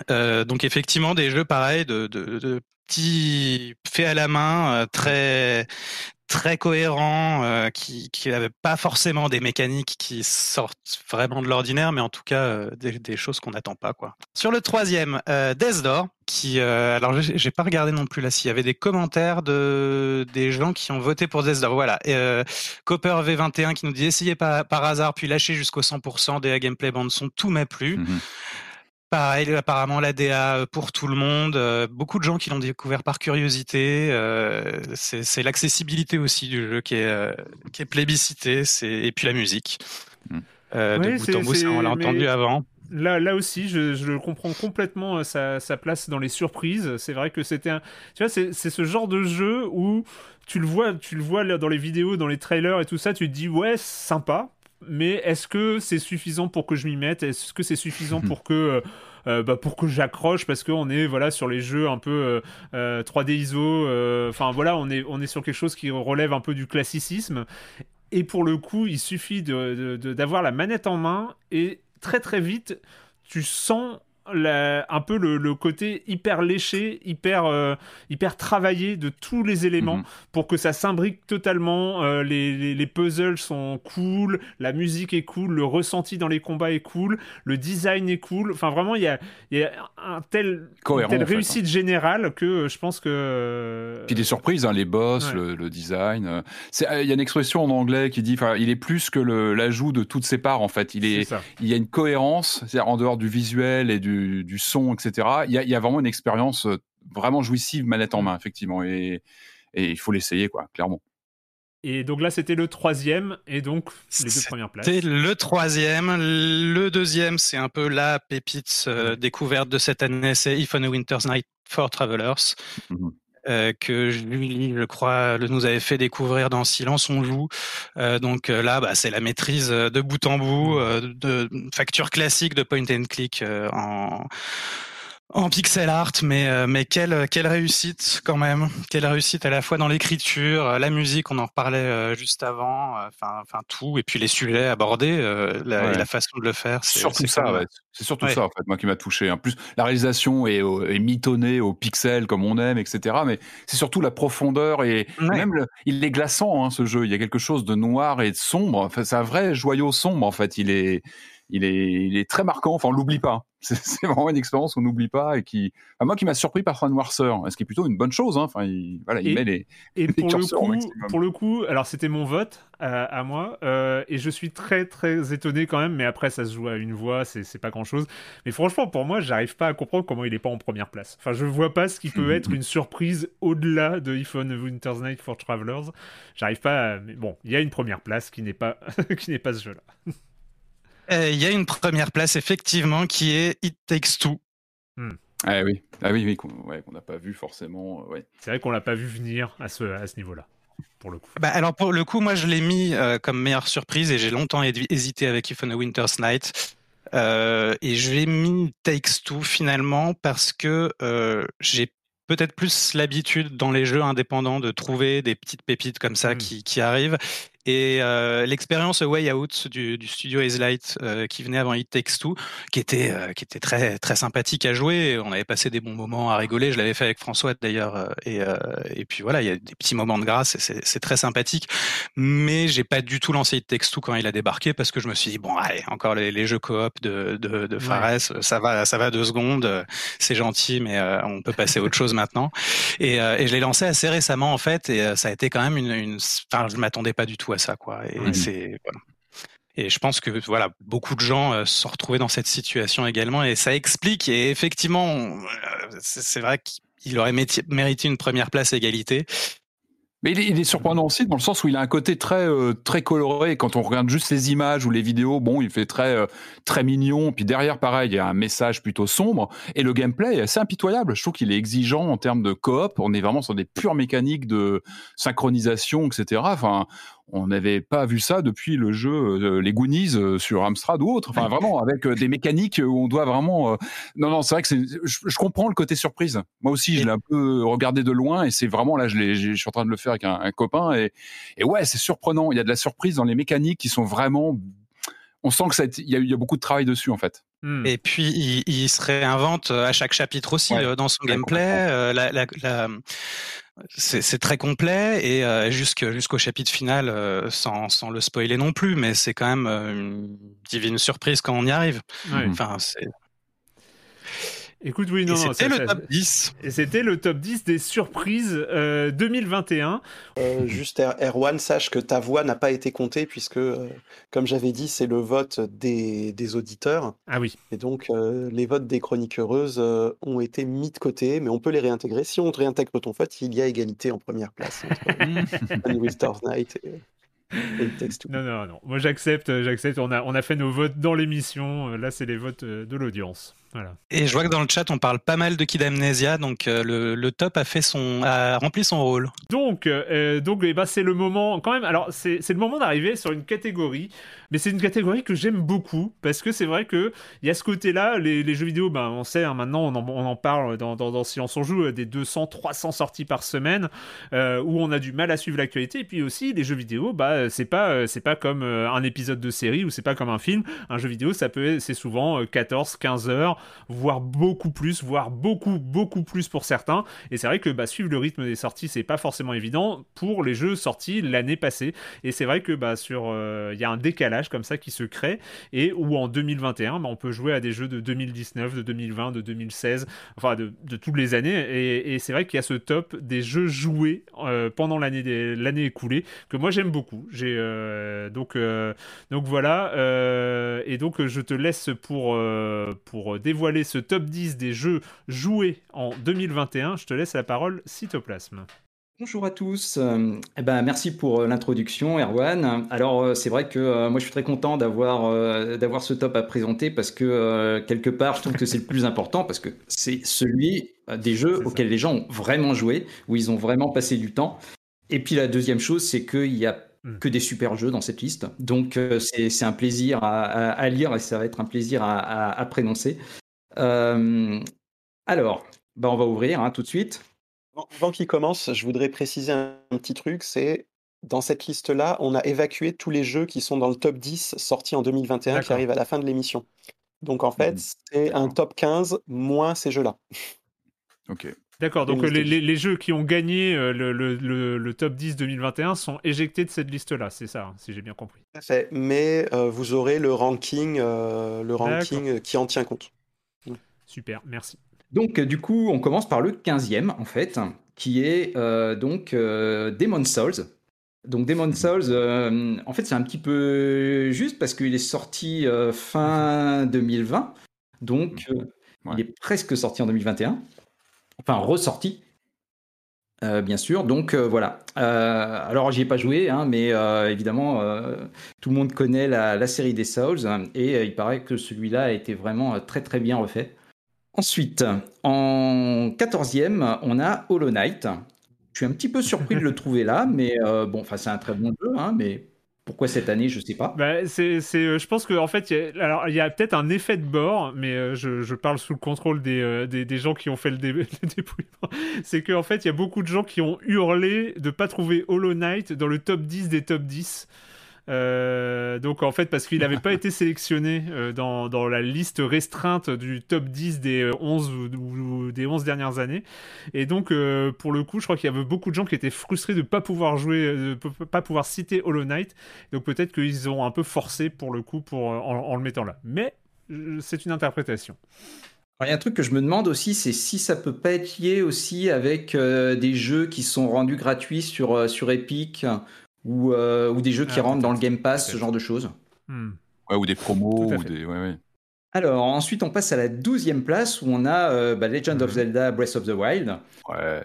Donc effectivement, des jeux pareils, de, de, de petits faits à la main, très très cohérents, euh, qui n'avaient pas forcément des mécaniques qui sortent vraiment de l'ordinaire, mais en tout cas euh, des, choses qu'on n'attend pas quoi. Sur le troisième, euh, Death Door, qui euh, alors j'ai pas regardé non plus là s'il y avait des commentaires de des gens qui ont voté pour Death Door. Voilà, Copper V21 qui nous dit essayez par, par hasard puis lâchez jusqu'au 100% des gameplay bande son, tout m'a plu. Pareil, apparemment la DA pour tout le monde. euh, beaucoup de gens qui l'ont découvert par curiosité. euh, c'est l'accessibilité aussi du jeu qui est, euh, qui est plébiscité. C'est et puis la musique. Euh, Oui, de bout en bout, ça, on l'a entendu mais- avant. Là, là aussi, je, je comprends complètement euh, sa, sa, place dans les surprises. C'est vrai que c'était un. Tu vois, c'est ce genre de jeu où tu le vois, tu le vois là, dans les vidéos, dans les trailers et tout ça, tu te dis, ouais, sympa, mais est-ce que c'est suffisant pour que je m'y mette? Est-ce que c'est suffisant pour que. Euh, euh, bah, pour que j'accroche? Parce qu'on est voilà sur les jeux un peu euh, 3D ISO enfin voilà on est on est sur quelque chose qui relève un peu du classicisme. Et pour le coup il suffit d'avoir de, de, la manette en main et très très vite, tu sens un peu le, côté hyper léché, hyper, euh, hyper travaillé de tous les éléments mhm. pour que ça s'imbrique totalement. Euh, les, les, puzzles sont cool, la musique est cool, le ressenti dans les combats est cool, le design est cool. Enfin, vraiment, il y a, y a un tel, une telle réussite hein. générale que euh, je pense que. Puis des surprises, hein, les boss, le, design. Il y a une expression en anglais qui dit il est plus que l'ajout de toutes ses parts, en fait. Il, est, il y a une cohérence, c'est-à-dire en dehors du visuel et du du, son, etc. Il y, a, vraiment une expérience euh, vraiment jouissive manette en main, effectivement. Et, il faut l'essayer, quoi, clairement. Et donc là, c'était le troisième, et donc les deux premières places. C'était le troisième. Le deuxième, c'est un peu la pépite euh, découverte de cette année, c'est If on a Winter's Night for Travelers. Mmh euh, que lui, je crois, le nous avait fait découvrir dans Silence on joue. Euh, donc euh, là, bah, c'est la maîtrise de bout en bout de facture classique de point and click en en pixel art, mais euh, mais quelle quelle réussite quand même, quelle réussite à la fois dans l'écriture, euh, la musique, on en reparlait euh, juste avant, enfin enfin tout, et puis les sujets abordés, la, la, façon de le faire. C'est surtout ça, ouais. c'est surtout ça en fait, moi qui m'a touché. En plus, la réalisation est, est mitonnée au pixel comme on aime, etc. Mais c'est surtout la profondeur et même il est glaçant hein, ce jeu. Il y a quelque chose de noir et de sombre. Enfin, c'est un vrai joyau sombre en fait. Il est il est, il est très marquant. Enfin, on l'oublie pas. C'est vraiment une expérience qu'on n'oublie pas et qui, moi, qui m'a surpris par sa noirceur, ce qui est plutôt une bonne chose. Hein. Enfin, il, voilà, il met les. Et pour, le coup, pour le coup, alors c'était mon vote à, moi, euh, et je suis très très étonné quand même. Mais après, ça se joue à une voix, c'est pas grand chose. Mais franchement, pour moi, j'arrive pas à comprendre comment il est pas en première place. Enfin, je vois pas ce qui peut être une surprise au-delà de If on Winter's Night for Travelers. J'arrive pas. À... Mais bon, il y a une première place qui n'est pas qui n'est pas ce jeu-là. Euh, il y a une première place, effectivement, qui est It Takes Two. Hmm. Ah oui, ah oui, oui qu'on n'a pas vu forcément. Euh, ouais. C'est vrai qu'on l'a pas vu venir à ce, à ce niveau-là. Pour le coup. Bah alors pour le coup, moi je l'ai mis euh, comme meilleure surprise et j'ai longtemps hésité avec If on a Winter's Night. Euh, et j'ai mis Takes Two finalement parce que euh, j'ai peut-être plus l'habitude dans les jeux indépendants de trouver des petites pépites comme ça hmm. qui, qui, arrivent. Et euh, l'expérience Way Out du, du studio Ace Light euh, qui venait avant It Takes Two, qui était euh, qui était très très sympathique à jouer. On avait passé des bons moments à rigoler. Je l'avais fait avec François d'ailleurs. Euh, et, euh, et puis voilà, il y a des petits moments de grâce. et C'est très sympathique. Mais j'ai pas du tout lancé It Takes Two quand il a débarqué parce que je me suis dit bon allez encore les, les jeux coop de de, de Fares, ça va ça va deux secondes. C'est gentil, mais on peut passer à autre chose maintenant. Et, et je l'ai lancé assez récemment en fait. Et ça a été quand même une, une... enfin je m'attendais pas du tout à ça, quoi. Et c'est Et je pense que voilà, beaucoup de gens euh, se sont retrouvés dans cette situation également, et ça explique. Et effectivement, euh, c'est vrai qu'il aurait mérité une première place égalité. Mais il est, surprenant aussi dans le sens où il a un côté très euh, très coloré. Quand on regarde juste les images ou les vidéos, bon, il fait très euh, très mignon. Puis derrière, pareil, il y a un message plutôt sombre. Et le gameplay est assez impitoyable. Je trouve qu'il est exigeant en termes de coop. On est vraiment sur des pures mécaniques de synchronisation, etc. Enfin, on n'avait pas vu ça depuis le jeu euh, Les Goonies euh, sur Amstrad ou autre. Enfin, vraiment, avec euh, des mécaniques où on doit vraiment. Non, non, c'est vrai que c'est. Je, comprends le côté surprise. Moi aussi, je l'ai un peu regardé de loin et c'est vraiment là, je, je suis en train de le faire avec un, copain et, et ouais, c'est surprenant. Il y a de la surprise dans les mécaniques qui sont vraiment. On sent que ça il, y a, il y a beaucoup de travail dessus en fait. Hmm. Et puis il, se réinvente à chaque chapitre aussi dans son gameplay. la, la, la c'est très complet et euh, jusqu'au chapitre final, euh, sans, sans, le spoiler non plus, mais c'est quand même euh, une divine surprise quand on y arrive. Enfin, c'est Écoute, oui, non, c'était le top 10. Et c'était le top 10 des surprises 2021. Euh, euh, juste Erwan, sache que ta voix n'a pas été comptée puisque, euh, comme j'avais dit, c'est le vote des, des, auditeurs. Ah oui. Et donc, les votes des chroniqueuses ont été mis de côté, mais on peut les réintégrer. Si on réintègre ton vote, il y a égalité en première place entre Night Non, non, non. Moi, j'accepte, j'accepte. On a, on a fait nos votes dans l'émission. Là, c'est les votes de l'audience. Voilà. Et je vois que dans le chat, on parle pas mal de Kid Amnesia, donc euh, le, le, top a fait son, a rempli son rôle. Donc, euh, donc, eh ben, c'est le moment, quand même. Alors, c'est le moment d'arriver sur une catégorie, mais c'est une catégorie que j'aime beaucoup parce que c'est vrai que il y a ce côté-là, les, jeux vidéo, ben, on sait hein, maintenant, on en, parle dans, dans, dans, Silence on joue, des 200, 300 sorties par semaine, euh, où on a du mal à suivre l'actualité. Et puis aussi, les jeux vidéo, bah, c'est pas, pas comme un épisode de série ou c'est pas comme un film. Un jeu vidéo, ça peut, c'est souvent 14, 15 heures voire beaucoup plus, voire beaucoup, beaucoup plus pour certains. Et c'est vrai que bah, suivre le rythme des sorties, c'est pas forcément évident pour les jeux sortis l'année passée. Et c'est vrai que bah, sur, il euh, y a un décalage comme ça qui se crée et où en 2021, bah, on peut jouer à des jeux de 2019, de 2020, de 2016, enfin de, toutes les années. Et, c'est vrai qu'il y a ce top des jeux joués euh, pendant l'année l'année écoulée que moi j'aime beaucoup. J'ai euh, donc donc voilà. et donc je te laisse pour pour dévoiler ce top 10 des jeux joués en 2021. Je te laisse la parole, Cytoplasme. Bonjour à tous. Euh, eh ben, merci pour euh, l'introduction, Erwan. Alors, euh, c'est vrai que moi, je suis très content d'avoir d'avoir ce top à présenter parce que quelque part, je trouve que c'est le plus important parce que c'est celui des jeux auxquels les gens ont vraiment joué, où ils ont vraiment passé du temps. Et puis la deuxième chose, c'est qu'il y a hmm. que des super jeux dans cette liste. Donc c'est un plaisir à, lire et ça va être un plaisir à, à. Euh, alors, bah on va ouvrir hein, tout de suite. Avant qu'il commence, je voudrais préciser un, petit truc, c'est dans cette liste-là, on a évacué tous les jeux qui sont dans le top 10 sortis en 2021 qui arrivent à la fin de l'émission. Donc en fait, mmh. c'est un top 15 moins ces jeux-là. Ok. D'accord, donc les, les, les, jeux qui ont gagné euh, le, le, le, top 10 2021 sont éjectés de cette liste-là, c'est ça, hein, si j'ai bien compris. Fait. Mais euh, vous aurez le ranking, le ranking qui en tient compte. Super, merci. Donc, euh, du coup, on commence par le 15e, en fait, qui est euh, donc euh, Demon Souls. Donc, Demon Souls, en fait, c'est un petit peu juste parce qu'il est sorti fin 2020. Donc, il est presque sorti en 2021. Enfin, ressorti. bien sûr, donc voilà. alors j'y ai pas joué, hein, mais évidemment tout le monde connaît la, la série des Souls et il paraît que celui-là a été vraiment très très bien refait. Ensuite, en 14e, on a Hollow Knight. Je suis un petit peu surpris de le trouver là, mais euh, bon, enfin, c'est un très bon jeu, hein, mais pourquoi cette année, je sais pas. Bah, c'est, c'est, euh, je pense qu'en en fait, il y a, alors il y a peut-être un effet de bord, mais euh, je, je, parle sous le contrôle des, des, des, gens qui ont fait le, dé- le dépouillement. C'est qu'en fait, il y a beaucoup de gens qui ont hurlé de pas trouver Hollow Knight dans le top 10 des top 10. Euh, donc en fait parce qu'il n'avait pas été sélectionné euh, dans, la liste restreinte du top 10 des 11 ou, des 11 dernières années. Et donc euh, pour le coup je crois qu'il y avait beaucoup de gens qui étaient frustrés de pas pouvoir jouer pas pouvoir citer Hollow Knight. Donc peut-être qu'ils ont un peu forcé pour le coup pour en, le mettant là. Mais c'est une interprétation. Il y a un truc que je me demande aussi, c'est si ça peut pas être lié aussi avec des jeux qui sont rendus gratuits sur, sur Epic ou, euh, ou des jeux qui ah, rentrent dans le Game Pass, ce genre de choses. Hmm. Ouais, ou des promos. Ou des... Ouais, ouais. Alors, ensuite, on passe à la douzième place où on a euh, bah, Legend of hmm. Zelda Breath of the Wild. Ouais,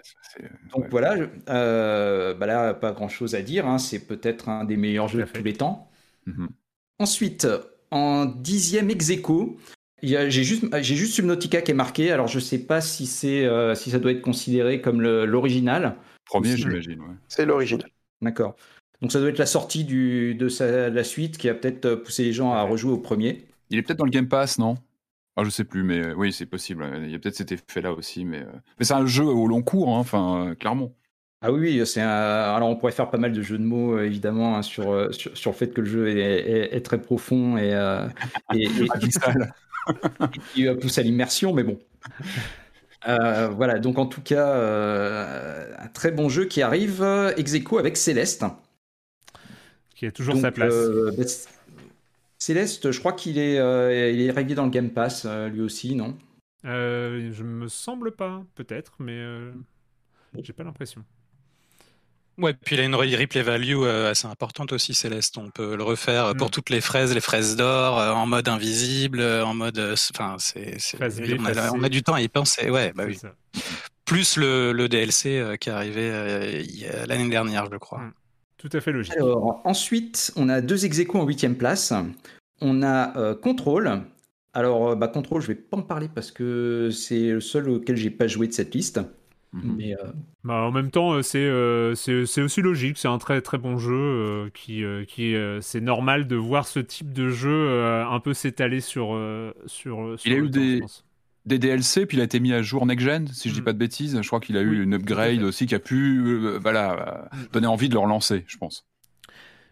Donc voilà, euh, bah là, pas grand chose à dire. Hein, c'est peut-être un des meilleurs jeux de tous les temps. Mm-hmm. Ensuite, en dixième ex j'ai juste, j'ai juste Subnautica qui est marqué. Alors, je sais pas si, c'est, si ça doit être considéré comme l'original. Premier, j'imagine. Ouais. C'est l'original. D'accord. Donc ça doit être la sortie du, de sa, la suite qui a peut-être euh, poussé les gens à rejouer au premier. Il est peut-être dans le Game Pass, non? Ah, je sais plus, mais euh, oui, c'est possible. Il y a peut-être cet effet-là aussi, mais, euh, mais c'est un jeu au long cours, hein, enfin, clairement. Ah oui, c'est un... alors on pourrait faire pas mal de jeux de mots évidemment hein, sur, sur, le fait que le jeu est, est, très profond et, et, et, qui pousse à l'immersion, mais bon. voilà, donc en tout cas, un très bon jeu qui arrive ex avec Céleste qui a toujours sa place. Euh, bah, Céleste, je crois qu'il est, euh, il est réglé dans le Game Pass, euh, lui aussi, non? Je me semble pas, peut-être, mais j'ai pas l'impression. Ouais, puis il a une replay value assez importante aussi, Céleste. On peut le refaire pour mm. toutes les fraises, les fraises d'or, en mode invisible, en mode. Enfin, c'est. On, on, a du temps à y penser. Ouais, bah oui. Plus le, le DLC qui est arrivé l'année dernière, je crois. Mm. Tout à fait logique. Alors, ensuite, on a deux ex en huitième place. On a euh, Control. Alors, euh, bah, Control, je vais pas en parler parce que c'est le seul auquel j'ai pas joué de cette liste. Mais euh, Bah, en même temps, c'est euh, c'est c'est aussi logique. C'est un très très bon jeu euh, qui euh, qui euh, c'est normal de voir ce type de jeu euh, un peu s'étaler sur euh, sur. sur Il a le eu temps, je des, pense. Des DLC, puis il a été mis à jour Next Gen, si je dis pas de bêtises. Je crois qu'il a eu une upgrade aussi qui a pu euh, voilà, euh, donner envie de le relancer, je pense.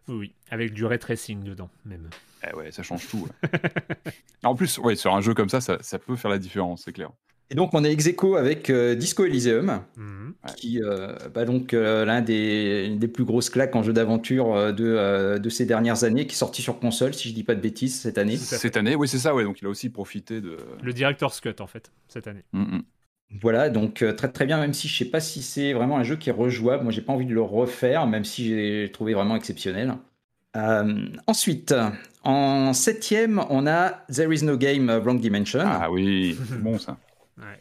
Oui, oui, avec du ray tracing dedans même. Eh ouais, ça change tout. ouais. en plus, ouais, sur un jeu comme ça, ça, ça peut faire la différence, c'est clair. Et donc on est ex aequo avec euh, Disco Elysium, Mhm. qui euh, bah donc euh, l'un des, une des plus grosses claques en jeu d'aventure euh, de, euh, de ces dernières années, qui est sorti sur console, si je dis pas de bêtises, cette année. Cette année, oui, c'est ça, ouais. Donc il a aussi profité de. Le director's cut en fait cette année. Mm, Voilà, donc euh, très très bien, même si je sais pas si c'est vraiment un jeu qui est rejouable. Moi, j'ai pas envie de le refaire, même si j'ai trouvé vraiment exceptionnel. Euh, ensuite, en septième, on a There Is No Game Wrong Dimension. Ah oui, bon ça.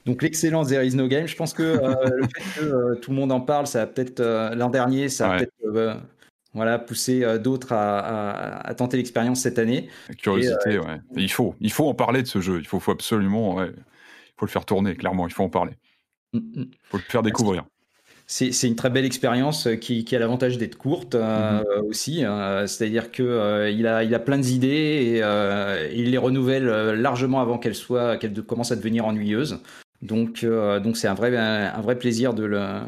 Donc l'excellent There Is No Game, je pense que euh, le fait que euh, tout le monde en parle, ça a peut-être euh, l'an dernier, ça a Ouais. peut-être euh, voilà poussé euh, d'autres à, à- à tenter l'expérience cette année. La curiosité, Et, euh, ouais. Il faut, il faut en parler de ce jeu. Il faut, faut absolument, ouais. Il faut le faire tourner, clairement. Il faut en parler. Il faut le faire découvrir. C'est une très belle expérience euh, qui, qui a l'avantage d'être courte euh, Mhm. aussi. euh, C'est-à-dire que euh, il a, il a plein d'idées et, et il les renouvelle largement avant qu'elles soient, qu'elles commencent à devenir ennuyeuses. Donc, donc c'est un vrai, un, vrai plaisir de le,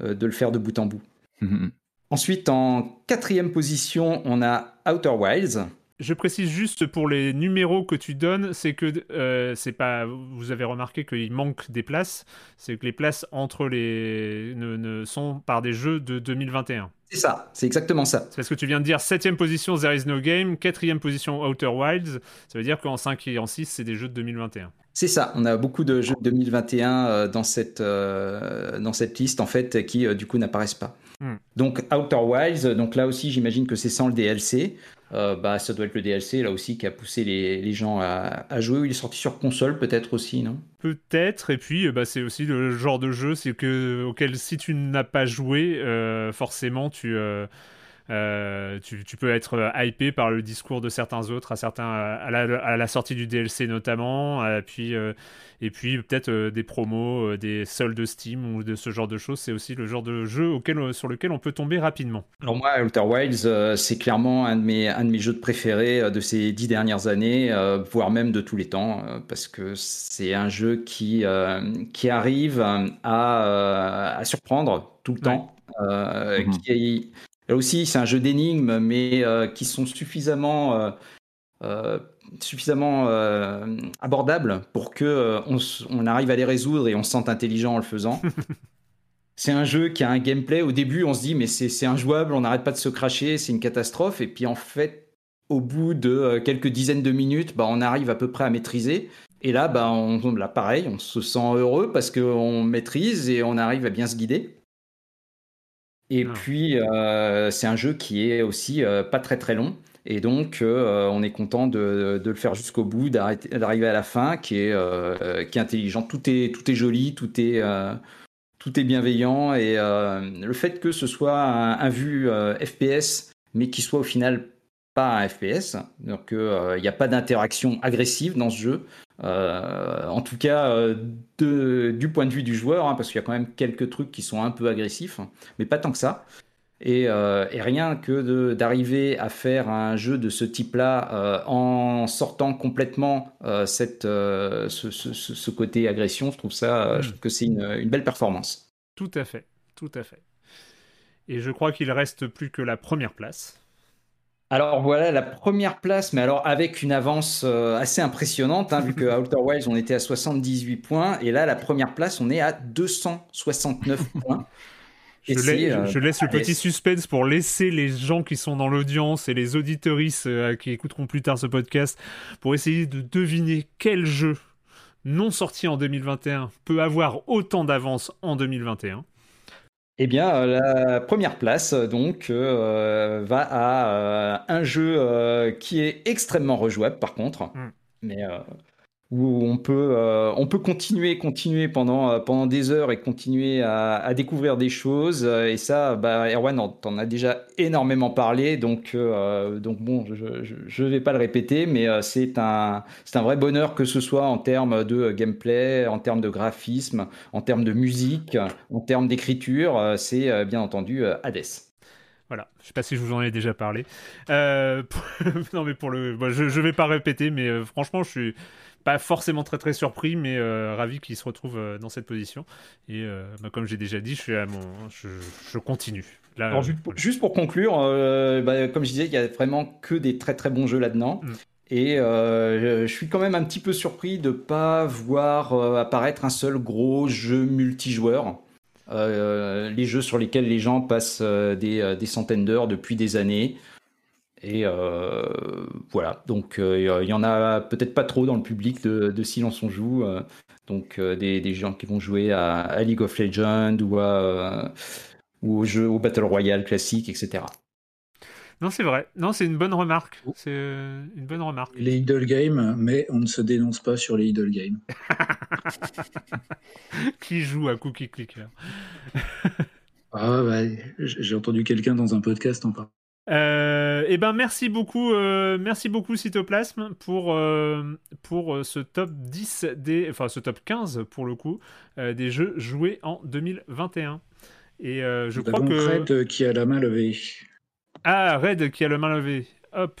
de le faire de bout en bout. Mhm. Ensuite, en quatrième position, on a Outer Wilds. Je précise juste pour les numéros que tu donnes, c'est que euh, c'est pas. Vous avez remarqué qu'il manque des places. C'est que les places entre les ne, ne- sont par des jeux de 2021. C'est ça, c'est exactement ça. C'est parce que tu viens de dire 7 position There is no game, 4 position Outer Wilds. Ça veut dire qu'en 5 et en 6, c'est des jeux de 2021. C'est ça, on a beaucoup de jeux de 2021 euh, dans cette, euh, dans cette liste en fait qui euh, du coup n'apparaissent pas. Hmm. Donc Outer Wilds, donc là aussi j'imagine que c'est sans le DLC. Euh, bah, ça doit être le DLC là aussi qui a poussé les, les gens à, à jouer. Il est sorti sur console peut-être aussi, non? Peut-être, et puis euh, bah, c'est aussi le genre de jeu c'est que, auquel si tu n'as pas joué, euh, forcément tu, euh, tu, tu peux être euh, hypé par le discours de certains autres à, certains, à, la, à la sortie du DLC notamment, euh, puis, euh, et puis peut-être euh, des promos, euh, des soldes Steam ou de ce genre de choses. C'est aussi le genre de jeu auquel, sur lequel on peut tomber rapidement. Alors moi, Outer Wilds, euh, c'est clairement un de, mes, un de mes jeux de préférés euh, de ces dix dernières années, euh, voire même de tous les temps, euh, parce que c'est un jeu qui, euh, qui arrive à, euh, à surprendre tout le temps. euh, qui est- là aussi, c'est un jeu d'énigmes, mais euh, qui sont suffisamment... euh, euh, suffisamment euh, abordables pour que euh, on, arrive à les résoudre et on se sente intelligent en le faisant. C'est un jeu qui a un gameplay. Au début, on se dit, mais c'est injouable, on n'arrête pas de se cracher, c'est une catastrophe. Et puis en fait, au bout de euh, quelques dizaines de minutes, bah, on arrive à peu près à maîtriser. Et là, bah, on, là, pareil, on se sent heureux parce qu'on maîtrise et on arrive à bien se guider. Et puis, euh, c'est un jeu qui est aussi euh, pas très très long. Et donc, euh, on est content de, de le faire jusqu'au bout, d'arriver à la fin, qui est, euh, qui est intelligent. Tout est, tout est joli, tout est, euh, tout est bienveillant. Et le fait que ce soit un, un vu FPS, mais qui soit au final pas un FPS, donc il n'y a pas d'interaction agressive dans ce jeu. Euh, en tout cas, euh, du point de vue du joueur, hein, parce qu'il y a quand même quelques trucs qui sont un peu agressifs, mais pas tant que ça. Et, euh, rien que d'arriver à faire un jeu de ce type-là en sortant complètement cette, ce, côté agression, je trouve ça, que c'est une, une belle performance. Tout à fait, tout à fait. Et je crois qu'il reste plus que la première place. Alors voilà la première place, mais alors avec une avance euh, assez impressionnante, hein, vu que Outer Wilds on était à 78 points, et là la première place on est à 269 points. Je, euh, je laisse le allez, petit suspense pour laisser les gens qui sont dans l'audience et les auditoristes euh, qui écouteront plus tard ce podcast pour essayer de deviner quel jeu non sorti en 2021 peut avoir autant d'avance en 2021. Eh bien, euh, la première place, euh, donc, euh, va à euh, un jeu euh, qui est extrêmement rejouable, par contre. Mm. Mais, euh, où on peut, euh, on peut continuer, continuer pendant, euh, pendant des heures et continuer à, découvrir des choses. Et ça, bah, Erwan, t'en a déjà énormément parlé, donc, euh, donc bon, je ne vais pas le répéter, mais c'est un, un vrai bonheur que ce soit en termes de gameplay, en termes de graphisme, en termes de musique, en termes d'écriture. C'est bien entendu Hades. Voilà, je sais pas si je vous en ai déjà parlé. Non mais pour le, je, je vais pas répéter, mais franchement, je suis pas forcément très très surpris, mais euh, ravi qu'il se retrouve euh, dans cette position. Et euh, bah, comme j'ai déjà dit, je suis à mon, je, je continue. Là, Alors, ju- juste pour conclure, bah, comme je disais, il y a vraiment que des très très bons jeux là-dedans. Et euh, je suis quand même un petit peu surpris de pas voir euh, apparaître un seul gros jeu multijoueur. Euh, les jeux sur lesquels les gens passent des, des centaines d'heures depuis des années. Et euh, voilà, donc euh, il y en a peut-être pas trop dans le public de, de Silence on joue. euh, donc euh, des, des gens qui vont jouer à, à League of Legends ou, à, euh, ou au jeu, au Battle Royale classique, etc. Non, c'est vrai. Non, c'est une bonne remarque. C'est euh, une bonne remarque. Les idle games, mais on ne se dénonce pas sur les idle games. Qui joue à Cookie Clicker? Ah, bah, j'ai entendu quelqu'un dans un podcast en parler. Euh, eh ben merci beaucoup, euh, merci beaucoup Cytoplasme pour euh, pour ce top 10 des, enfin ce top 15 pour le coup des jeux joués en 2021. Et je Nous crois que Fred qui a la main levée. ah Red qui a le main levée. Hop,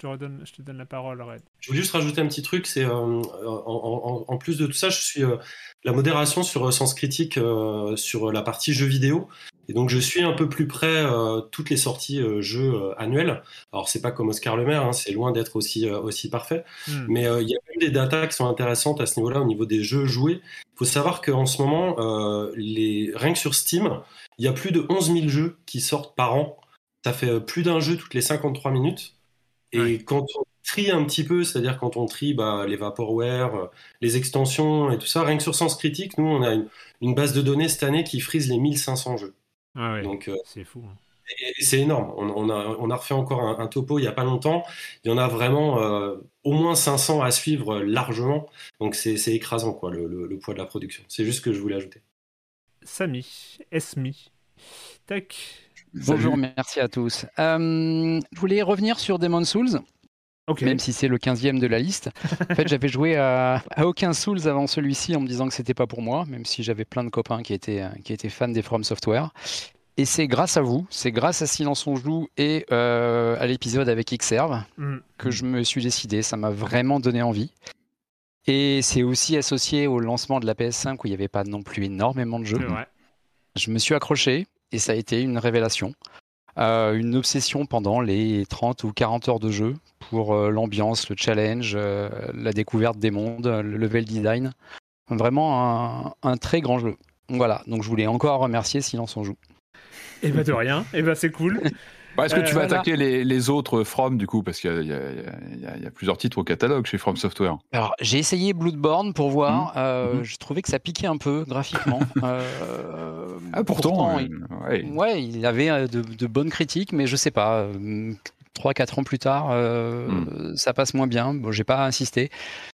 te redonne, je te donne la parole Red. Je voulais juste rajouter un petit truc, c'est euh, en, en- en plus de tout ça, je suis euh, la modération sur euh, Sens Critique euh, sur la partie jeux vidéo. Et donc je suis un peu plus près toutes les sorties jeux annuelles. Alors c'est pas comme Oscar Le Maire, hein, c'est loin d'être aussi, aussi parfait. Hmm. Mais il y a même des datas qui sont intéressantes à ce niveau-là au niveau des jeux joués. Il faut savoir qu'en ce moment, les... rien que sur Steam, il y a plus de 11 000 jeux qui sortent par an. Ça fait plus d'un jeu toutes les 53 minutes. Et quand on trie un petit peu, c'est-à-dire quand on trie bah, les vaporware, euh, les extensions et tout ça, rien que sur Sens Critique, nous, on a une, une base de données cette année qui frise les 1500 jeux. Ah ouais, Donc, euh, c'est fou. hein. c'est énorme. On, on a, on a refait encore un, un topo il n'y a pas longtemps. Il y en a vraiment euh, au moins 500 à suivre largement. Donc c'est c'est écrasant, quoi, le, le- le poids de la production. C'est juste ce que je voulais ajouter. Samy, Esmi, tac. Bonjour, merci à tous. Euh, je voulais revenir sur Demon Souls. Même si c'est le 15e de la liste. En fait, j'avais joué à, à aucun Souls avant celui-ci en me disant que c'était pas pour moi, même si j'avais plein de copains qui étaient, qui étaient fans des From Software. Et c'est grâce à vous, c'est grâce à Silence on joue et euh, à l'épisode avec Xserve Mm. que je me suis décidé. Ça m'a vraiment donné envie. Et c'est aussi associé au lancement de la PS5 où il n'y avait pas non plus énormément de jeux. Je me suis accroché et ça a été une révélation. Euh, une obsession pendant les 30 ou 40 heures de jeu pour euh, l'ambiance, le challenge, euh, la découverte des mondes, le level design. Vraiment un, un très grand jeu. Voilà, donc je voulais encore remercier Silence on joue. Et bah de rien, et bah c'est cool. Bah, Est-ce que tu Euh, vas voilà. attaquer les, les autres From du coup? Parce qu'il y, a- y y plusieurs titres au catalogue chez From Software. Alors j'ai essayé Bloodborne pour voir, euh, je trouvais que ça piquait un peu graphiquement. Euh, Ah, pourtant, euh, il... ouais. ouais, il avait de, de bonnes critiques, mais je sais pas, 3-4 ans plus tard, euh, Hmm. ça passe moins bien. Bon, j'ai pas insisté.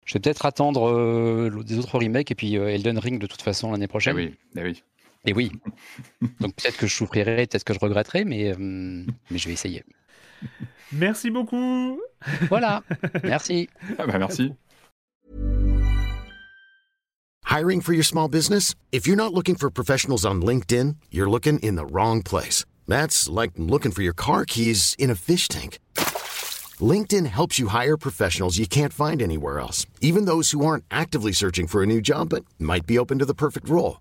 Je vais peut-être attendre euh, des autres remakes et puis euh, Elden Ring de toute façon l'année prochaine. oui, eh oui. Et oui. Donc peut-être que je souffrirai, peut-être que je regretterai, mais, euh, mais je vais essayer. Merci beaucoup. Voilà, merci. Ah bah merci. Hiring for your small business? If you're not looking for professionals on LinkedIn, you're looking in the wrong place. That's like looking for your car keys in a fish tank. LinkedIn helps you hire professionals you can't find anywhere else, even those who aren't actively searching for a new job but might be open to the perfect role.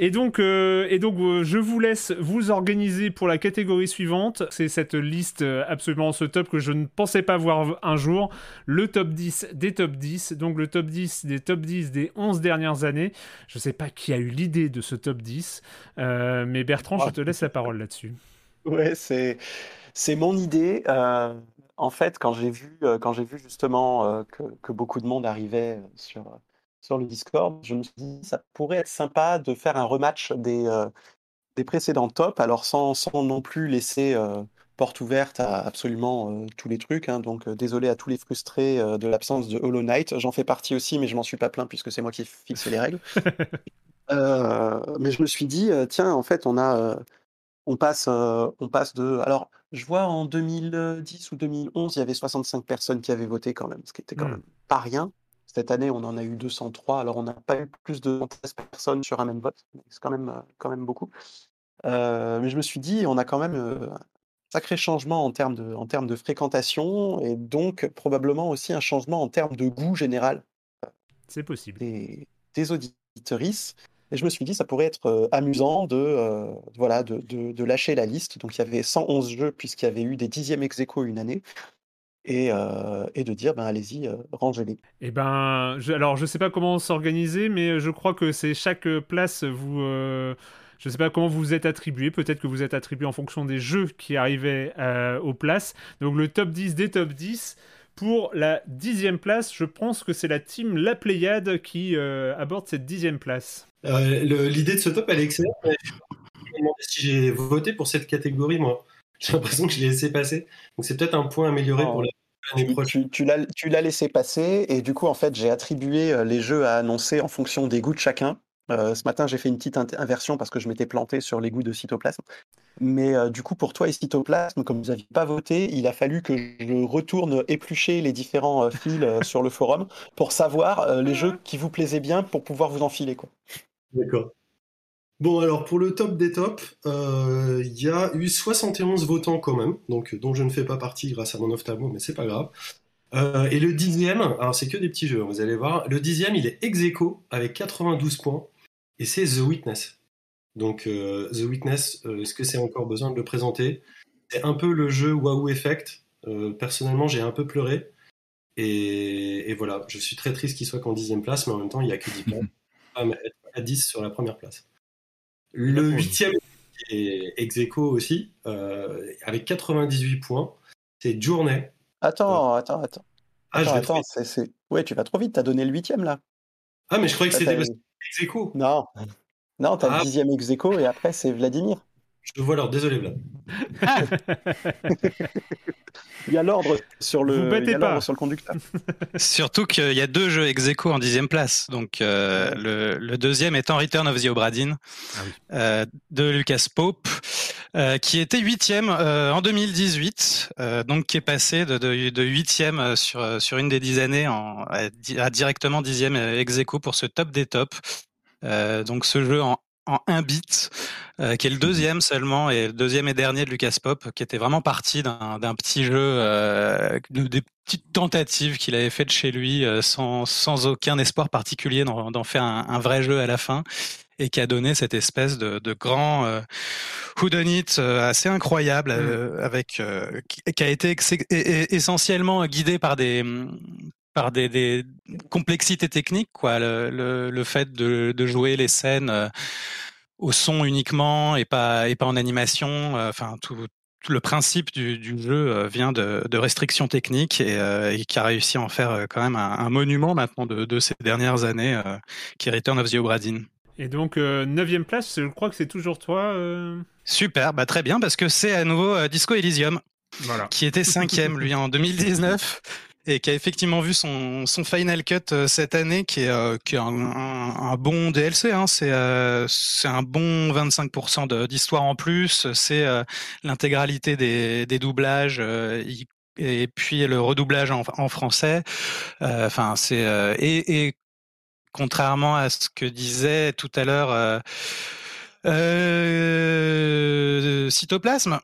Et donc, euh, et donc euh, je vous laisse vous organiser pour la catégorie suivante. C'est cette liste euh, absolument ce top que je ne pensais pas voir un jour. Le top 10 des top 10. Donc le top 10 des top 10 des 11 dernières années. Je sais pas qui a eu l'idée de ce top 10. euh, mais Bertrand, je te laisse la parole là-dessus. Ouais, c'est c'est mon idée. Euh, en fait, quand j'ai vu, euh, quand j'ai vu justement que, que beaucoup de monde arrivait sur, sur le Discord, je me suis dit ça pourrait être sympa de faire un rematch des, des précédents tops, alors sans, sans non plus laisser porte ouverte à absolument tous les trucs. hein. donc désolé à tous les frustrés de l'absence de Hollow Knight. J'en fais partie aussi, mais je m'en suis pas plaint puisque c'est moi qui fixe les règles. Euh, mais je me suis dit, euh, tiens, en fait, on a, euh, on passe, euh, on passe de. Alors, je vois en 2010 ou 2011, il y avait 65 personnes qui avaient voté quand même, ce qui était quand Hmm. même pas rien. Cette année, on en a eu 203. Alors, on n'a pas eu plus de 13 personnes sur un même vote. C'est quand même, euh, quand même beaucoup. Euh, mais je me suis dit, on a quand même euh, un sacré changement en termes de, en termes de fréquentation et donc probablement aussi un changement en termes de goût général C'est possible. des, des auditorices. Et je me suis dit, ça pourrait être euh, amusant de, euh, voilà, de, de- de lâcher la liste. Donc il y avait 111 jeux puisqu'il y avait eu des dixièmes ex aequo une année. Et, euh, et de dire, ben, allez-y, euh, rangez-les. Eh ben, je, alors je sais pas comment s'organiser, mais je crois que c'est chaque place vous. euh, je sais pas comment vous êtes attribué. Peut-être que vous êtes attribué en fonction des jeux qui arrivaient euh, aux places. Donc le top 10 des top 10. Pour la dixième place, je pense que c'est la team La Pléiade qui euh, aborde cette dixième place. Euh, L'idée de ce top, elle est excellente. mais Je me demandais si j'ai voté pour cette catégorie, moi. J'ai l'impression que je l'ai laissé passer. Donc c'est peut-être un point amélioré pour la- l'année Tu, prochaine. tu- tu l'as laissé passer et du coup, en fait, j'ai attribué euh, les jeux à annoncer en fonction des goûts de chacun. Euh, ce matin, j'ai fait une petite inversion parce que je m'étais planté sur les goûts de Cytoplasme. Mais euh, du coup, pour toi et Cytoplasme, comme vous n'aviez pas voté, il a fallu que je retourne éplucher les différents euh, fils sur le forum pour savoir les jeux qui vous plaisaient bien pour pouvoir vous enfiler. Quoi. D'accord. Bon, alors pour le top des tops, euh, il y a eu 71 votants quand même, donc dont je ne fais pas partie grâce à mon ophtalmo, mais c'est pas grave. Euh, et le dixième, alors c'est que des petits jeux, hein, vous allez voir. Le dixième, il est ex aequo avec 92 points, et c'est The Witness. Donc euh, The Witness, euh, est-ce que c'est encore besoin de le présenter? C'est un peu le jeu Wahoo Effect. Euh, personnellement, j'ai un peu pleuré. Et, et voilà, je suis très triste qu'il soit qu'en dixième place, mais en même temps, il n'y a que 10 places. Ah, à 10 sur la première place. Le huitième est ex aequo aussi, euh, avec 98 points. C'est Journey. Attends, attends, attends. Ah, je Attends, trop attends, Ouais, tu vas trop vite, t'as donné le huitième là. Ah, mais je croyais que c'était ex aequo. Non, non, t'as Ah. le dixième ex aequo et après c'est Vladimir. Je vois alors, désolé Vlad. Il y a l'ordre sur le, Vous il battez y a l'ordre pas. sur le conducteur. Surtout qu'il y a deux jeux ex aequo en dixième place. Donc euh, le, le deuxième étant Return of the Obra Dinn euh, de Lucas Pope, euh, qui était huitième euh, en 2018, euh, donc qui est passé de, de, de huitième sur, sur une des dix années en, à, di- à directement dixième ex aequo pour ce top des tops. Euh, donc ce jeu en en un bit, euh, qui est le deuxième seulement et le deuxième et dernier de Lucas Pop, qui était vraiment parti d'un d'un petit jeu, euh, de- des petites tentatives qu'il avait faites chez lui, euh, sans, sans aucun espoir particulier d'en faire un, un vrai jeu à la fin, et qui a donné cette espèce de, de grand euh, whodunit euh, assez incroyable, euh, avec euh, qui, qui a été e- e- essentiellement guidé par des par des, des complexités techniques, quoi. Le, le, le fait de, de jouer les scènes euh, au son uniquement et pas et pas en animation. euh, Enfin, tout, tout le principe du, du jeu euh, vient de, de restrictions techniques et, euh, et qui a réussi à en faire quand même un, un monument maintenant de, de ces dernières années, euh, qui est Return of the Obra Dinn. Et donc, neuvième place, je crois que c'est toujours toi. euh, Super, bah très bien parce que c'est à nouveau Disco Elysium Voilà. qui était cinquième lui en 2019 et qui a effectivement vu son, son final cut euh, cette année qui est, euh, qui est un, bon DLC hein. c'est euh, c'est un bon 25% de- d'histoire en plus c'est l'intégralité des, des doublages et puis le redoublage en, en français enfin c'est euh, et, et contrairement à ce que disait tout à l'heure euh, Cytoplasme,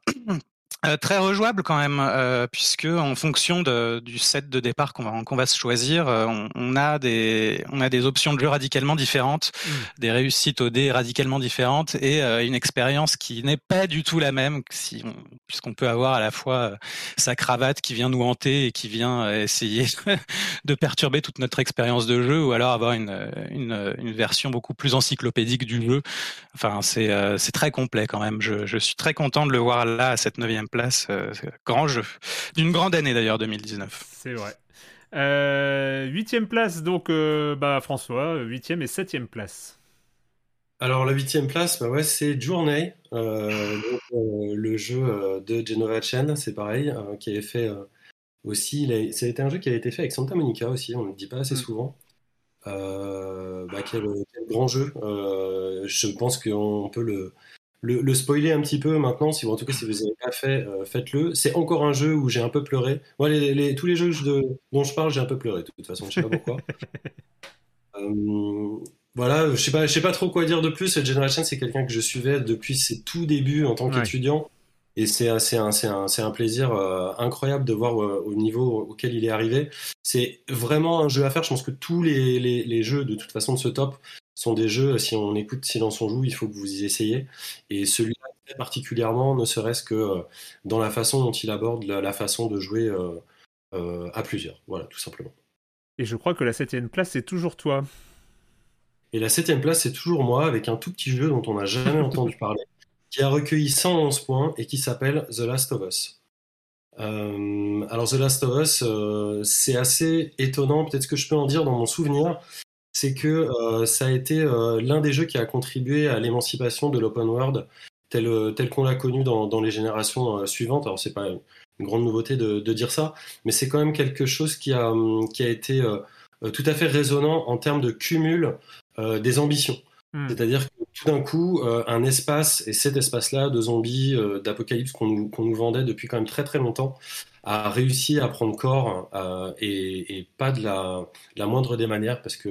euh, très rejouable quand même, euh, puisque en fonction de, du set de départ qu'on va, qu'on va se choisir, euh, on, on a des, on a des options de jeu radicalement différentes, des réussites au dé radicalement différentes et euh, une expérience qui n'est pas du tout la même, si on- puisqu'on peut avoir à la fois euh, sa cravate qui vient nous hanter et qui vient euh, essayer de perturber toute notre expérience de jeu, ou alors avoir une, une, une version beaucoup plus encyclopédique du jeu. Enfin, c'est euh, c'est très complet quand même. Je, je suis très content de le voir là à cette neuvième place. place. grand jeu. D'une grande année d'ailleurs, 2019. C'est vrai. huitième place, donc bah, François, huitième et septième place. Alors la huitième place, bah ouais, c'est Journey, le jeu de Genova Chen, c'est pareil, qui avait fait aussi, ça a été un jeu qui a été fait avec Santa Monica aussi, on ne le dit pas assez mm. souvent. Euh, bah, quel, grand jeu. Euh, je pense qu'on peut le, le, spoiler un petit peu maintenant. Si, en tout cas, si vous n'avez pas fait, euh, faites-le. C'est encore un jeu où j'ai un peu pleuré. Moi, les, tous les jeux de, dont je parle, j'ai un peu pleuré, de toute façon. Je sais pas pourquoi. voilà, je sais pas, je sais pas trop quoi dire de plus. Generation, c'est quelqu'un que je suivais depuis ses tout débuts en tant qu'étudiant. Et c'est un, un, un, plaisir euh, incroyable de voir euh, au niveau auquel il est arrivé. C'est vraiment un jeu à faire. Je pense que tous les, les, jeux, de toute façon, de ce top sont des jeux, si on écoute Silence on joue, il faut que vous y essayiez. Et celui-là, particulièrement, ne serait-ce que euh, dans la façon dont il aborde la, façon de jouer à plusieurs. Voilà, tout simplement. Et je crois que la septième place, c'est toujours toi. Et la septième place, c'est toujours moi, avec un tout petit jeu dont on n'a jamais entendu parler qui a recueilli 111 points et qui s'appelle The Last of Us. Euh, alors The Last of Us, euh, c'est assez étonnant, peut-être ce que je peux en dire dans mon souvenir, c'est que euh, ça a été l'un des jeux qui a contribué à l'émancipation de l'open world tel, tel qu'on l'a connu dans, les générations suivantes. Alors c'est pas une grande nouveauté de, dire ça, mais c'est quand même quelque chose qui a, qui a été tout à fait résonnant en termes de cumul des ambitions. Hmm. C'est-à-dire que tout d'un coup, euh, un espace, et cet espace-là de zombies, euh, d'apocalypse qu'on nous, vendait depuis quand même très très longtemps, a réussi à prendre corps, euh, et, pas de la, moindre des manières, parce que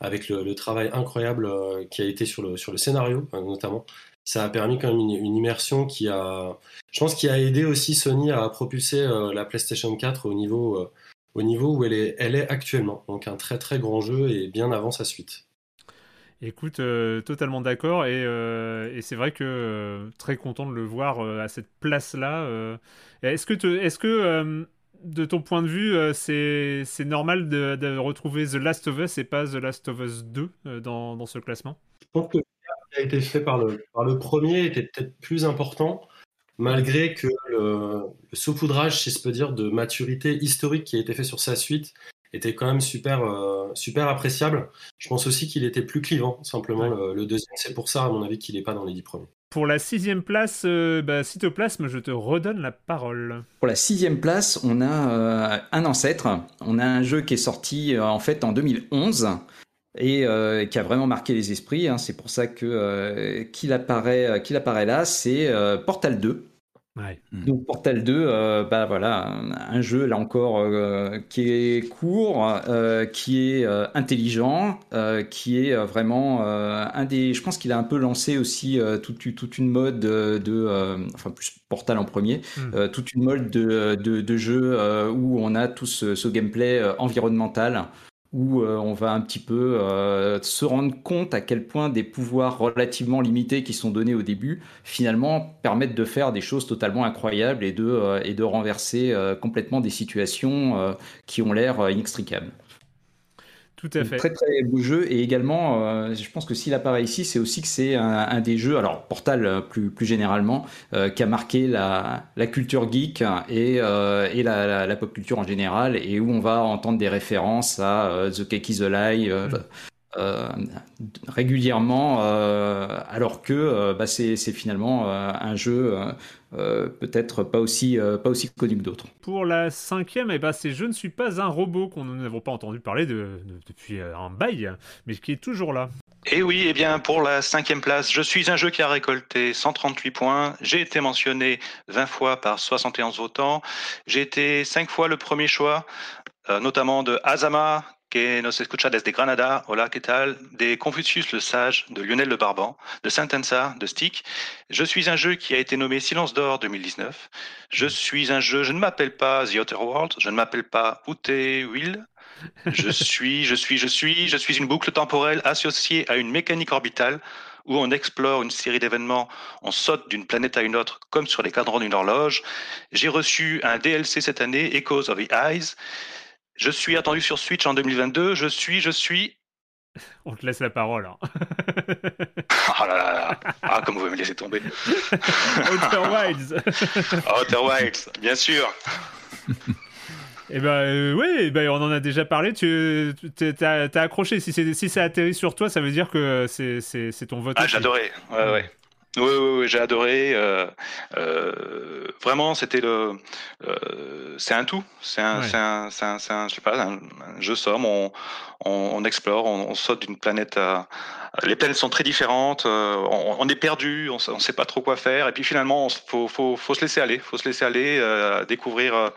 avec le, travail incroyable qui a été sur le, scénario, notamment, ça a permis quand même une, immersion qui a, je pense, qui a aidé aussi Sony à propulser la PlayStation 4 au niveau, au niveau où elle est, elle est actuellement. Donc un très très grand jeu et bien avant sa suite. Écoute, euh, totalement d'accord et, euh, et c'est vrai que euh, très content de le voir à cette place-là. est-ce que, est-ce que de ton point de vue, c'est, normal de, retrouver The Last of Us et pas The Last of Us 2 dans, dans, ce classement? Je pense que ce qui a été fait par le, par le premier était peut-être plus important, malgré que le, le saupoudrage, si je peux dire, de maturité historique qui a été fait sur sa suite était quand même super, euh, super appréciable. Je pense aussi qu'il était plus clivant, simplement le, deuxième. C'est pour ça, à mon avis, qu'il n'est pas dans les dix premiers. Pour la sixième place, euh, bah, Cytoplasme, je te redonne la parole. Pour la sixième place, on a euh, un ancêtre. On a un jeu qui est sorti en fait en 2011 et qui a vraiment marqué les esprits. Hein. C'est pour ça que qu'il apparaît, qu'il apparaît là, c'est Portal 2. Mm. Donc Portal 2, euh, bah voilà, un, jeu là encore euh, qui est court, euh, qui est intelligent, qui est vraiment un des. Je pense qu'il a un peu lancé aussi toute, toute, une mode de, enfin plus Portal en premier, mm. toute une mode de, de, de jeu où on a tout ce, ce gameplay environnemental où euh, on va un petit peu euh, se rendre compte à quel point des pouvoirs relativement limités qui sont donnés au début, finalement, permettent de faire des choses totalement incroyables et de, euh, et de renverser complètement des situations qui ont l'air inextricables. Tout à fait. Très très beau jeu et également, euh, je pense que s'il apparaît ici, c'est aussi que c'est un, des jeux, alors Portal euh, plus, plus généralement, euh, qui a marqué la, la culture geek et, et la, la, pop culture en général et où on va entendre des références à The Cake is a Lie, régulièrement, alors que bah, c'est finalement un jeu euh, peut-être pas aussi, euh, pas aussi connu que d'autres. Pour la cinquième, eh ben, c'est Je ne suis pas un robot qu'on n'avons pas entendu parler de, depuis euh, un bail, mais qui est toujours là. Et eh oui, eh bien pour la cinquième place, je suis un jeu qui a récolté 138 points. J'ai été mentionné 20 fois par 71 votants. J'ai été 5 fois le premier choix, notamment de Azama, que nos escucha desde Granada, hola, ¿qué tal? Des Confucius le Sage, de Lionel le Barban, de Saint-Ensa, de Stick. Je suis un jeu qui a été nommé Silence d'Or 2019. Je suis un jeu, je ne m'appelle pas The Outer World, je ne m'appelle pas Ute Will. Je suis, je suis, je suis, je suis une boucle temporelle associée à une mécanique orbitale où on explore une série d'événements, on saute d'une planète à une autre comme sur les cadrans d'une horloge. J'ai reçu un DLC cette année, Echoes of the Eyes. Je suis attendu sur Switch en 2022. Je suis, je suis On te laisse la parole. hein. Oh là là là. Ah, comme vous me laissez tomber. Outer Wilds. Outer Wilds, bien sûr. Eh ben euh, oui, ben, on en a déjà parlé. Tu as, accroché. Si, si ça atterrit sur toi, ça veut dire que c'est ton vote. Ah, j'adorais. Ouais, ouais. Oui, oui, oui j'ai adoré. Euh, euh, vraiment, c'était le. Euh, c'est un tout. C'est un, Ouais. c'est un, un, un- je sais pas, un, jeu somme. On, on, on explore, on, on saute d'une planète à. Les planètes sont très différentes. on, on est perdu, on, ne sait pas trop quoi faire. Et puis finalement, il faut, faut, faut se laisser aller. faut se laisser aller, découvrir.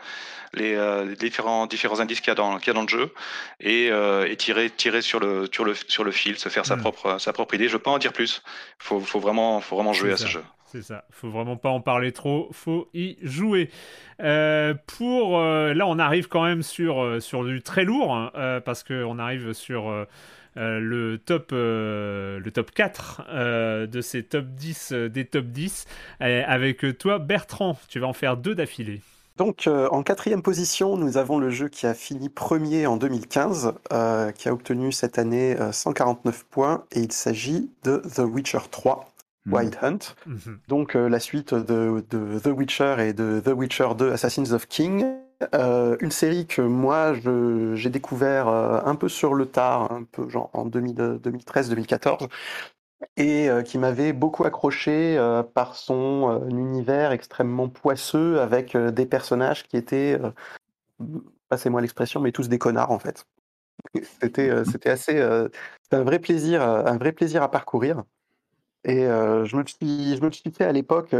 Euh, les, euh, différents, différents indices qu'il y, a dans- qu'il y a dans le jeu et, euh, et tirer, tirer sur, le, sur, le, sur le fil, se faire sa, Mm. propre, sa propre idée. Je ne veux pas en dire plus. Il faut, faut, vraiment, faut vraiment jouer à ce jeu. C'est ça. Faut vraiment pas en parler trop. Faut y jouer. Euh, pour là, on arrive quand même sur sur du très lourd hein, parce que on arrive sur euh, le top euh, le top 4 euh, de ces top 10 euh, des top 10 Euh, avec toi Bertrand. Tu vas en faire deux d'affilée. Donc, euh, en quatrième position, nous avons le jeu qui a fini premier en 2015, euh, qui a obtenu cette année euh, 149 points, et il s'agit de The Witcher 3, Wild Hunt. Donc, euh, la suite de, de The Witcher et de The Witcher 2 Assassins of King. Euh, une série que moi, j'ai découvert euh, un peu sur le tard, un peu genre en 2013-2014 et euh, qui m'avait beaucoup accroché euh, par son euh, univers extrêmement poisseux avec des personnages qui étaient, passez-moi l'expression, mais tous des connards en fait. C'était c'était assez, un vrai plaisir, un vrai plaisir à parcourir. Et je me suis, je me suis fait à l'époque,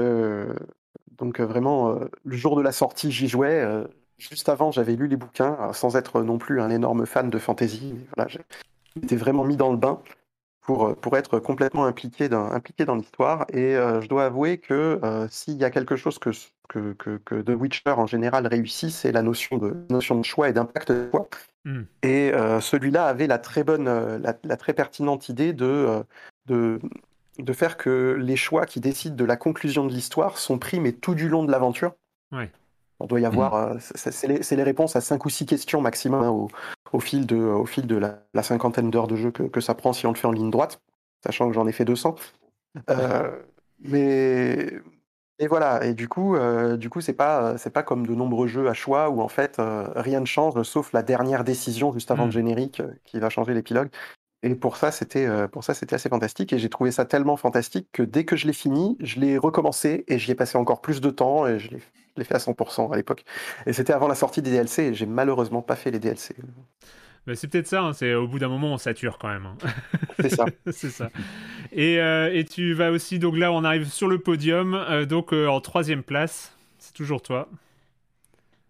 donc vraiment le jour de la sortie, j'y jouais. juste avant, j'avais lu les bouquins, sans être non plus un énorme fan de fantasy. voilà, j'étais vraiment mis dans le bain pour, euh, pour être complètement impliqué dans, impliqué dans l'histoire. Et euh, je dois avouer que euh, s'il y a quelque chose que, que, que, que The Witcher en général réussit, c'est la notion de, notion de choix et d'impact de choix. Hmm. Et euh, celui-là avait la très bonne, la, la très pertinente idée de, de, de faire que les choix qui décident de la conclusion de l'histoire sont pris, mais tout du long de l'aventure. Ouais. On doit y avoir, euh, c'est les, réponses à cinq ou six questions maximum hein, au, au fil de, au fil de la, la cinquantaine d'heures de jeu que, que ça prend si on le fait en ligne droite, sachant que j'en ai fait 200. Euh, mais, et voilà. Et du coup, euh, du coup, c'est pas, c'est pas comme de nombreux jeux à choix où en fait euh, rien ne change sauf la dernière décision juste avant le générique euh, qui va changer l'épilogue. Et pour ça, c'était euh, pour ça, c'était assez fantastique. Et j'ai trouvé ça tellement fantastique que dès que je l'ai fini, je l'ai recommencé et j'y ai passé encore plus de temps et je l'ai je l'ai fait à 100% à l'époque. Et c'était avant la sortie des DLC et j'ai malheureusement pas fait les DLC. C'est peut-être ça, hein, c'est au bout d'un moment on sature quand même. hein. C'est ça. c'est ça. Et, euh, et tu vas aussi, donc là on arrive sur le podium, euh, donc euh, en troisième place, c'est toujours toi.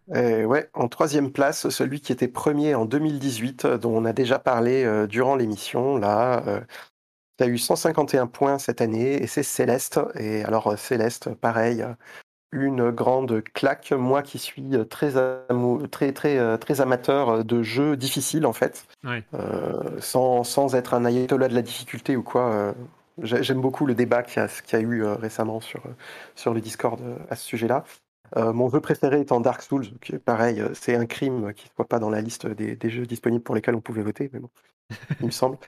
Ouais, en troisième place, celui qui était premier en 2018, euh, dont on a déjà parlé durant l'émission, là, euh, qui a eu 151 points cette année, et c'est Céleste. Et alors, Céleste, pareil, une grande claque. Moi qui suis euh, très, très, très, euh, très amateur de jeux difficiles, en fait, Ouais. euh, sans, sans être un ayatollah de la difficulté ou quoi. j'ai- J'aime beaucoup le débat qu'il y a, qu'il y a eu récemment sur, sur le Discord à ce sujet-là. Euh, mon jeu préféré étant Dark Souls, qui pareil, c'est un crime qui ne soit pas dans la liste des, des jeux disponibles pour lesquels on pouvait voter, mais bon, il me semble.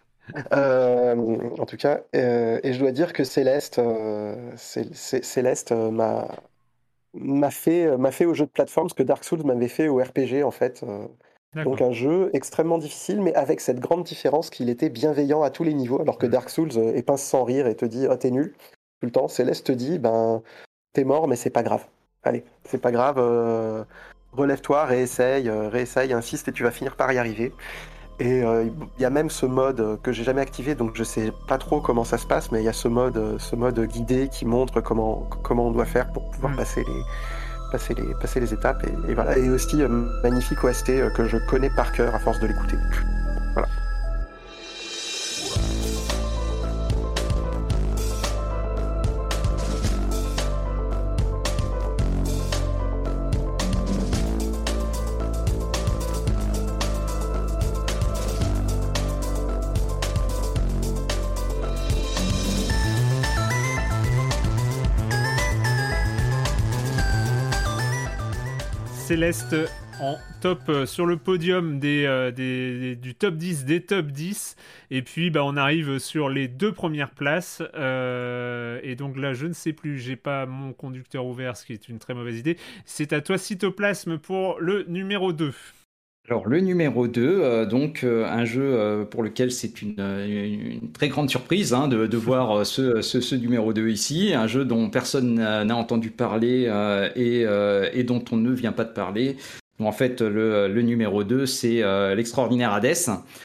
Euh, en tout cas, euh, et je dois dire que Céleste, Cé- Cé- Céleste m'a m'a fait euh, m'a fait au jeu de plateforme ce que Dark Souls m'avait fait au RPG en fait. euh, donc un jeu extrêmement difficile, mais avec cette grande différence qu'il était bienveillant à tous les niveaux, alors que Dark Souls euh, épince sans rire et te dit oh t'es nul tout le temps. Céleste te dit ben t'es mort mais c'est pas grave. Allez, c'est pas grave, euh, relève-toi, réessaye, réessaye, insiste et tu vas finir par y arriver. Et euh, il y a même ce mode que j'ai jamais activé, donc je sais pas trop comment ça se passe, mais il y a ce mode, ce mode guidé qui montre comment, comment on doit faire pour pouvoir passer les, passer les, passer les étapes. Et, et voilà. Et aussi euh, magnifique OST euh, que je connais par cœur à force de l'écouter. Céleste en top euh, sur le podium des, euh, du top 10 des top 10. Et puis bah, on arrive sur les deux premières places. Euh, et donc là, je ne sais plus, j'ai pas mon conducteur ouvert, ce qui est une très mauvaise idée. C'est à toi, Cytoplasme, pour le numéro 2. Alors le numéro 2, donc euh, un jeu euh, pour lequel c'est une, euh, une très grande surprise hein, de, de voir euh, ce, ce, ce numéro 2 ici, un jeu dont personne n'a entendu parler euh, et, euh, et dont on ne vient pas de parler. En fait, le, le numéro 2, c'est euh, l'extraordinaire Hades.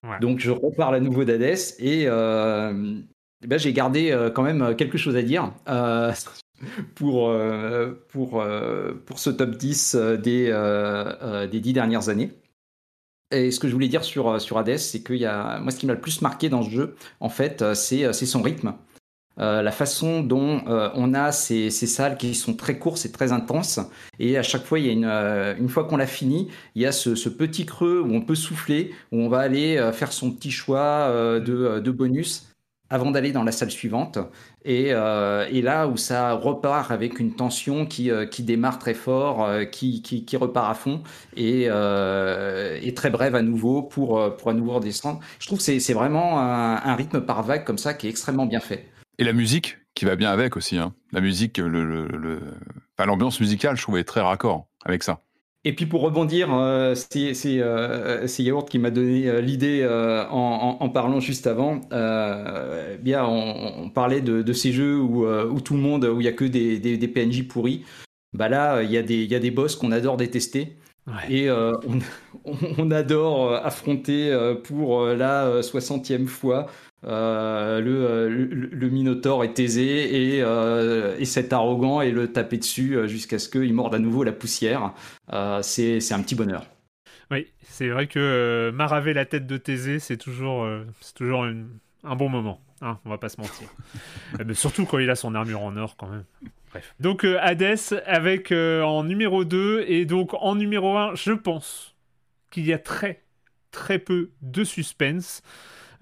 Ouais. Donc je reparle à nouveau d'Hades et euh, ben, j'ai gardé euh, quand même quelque chose à dire. euh, pour, euh, pour, euh, pour ce top 10 euh, des, euh, euh, des 10 dernières années. Et ce que je voulais dire sur, euh, sur Hades, c'est que y a, moi, ce qui m'a le plus marqué dans ce jeu, en fait, euh, c'est euh, c'est son rythme. La façon dont on a ces, ces salles qui sont très courtes et très intenses. Et à chaque fois, il y a une, une fois qu'on l'a fini, il y a ce, ce petit creux où on peut souffler, où on va aller faire son petit choix de, de bonus avant d'aller dans la salle suivante. Et, euh, et là où ça repart avec une tension qui, euh, qui démarre très fort, euh, qui, qui, repart à fond et, et très brève à nouveau pour, pour à nouveau redescendre. Je trouve que c'est vraiment un, rythme par vague comme ça qui est extrêmement bien fait. Et la musique qui va bien avec aussi. Hein. La musique, le, le- le- l'ambiance musicale, je trouvais très raccord avec ça. Et puis pour rebondir, euh, c'est euh, c'est Yaourt qui m'a donné euh, l'idée euh, en, en- en parlant juste avant. Euh, bien, on, on parlait de, de ces jeux où, où tout le monde, où il y a que des, des, des PNJ pourris. Bah là, il y a des, y a des boss qu'on adore détester. Et euh, on, on- adore affronter pour la euh, 60e fois euh, le, euh, le, le Minotaure est aisé et, euh, et cet arrogant et le taper dessus euh, jusqu'à ce qu'il morde à nouveau la poussière. Euh, c'est c'est un petit bonheur. Oui, c'est vrai que maraver la tête de Thésée, c'est toujours, c'est toujours une- un bon moment. Hein, on va pas se mentir. Mais surtout quand il a son armure en or, quand même. Bref. Donc Hades avec en numéro 2 et donc en numéro 1, je pense qu'il y a très très peu de suspense.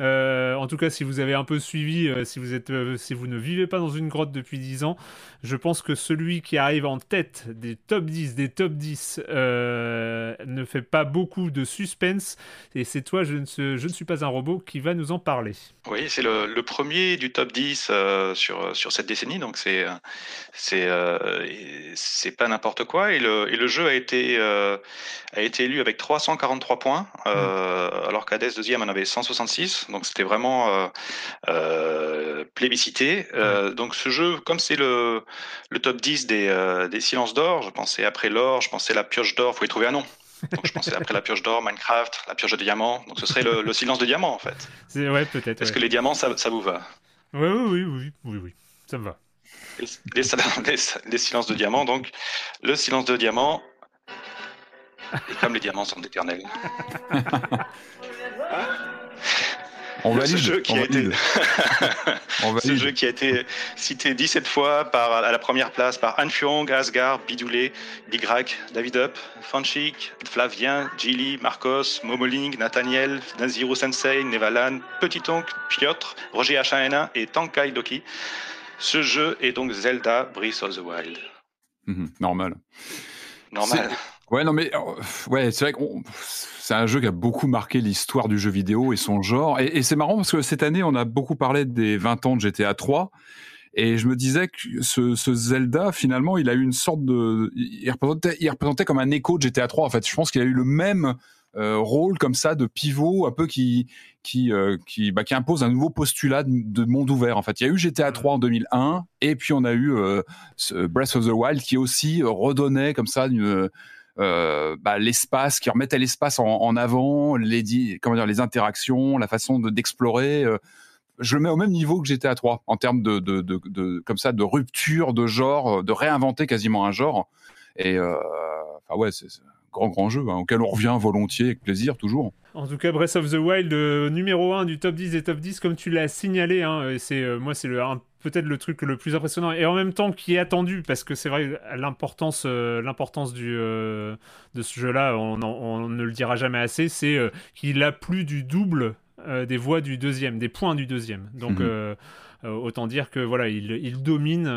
Euh, en tout cas, si vous avez un peu suivi, euh, si vous êtes, euh, si vous ne vivez pas dans une grotte depuis 10 ans, je pense que celui qui arrive en tête des top 10, des top 10, euh, ne fait pas beaucoup de suspense. Et c'est toi, je ne, suis- je ne suis pas un robot, qui va nous en parler. Oui, c'est le, le premier du top 10 euh, sur, sur cette décennie, donc c'est pas n'importe quoi. Et le, et le jeu a été euh, a été élu avec 343 points, euh, alors qu'Hades deuxième en avait 166, donc c'était vraiment euh, euh, plébiscité. Euh, donc ce jeu, comme c'est le, le top 10 des, euh, des silences d'or, je pensais après l'or, je pensais la pioche d'or, faut y trouver un nom. Donc je pensais après la pioche d'or, Minecraft, la pioche de diamant. Donc ce serait le, le silence de diamant en fait. C'est ouais, peut-être. Est-ce ouais. que les diamants, ça, ça vous va? Ouais, oui, oui, oui, oui, oui, ça me va. les, les, les- les silences de diamant, donc le silence de diamant. Et comme les diamants sont éternels. On Ce valide, jeu qui on a été. On ce jeu qui a été cité 17 fois par, à la première place par Anne Fyong, Asgard, Bidoulé, Big Rack, David Up, Fanchik, Flavien, Gilly, Marcos, Momoling, Nathaniel, Naziro Sensei, Nevalan, Petit Oncle, Piotr, Roger H1N1 et Tankai Doki. Ce jeu est donc Zelda Breath of the Wild. Mhm, normal. Normal. Ouais, non, mais euh, ouais, c'est vrai que c'est un jeu qui a beaucoup marqué l'histoire du jeu vidéo et son genre. Et, et c'est marrant parce que cette année, on a beaucoup parlé des 20 ans de GTA 3. Et je me disais que ce, ce Zelda, finalement, il a eu une sorte de. Il représentait, il représentait comme un écho de GTA 3. En fait, je pense qu'il a eu le même euh, rôle comme ça de pivot, un peu qui qui euh, qui, bah, qui impose un nouveau postulat de, de monde ouvert. En fait, il y a eu GTA 3 en 2001, et puis on a eu euh, ce Breath of the Wild qui aussi redonnait comme ça une euh, bah, l'espace, qui remettait l'espace en, avant, les, comment dire, les interactions, la façon de- d'explorer. euh, je le mets au même niveau que GTA 3 en termes de, de, de, comme ça, de rupture de genre, de réinventer quasiment un genre. Et euh, enfin ouais, c'est c'est un grand grand jeu hein, auquel on revient volontiers avec plaisir toujours. En tout cas, Breath of the Wild, euh, numéro 1 du top 10 des top 10, comme tu l'as signalé, hein, et c'est, euh, moi, c'est le, peut-être le truc le plus impressionnant, et en même temps qui est attendu, parce que c'est vrai, l'importance, euh, l'importance du, euh, de ce jeu-là, on, ne le dira jamais assez, c'est euh, qu'il a plus du double euh, des voix du deuxième, des points du deuxième. Donc, Mhm. euh, autant dire que voilà, il, il domine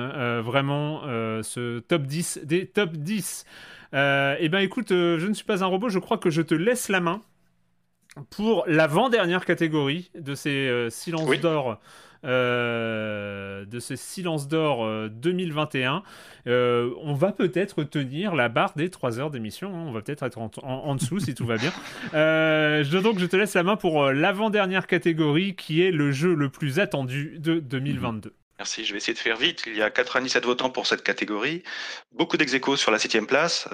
vraiment ce top 10 des top 10. eh ben écoute, je ne suis pas un robot, je crois que je te laisse la main pour l'avant-dernière catégorie de ces silences d'or euh, de ce silence d'or 2021. Euh, euh, on va peut-être tenir la barre des 3 heures d'émission. Hein. On va peut-être être en, dessous si tout va bien. Je, donc, je te laisse la main pour l'avant-dernière catégorie qui est le jeu le plus attendu de 2022. Merci, je vais essayer de faire vite. Il y a 97 votants pour cette catégorie. Beaucoup d'ex sur la septième place.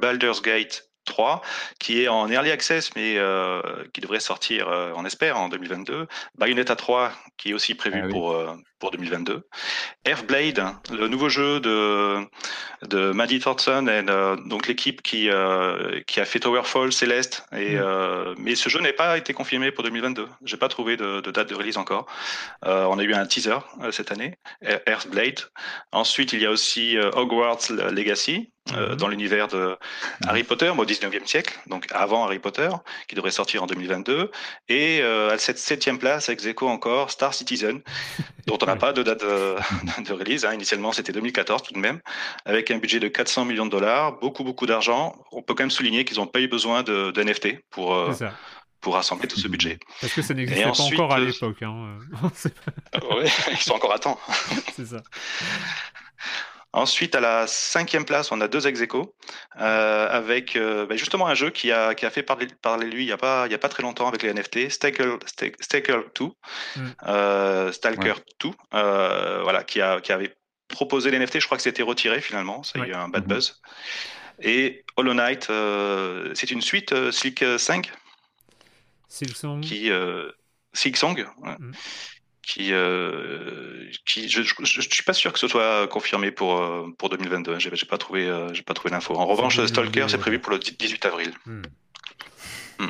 Baldur's Gate 3, qui est en early access, mais euh, qui devrait sortir, euh, on espère, en 2022. Bayonetta 3, qui est aussi prévu ah pour, euh, pour 2022. Earthblade, le nouveau jeu de, de Maddie Thornton, et, donc l'équipe qui, qui a fait Towerfall, Celeste. Et, mm. mais ce jeu n'est pas été confirmé pour 2022. J'ai pas trouvé de, de, date de release encore. on a eu un teaser cette année, Earthblade. Ensuite, il y a aussi Hogwarts Legacy, euh, dans l'univers de Harry Potter, au 19e siècle, donc avant Harry Potter, qui devrait sortir en 2022. Et euh, à cette septième place, ex aequo encore, Star Citizen, dont on n'a pas de date de, de release. Hein. Initialement, c'était 2014 tout de même, avec un budget de 400 millions de dollars, beaucoup, beaucoup d'argent. On peut quand même souligner qu'ils n'ont pas eu besoin de, de NFT pour, euh, pour rassembler tout ce budget. Parce que ça n'existait pas encore à l'époque. Hein. oui, ils sont encore à temps. C'est ça. Ensuite, à la cinquième place, on a deux ex euh, avec euh, bah, justement un jeu qui a, qui a fait parler, parler lui il n'y a, pas, il y a pas très longtemps avec les NFT, Stalker, Stalker 2, mm. euh, Stalker 2 euh, voilà, qui, a, qui avait proposé les NFT, je crois que c'était retiré finalement, ça a eu un bad mm-hmm. buzz. Et Hollow Knight, euh, c'est une suite Silk 5 Silksong qui Silksong, ouais. Mm qui, euh, qui je, je, suis pas sûr que ce soit confirmé pour euh, pour 2022. J'ai, j'ai pas trouvé, euh, j'ai pas trouvé l'info. En revanche, Stalker, c'est prévu pour le 18 avril. Hmm.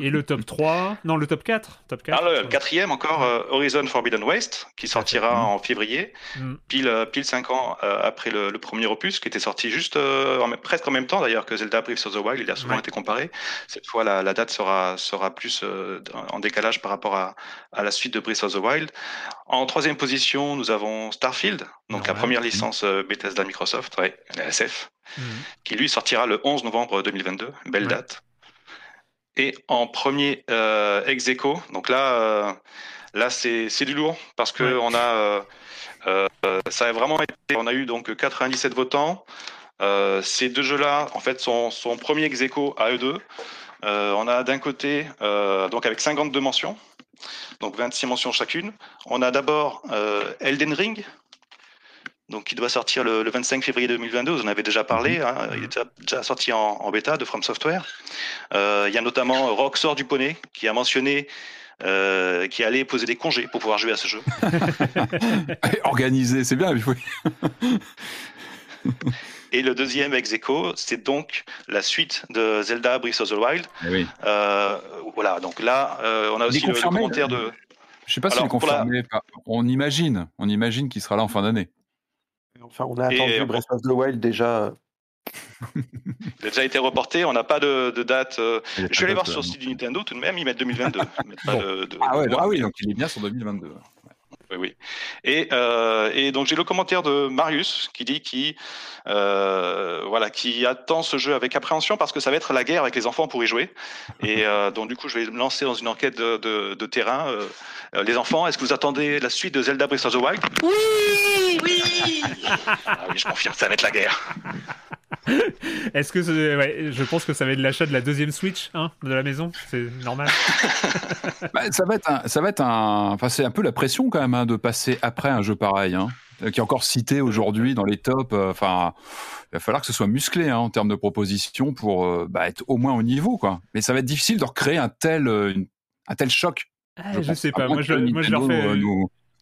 Et le top 3 Non, le top 4 top 4 ah, Le quatrième encore, euh, Horizon Forbidden West, qui sortira en février, mm. pile, euh, pile 5 ans euh, après le, premier opus, qui était sorti juste presque en même temps d'ailleurs que Zelda Breath of the Wild. Il a souvent été comparé. Cette fois, la, la, date sera, sera plus en décalage par rapport à, à, la suite de Breath of the Wild. En troisième position, nous avons Starfield, donc la première licence Bethesda Microsoft, ouais, la SF, mm. qui lui sortira le 11 novembre 2022. Belle date. Et en premier euh, ex aequo, donc là, euh, là c'est, du lourd parce que on a, euh, ça a vraiment été, on a eu donc 97 votants. ces deux jeux-là, en fait, sont, sont premier ex aequo à eux deux. on a d'un côté, donc avec 52 mentions, donc 26 mentions chacune. On a d'abord Elden Ring, donc qui doit sortir le, 25 février 2022. Vous en avez déjà parlé. Mhm. Hein, il est déjà, sorti en, bêta de From Software. Euh, il y a notamment Roxor du Poney qui a mentionné euh, qui allait poser des congés pour pouvoir jouer à ce jeu. Organisé, c'est bien. Il faut... Et le deuxième ex c'est donc la suite de Zelda Breath of the Wild. Eh euh, voilà, donc là, on a aussi le, commentaire de. Je sais pas si c'est confirmé. On imagine, on imagine qu'il sera là en fin d'année. Enfin, on a attendu Breath of the Wild déjà. Il a déjà été reporté, on n'a pas de, date. Euh, je vais aller voir sur le site du Nintendo, tout de même, ils mettent 2022. ah, ouais, ah oui, donc il est bien sur 2022. Oui, oui. Et, euh, et donc j'ai le commentaire de Marius qui dit qui euh, voilà qui attend ce jeu avec appréhension parce que ça va être la guerre avec les enfants pour y jouer. Et euh, donc du coup je vais me lancer dans une enquête de, de, de terrain. Les enfants, est-ce que vous attendez la suite de Zelda Breath of the Wild? Oui, oui. ah oui, je confirme, ça va être la guerre. Est-ce que ouais, je pense que ça va être l'achat de la deuxième Switch hein, de la maison, c'est normal. bah, ça va être un, ça va être un, enfin c'est un peu la pression quand même hein, de passer après un jeu pareil, hein, qui est encore cité aujourd'hui dans les tops. Euh, enfin, il va falloir que ce soit musclé en termes de propositions pour euh, bah, être au moins au niveau quoi. Mais ça va être difficile de recréer un tel, euh, un tel choc. Ah, je, sais pas, moi je, moi je, leur fais.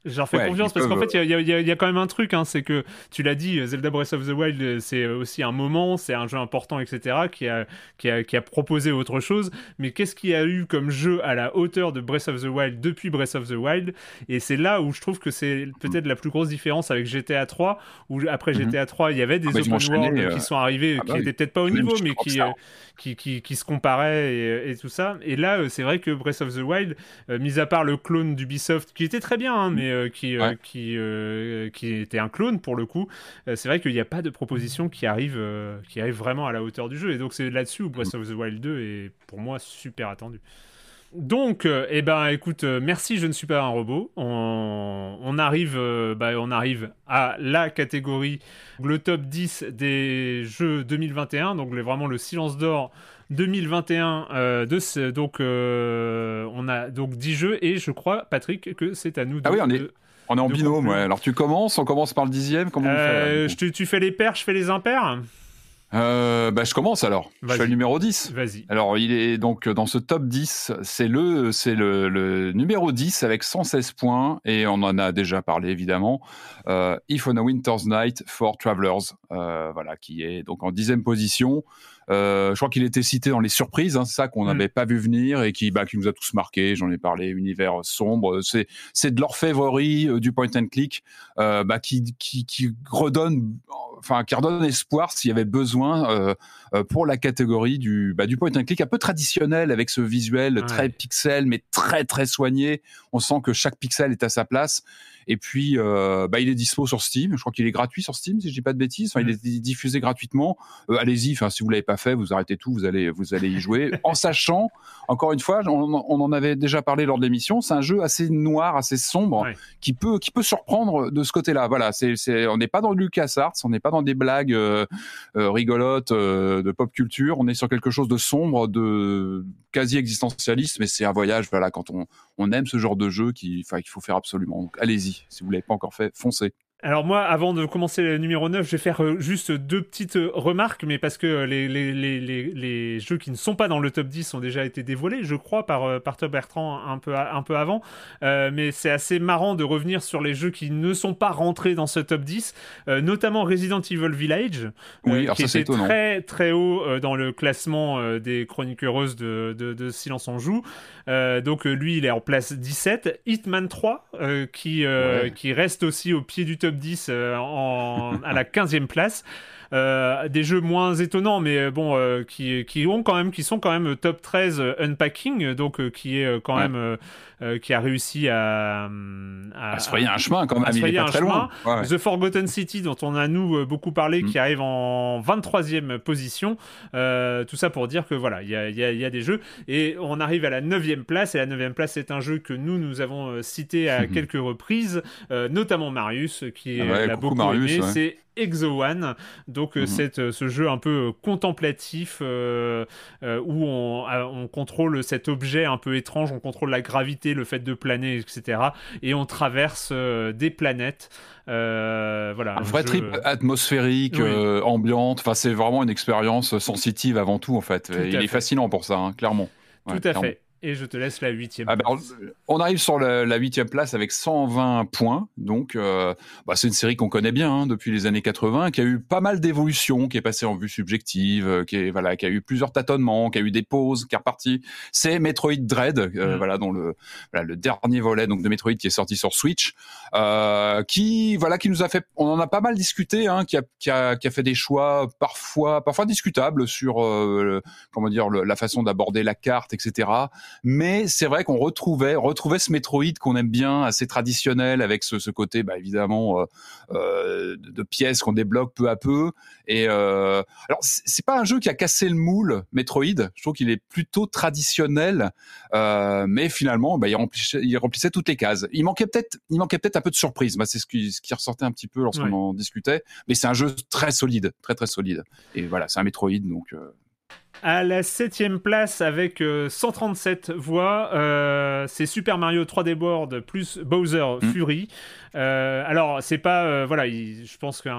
J'en fais confiance parce qu'en fait, il y, a quand même un truc, hein, c'est que tu l'as dit, Zelda Breath of the Wild, euh, c'est aussi un moment, c'est un jeu important, etc., qui a, qui a, qui a proposé autre chose. Mais qu'est-ce qu'il y a eu comme jeu à la hauteur de Breath of the Wild depuis Breath of the Wild? Et c'est là où je trouve que c'est peut-être la plus grosse différence avec GTA 3, où après mhm. GTA 3, il y avait des ah bah, open world euh, qui sont arrivés, ah qui n'étaient bah peut-être pas au niveau, mais qui, euh, qui, qui, qui, se comparaient et, et, tout ça. Et là, c'est vrai que Breath of the Wild, mis à part le clone d'Ubisoft, qui était très bien, hein, mais euh, qui, euh, qui, euh, qui était un clone pour le coup, c'est vrai qu'il n'y a pas de proposition qui arrive, qui arrive vraiment à la hauteur du jeu. Et donc c'est là-dessus où Breath of the Wild 2 est pour moi super attendu. Donc, eh ben, écoute, merci, je ne suis pas un robot. On, arrive, bah, on arrive à la catégorie, le top 10 des jeux 2021, donc vraiment le silence d'or 2021 euh, de ce, donc euh, on a donc 10 jeux et je crois Patrick que c'est à nous de, Ah oui, on est on est en binôme, ouais. Alors tu commences, on commence par le dixième, comment euh, Tu fais les pairs, je fais les impairs euh, bah, je commence alors. Je fais le numéro 10. Vas-y. Alors, il est donc dans ce top 10, c'est le, c'est le, le, numéro 10 avec 116 points, et on en a déjà parlé évidemment. Euh, If on a Winter's Night for Travelers, euh, voilà, qui est donc en dixième position. Euh, je crois qu'il était cité dans les surprises, hein, c'est ça qu'on mm. n'avait pas vu venir et qui, bah, qui nous a tous marqué. J'en ai parlé, univers sombre. C'est, c'est de l'orfèvrerie euh, du point and click, euh, bah, qui, qui, qui redonne, enfin, qui redonne espoir s'il y avait besoin pour la catégorie du, bah, du point and click un peu traditionnel avec ce visuel très pixel mais très très soigné. On sent que chaque pixel est à sa place. Et puis, euh, bah, il est dispo sur Steam. Je crois qu'il est gratuit sur Steam, si je dis pas de bêtises. Enfin, il mm. est diffusé gratuitement. Euh, allez-y. Enfin, si vous l'avez pas fait, vous arrêtez tout. Vous allez, vous allez y jouer. en sachant, encore une fois, on, en avait déjà parlé lors de l'émission. C'est un jeu assez noir, assez sombre, qui peut, qui peut surprendre de ce côté-là. Voilà. C'est, c'est, on n'est pas dans le LucasArts. On n'est pas dans des blagues euh, rigolotes de pop culture. On est sur quelque chose de sombre, de quasi existentialiste. Mais c'est un voyage. Voilà. Quand on, on aime ce genre de jeu, qu'il, qu'il faut faire absolument. Donc, allez-y. Si vous ne l'avez pas encore fait, foncez. Alors moi, avant de commencer le numéro 9, je vais faire euh, juste deux petites euh, remarques, mais parce que euh, les, les, les, les, jeux qui ne sont pas dans le top 10 ont déjà été dévoilés, je crois, par, par Top Bertrand un peu, un peu avant. mais c'est assez marrant de revenir sur les jeux qui ne sont pas rentrés dans ce top 10, notamment Resident Evil Village, qui était très très haut dans le classement des chroniques heureuses de, de, Silence en Joue. Donc lui, il est en place 17. Hitman 3, qui, qui reste aussi au pied du top 10 euh, en, à la 15e place. Euh, des jeux moins étonnants, mais euh, bon, qui, qui, ont quand même, qui sont quand même top 13 Unpacking, donc qui est quand même, qui a réussi à, à, se frayer un chemin quand même, il est pas très loin. The Forgotten City, dont on a nous beaucoup parlé, mm. qui arrive en 23e position. tout ça pour dire que voilà, il y a, y a, des jeux. Et on arrive à la 9e place, et la 9e place, c'est un jeu que nous, nous avons cité à quelques reprises, notamment Marius, qui ah l'a beaucoup aimé. C'est Exo One, donc euh, mhm. euh, ce jeu un peu euh, contemplatif où on, on, contrôle cet objet un peu étrange, on contrôle la gravité, le fait de planer, etc. Et on traverse des planètes. voilà, un, vrai trip atmosphérique, ambiante. Enfin, c'est vraiment une expérience sensitive avant tout en fait. il est fascinant pour ça, hein, clairement. Tout à fait. Et je te laisse la huitième. Ah ben, on arrive sur la huitième place avec 120 points. Donc, euh, bah, c'est une série qu'on connaît bien hein, depuis les années 80, qui a eu pas mal d'évolutions, qui est passée en vue subjective, euh, qui, est, voilà, qui a eu plusieurs tâtonnements, qui a eu des pauses, qui est reparti. C'est Metroid Dread, euh, mm. voilà, dont le, voilà, le dernier volet donc de Metroid qui est sorti sur Switch, euh, qui, voilà, qui nous a fait, on en a pas mal discuté, hein, qui, a, qui, a, qui a fait des choix parfois, parfois discutables sur, comment dire, la façon d'aborder la carte, etc. Mais c'est vrai qu'on retrouvait, retrouvait ce Metroid qu'on aime bien, assez traditionnel, avec ce, ce côté, bah, évidemment, euh, euh, de pièces qu'on débloque peu à peu. Et euh, alors, c'est pas un jeu qui a cassé le moule Metroid. Je trouve qu'il est plutôt traditionnel, euh, mais finalement, bah, il, remplissait, il remplissait toutes les cases. Il manquait peut-être, il manquait peut-être un peu de surprise. Bah, c'est ce qui, ce qui ressortait un petit peu lorsqu'on en discutait. Mais c'est un jeu très solide, très très solide. Et voilà, c'est un Metroid, donc. Euh, à la septième place avec 137 euh, voix, euh, c'est Super Mario 3D World plus Bowser mm. Fury. Euh, alors, c'est pas, euh, voilà, je pense que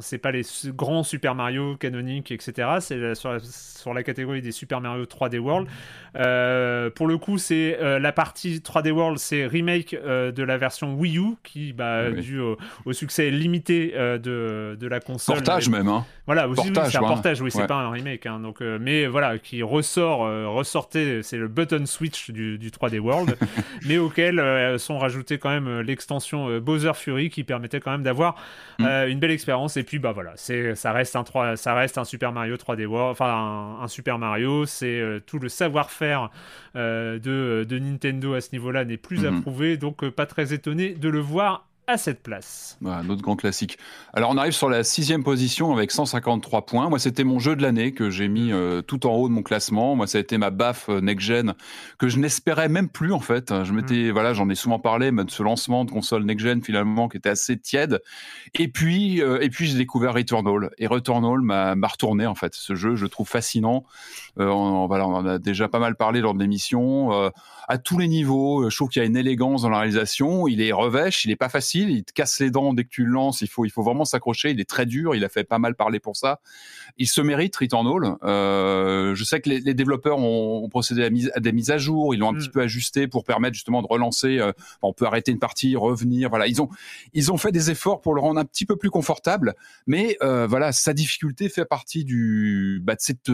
c'est pas les grands Super Mario canoniques, etc. C'est sur, sur, la catégorie des Super Mario 3D World. Euh, pour le coup, c'est la partie 3D World, c'est remake de la version Wii U, qui, bah, dû au, succès limité de, de, la console. Portage même, hein. Voilà, c'est un portage, oui, c'est pas un remake. Hein, donc, mais voilà, qui ressort, ressortait, c'est le button switch du, 3D World, mais auquel sont rajoutés quand même l'extension Bowser Fury qui permettait quand même d'avoir mm. une belle expérience. Et puis bah voilà, c'est ça reste un 3, ça reste un Super Mario 3D World, enfin un, Super Mario, c'est tout le savoir-faire de, de, Nintendo à ce niveau-là n'est plus mm-hmm. approuvé, donc pas très étonné de le voir à cette place. un autre grand classique. Alors on arrive sur la sixième position avec 153 points. Moi c'était mon jeu de l'année que j'ai mis euh, tout en haut de mon classement. Moi ça a été ma baffe euh, next gen que je n'espérais même plus en fait. Je m'étais mm. voilà j'en ai souvent parlé mais de ce lancement de console next gen finalement qui était assez tiède. Et puis euh, et puis j'ai découvert Returnal et Returnal m'a retourné en fait. Ce jeu je le trouve fascinant. on, voilà on en a déjà pas mal parlé lors de l'émission à tous les niveaux. Je trouve qu'il y a une élégance dans la réalisation. Il est revêche, il est pas facile, il te casse les dents dès que tu le lances. Il faut, il faut vraiment s'accrocher. Il est très dur. Il a fait pas mal parler pour ça. Il se mérite Returnal. Euh, je sais que les, développeurs ont, procédé à, des mises à jour. Ils l'ont un petit mm. peu ajusté pour permettre justement de relancer. Euh, on peut arrêter une partie, revenir. Voilà, ils ont, ils ont fait des efforts pour le rendre un petit peu plus confortable. Mais euh, voilà, sa difficulté fait partie du, bah, de cette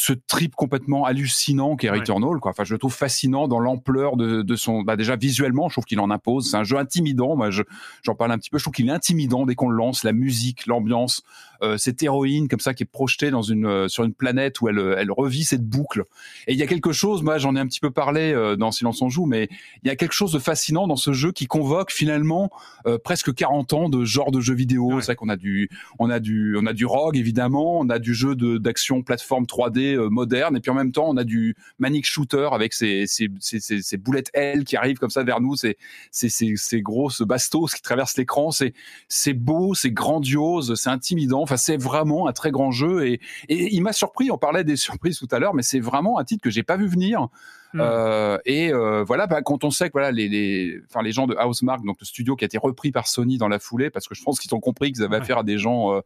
ce trip complètement hallucinant qu'est Returnal. Quoi. Enfin, je le trouve fascinant dans l'ampleur de, de, son. Bah déjà visuellement, je trouve qu'il en impose. C'est un jeu intimidant. Moi, j'en parle un petit peu. Je trouve qu'il est intimidant dès qu'on le lance. La musique, l'ambiance, euh, cette héroïne comme ça qui est projetée dans une euh, sur une planète où elle elle revit cette boucle. Et il y a quelque chose. Moi, j'en ai un petit peu parlé euh, dans Silence on joue, mais il y a quelque chose de fascinant dans ce jeu qui convoque finalement euh, presque 40 ans de genre de jeu vidéo. C'est vrai qu'on a du on a du on a du rogue évidemment, on a du jeu d'action plateforme 3D euh, moderne, et puis en même temps, on a du manic shooter avec ces, ces, ces, boulettes L qui arrivent comme ça vers nous, ces, ces, ces grosses bastos qui traversent l'écran. C'est, c'est beau, c'est grandiose, c'est intimidant. Enfin, c'est vraiment un très grand jeu, et, et il m'a surpris. On parlait des surprises tout à l'heure, mais c'est vraiment un titre que j'ai pas vu venir. Hmm. Euh, et euh, voilà, bah, quand on sait que voilà les, les, enfin les gens de Housemark, donc le studio qui a été repris par Sony dans la foulée, parce que je pense qu'ils ont compris qu'ils avaient affaire à des gens euh,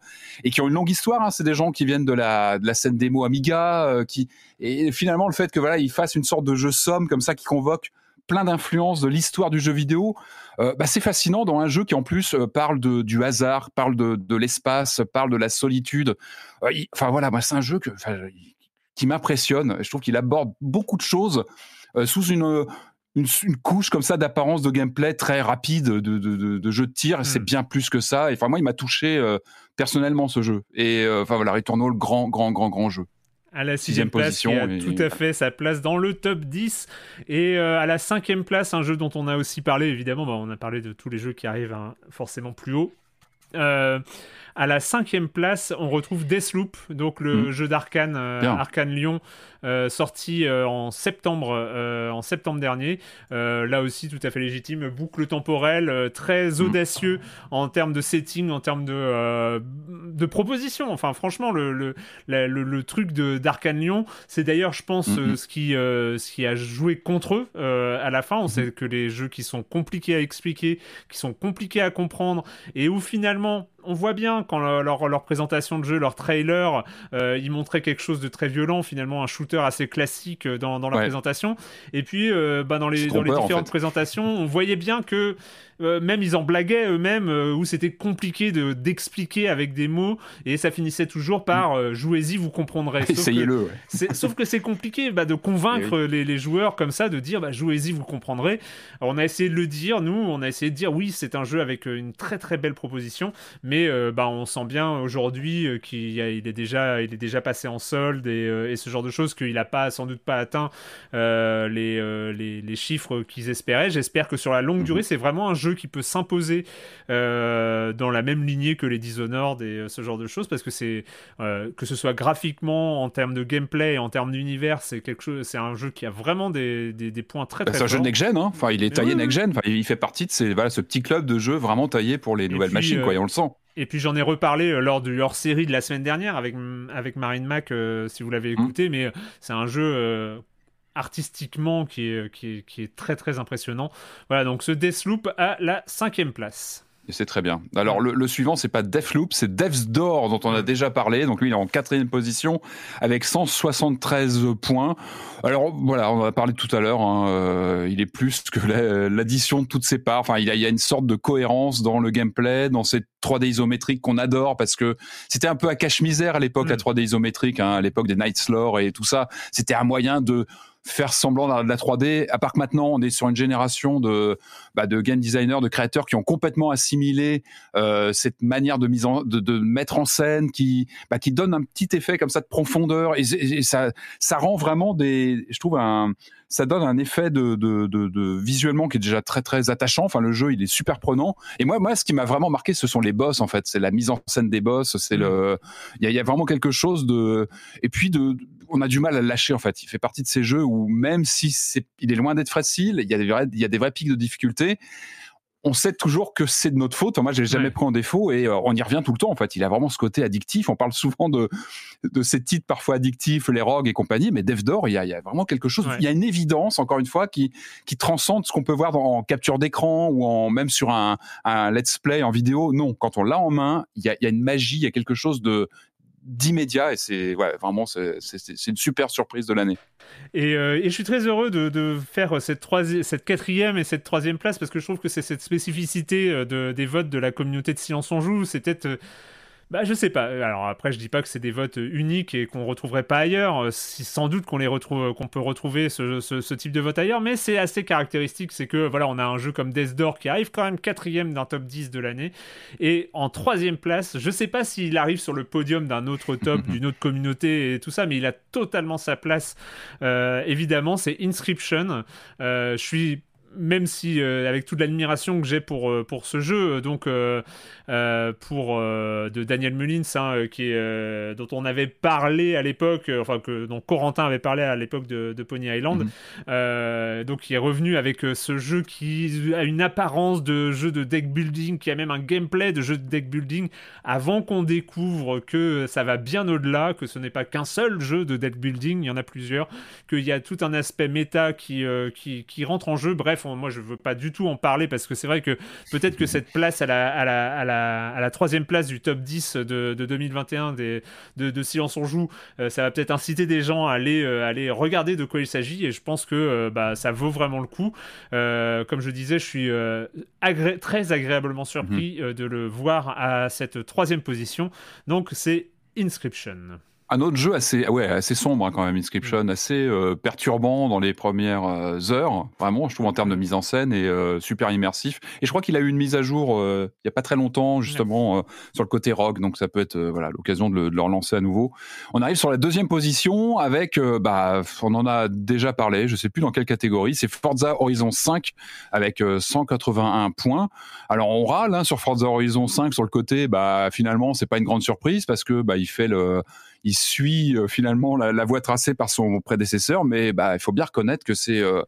et qui ont une longue histoire. Hein, c'est des gens qui viennent de la de la scène démo Amiga, qui et finalement le fait que voilà ils fassent une sorte de jeu somme comme ça qui convoque plein d'influences de l'histoire du jeu vidéo, euh, bah, c'est fascinant dans un jeu qui en plus euh, parle de, du hasard, parle de, de l'espace, parle de la solitude. enfin voilà, moi c'est un jeu que, qui m'impressionne. Je trouve qu'il aborde beaucoup de choses euh, sous une, une, couche comme ça d'apparence de gameplay très rapide, de, de, de, jeu de tir. C'est hmm. bien plus que ça. Et enfin, moi, il m'a touché euh, personnellement ce jeu. Et euh, enfin voilà, Returnal, grand, grand, grand, grand jeu à la sixième position, a tout à fait sa place dans le top 10. Et à la cinquième place, un jeu dont on a aussi parlé, évidemment, bah, on a parlé de tous les jeux qui arrivent hein, forcément plus haut. Euh, à la cinquième place, on retrouve Deathloop, donc le hmm. jeu d'Arkane, euh, Arkane Lyon, euh, sorti euh, en septembre, en septembre dernier. là aussi, tout à fait légitime, boucle temporelle, très hmm. audacieux en termes de setting, en termes de, de proposition. Enfin, franchement, le, le, le, truc d'Arkane Lyon, c'est d'ailleurs, je pense, hmm, ce, qui, ce qui a joué contre eux à la fin. On sait que les jeux qui sont compliqués à expliquer, qui sont compliqués à comprendre, et où finalement, on voit bien quand leur, leur, présentation de jeu, leur trailer, euh, ils montraient quelque chose de très violent, finalement un shooter assez classique dans, dans leur présentation. Et puis, euh, bah, dans les, dans les différentes présentations, on voyait bien que euh, même ils en blaguaient eux-mêmes, euh, où c'était compliqué de, d'expliquer avec des mots, et ça finissait toujours par euh, jouez-y, vous comprendrez. Essayez-le. Sauf que c'est compliqué bah, de convaincre eh les, les, joueurs comme ça, de dire bah, jouez-y, vous comprendrez. on a essayé de le dire, nous, on a essayé de dire oui, c'est un jeu avec une très très belle proposition, mais bah, on sent bien aujourd'hui qu'il il est, déjà, il est déjà passé en solde et, et ce genre de choses, qu'il n'a pas, sans doute pas atteint les, les, les, chiffres qu'ils espéraient. J'espère que sur la longue mhm. durée, c'est vraiment un jeu qui peut s'imposer euh, dans la même lignée que les Dishonored et euh, ce genre de choses, parce que c'est euh, que ce soit graphiquement, en termes de gameplay, en termes d'univers, c'est quelque chose, c'est un jeu qui a vraiment des, des, points très bah, très. c'est un jeu next gen, hein. enfin il est taillé next gen, enfin, il fait partie de ces, voilà, ce petit club de jeux vraiment taillé pour les nouvelles machines, quoi, et on le sent. Et puis j'en ai reparlé lors du hors-série de la semaine dernière avec, avec Marine Mac, si vous l'avez mmh. écouté, mais c'est un jeu artistiquement qui est, qui, est, qui est très très impressionnant. Voilà, donc ce Deathloop à la cinquième place. Et c'est très bien. Alors le, le suivant, c'est pas Deathloop, c'est Death's Door dont on a déjà parlé. Donc lui, il est en quatrième position avec 173 points. Alors voilà, on en a parlé tout à l'heure. Hein, euh, il est plus que la- l'addition de toutes ses parts. Enfin, il y a, il y a une sorte de cohérence dans le gameplay, dans cette 3D isométrique qu'on adore parce que c'était un peu à cache-misère à l'époque la 3D isométrique, hein, à l'époque des Night Lore et tout ça. C'était un moyen de faire semblant de la 3D. À part que maintenant, on est sur une génération de, bah, de game designers, de créateurs qui ont complètement assimilé euh, cette manière de mise en, de, de mettre en scène, qui, bah, qui donne un petit effet comme ça de profondeur et, et- et ça, ça rend vraiment des, je trouve un, ça donne un effet de, de, de, de visuellement qui est déjà très très attachant. Enfin, le jeu, il est super prenant. Et moi, moi, ce qui m'a vraiment marqué, ce sont les boss en fait. C'est la mise en scène des boss. C'est le, il y a, il y a vraiment quelque chose de, et puis de, on a du mal à le lâcher en fait. Il fait partie de ces jeux où même si c'est, il est loin d'être facile, il y a des vrais, il y a des vrais pics de difficulté. On sait toujours que c'est de notre faute. Moi, j'ai jamais pris en défaut et euh, on y revient tout le temps. En fait, il a vraiment ce côté addictif. On parle souvent de de ces titres parfois addictifs, les rogues et compagnie, mais Death Door, il y a, il y a vraiment quelque chose. Il y a une évidence, encore une fois, qui qui transcende ce qu'on peut voir dans, en capture d'écran ou en même sur un, un let's play en vidéo. Non, quand on l'a en main, il y a, il y a une magie, il y a quelque chose de d'immédiat et c'est ouais, vraiment c'est une super surprise de l'année. Et, euh, et je suis très heureux de, de faire cette, cette quatrième et cette troisième place parce que je trouve que c'est cette spécificité euh, de, des votes de la communauté de Silence on Joue. C'est peut-être. Euh, bah, je sais pas. Alors après, je dis pas que c'est des votes uniques et qu'on retrouverait pas ailleurs. Euh, Si, sans doute qu'on les retrouve, qu'on peut retrouver ce, ce- ce type de vote ailleurs, mais c'est assez caractéristique. C'est que voilà, on a un jeu comme Death Door qui arrive quand même quatrième d'un top 10 de l'année et en troisième place. Je sais pas s'il arrive sur le podium d'un autre top, d'une autre communauté et tout ça, mais il a totalement sa place. Euh, évidemment, c'est Inscription. Euh, je suis même si euh, avec toute l'admiration que j'ai pour euh, pour ce jeu, euh, donc euh, pour de Daniel Mullins, hein, qui est, dont on avait parlé à l'époque, enfin que dont Corentin avait parlé à l'époque de, de Pony Island, euh, donc qui est revenu avec ce jeu qui a une apparence de jeu de deck building, qui a même un gameplay de jeu de deck building, avant qu'on découvre que ça va bien au-delà, que ce n'est pas qu'un seul jeu de deck building, il y en a plusieurs, qu'il y a tout un aspect méta qui, qui, qui rentre en jeu. Bref, on- moi je veux pas du tout en parler parce que c'est vrai que peut-être que cette place à la, à la, à la, à la troisième place du top 10 de, de 2021 des, de, de Silence on Joue, euh, ça va peut-être inciter des gens à aller, euh, aller regarder de quoi il s'agit et je pense que euh, bah, ça vaut vraiment le coup. Euh, comme je disais, je suis euh, agré- très agréablement surpris euh, de le voir à cette troisième position. Donc c'est Inscription. Un autre jeu assez, ouais, assez sombre hein, quand même, Inscription, assez euh, perturbant dans les premières euh, heures, vraiment, je trouve en termes de mise en scène et euh, super immersif. Et je crois qu'il a eu une mise à jour il y a pas très longtemps, justement, sur le côté rock, donc ça peut être voilà l'occasion de, le- de le relancer à nouveau. On arrive sur la deuxième position avec, bah, on en a déjà parlé, je sais plus dans quelle catégorie, c'est Forza Horizon 5 avec euh, 181 points. Alors on râle hein, sur Forza Horizon 5 sur le côté, bah finalement c'est pas une grande surprise parce que bah il fait le il suit euh, finalement la, la voie tracée par son prédécesseur, mais bah, il faut bien reconnaître que c'est euh,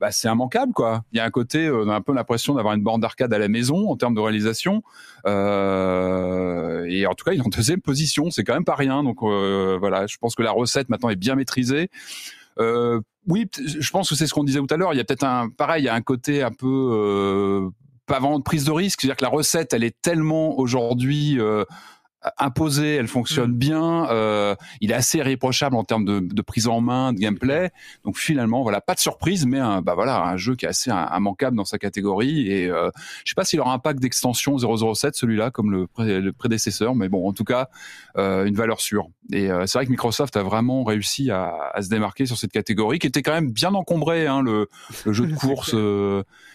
bah, c'est immanquable quoi. Il y a un côté, euh, on a un peu l'impression d'avoir une borne d'arcade à la maison en termes de réalisation, Euh, et en tout cas il est en deuxième position, c'est quand même pas rien. Donc euh, voilà, je pense que la recette maintenant est bien maîtrisée. Euh, oui, je pense que c'est ce qu'on disait tout à l'heure. Il y a peut-être un, pareil, il y a un côté un peu pas vraiment de prise de risque, c'est-à-dire que la recette, elle est tellement aujourd'hui imposée, elle fonctionne bien, euh, il est assez irréprochable en termes de, de prise en main, de gameplay. Donc finalement, voilà, pas de surprise, mais un, bah voilà, un jeu qui est assez im- immanquable dans sa catégorie. Et euh, je sais pas s'il aura un pack d'extension 007 celui-là, comme le, pré- le prédécesseur, mais bon, en tout cas, euh, une valeur sûre. Et euh, c'est vrai que Microsoft a vraiment réussi à, à se démarquer sur cette catégorie, qui était quand même bien encombrée, hein, le, le jeu de course.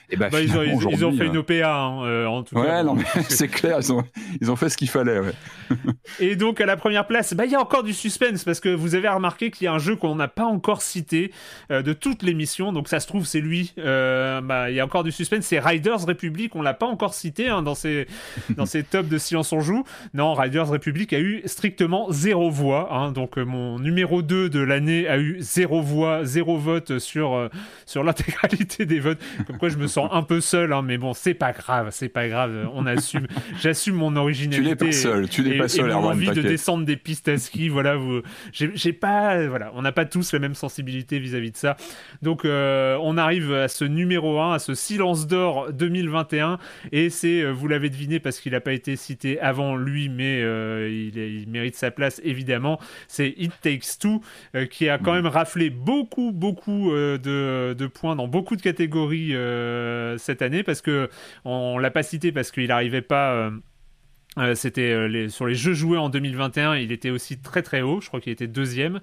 Et bah, Bah, ils, ont, finalement, ils- ils ont aujourd'hui, fait une OPA, hein, euh, en tout Ouais, cas. non, mais c'est clair, ils ont, ils ont fait ce qu'il fallait. Ouais. Et donc à la première place, bah, il y a encore du suspense parce que vous avez remarqué qu'il y a un jeu qu'on n'a pas encore cité euh, de toute l'émission. Donc ça se trouve c'est lui. Euh, bah, il y a encore du suspense. C'est Riders Republic. On l'a pas encore cité hein, dans ces dans ces tops de Silence on joue. Non, Riders Republic a eu strictement zéro voix. hein. donc euh, mon numéro 2 de l'année a eu zéro voix, zéro vote sur sur l'intégralité des votes. Comme quoi je me un peu seul. hein, mais bon, c'est pas grave, c'est pas grave. On assume. J'assume mon Tu originalité. n'es pas seul, tu n'es pas seul, et mon envie de descendre des pistes à ski. Voilà, vous, j'ai pas, voilà, on n'a pas tous la même sensibilité vis-à-vis de ça. Donc, euh, on arrive à ce numéro 1, à ce silence d'or 2021, et c'est, euh, vous l'avez deviné parce qu'il n'a pas été cité avant lui, mais euh, il, est- il mérite sa place évidemment. C'est It Takes Two euh, qui a quand même raflé beaucoup, beaucoup de, de points dans beaucoup de catégories euh, cette année parce que on l'a pas cité parce qu'il n'arrivait pas. Euh, c'était euh, les- sur les jeux joués en 2021, il était aussi très très haut. Je crois qu'il était deuxième.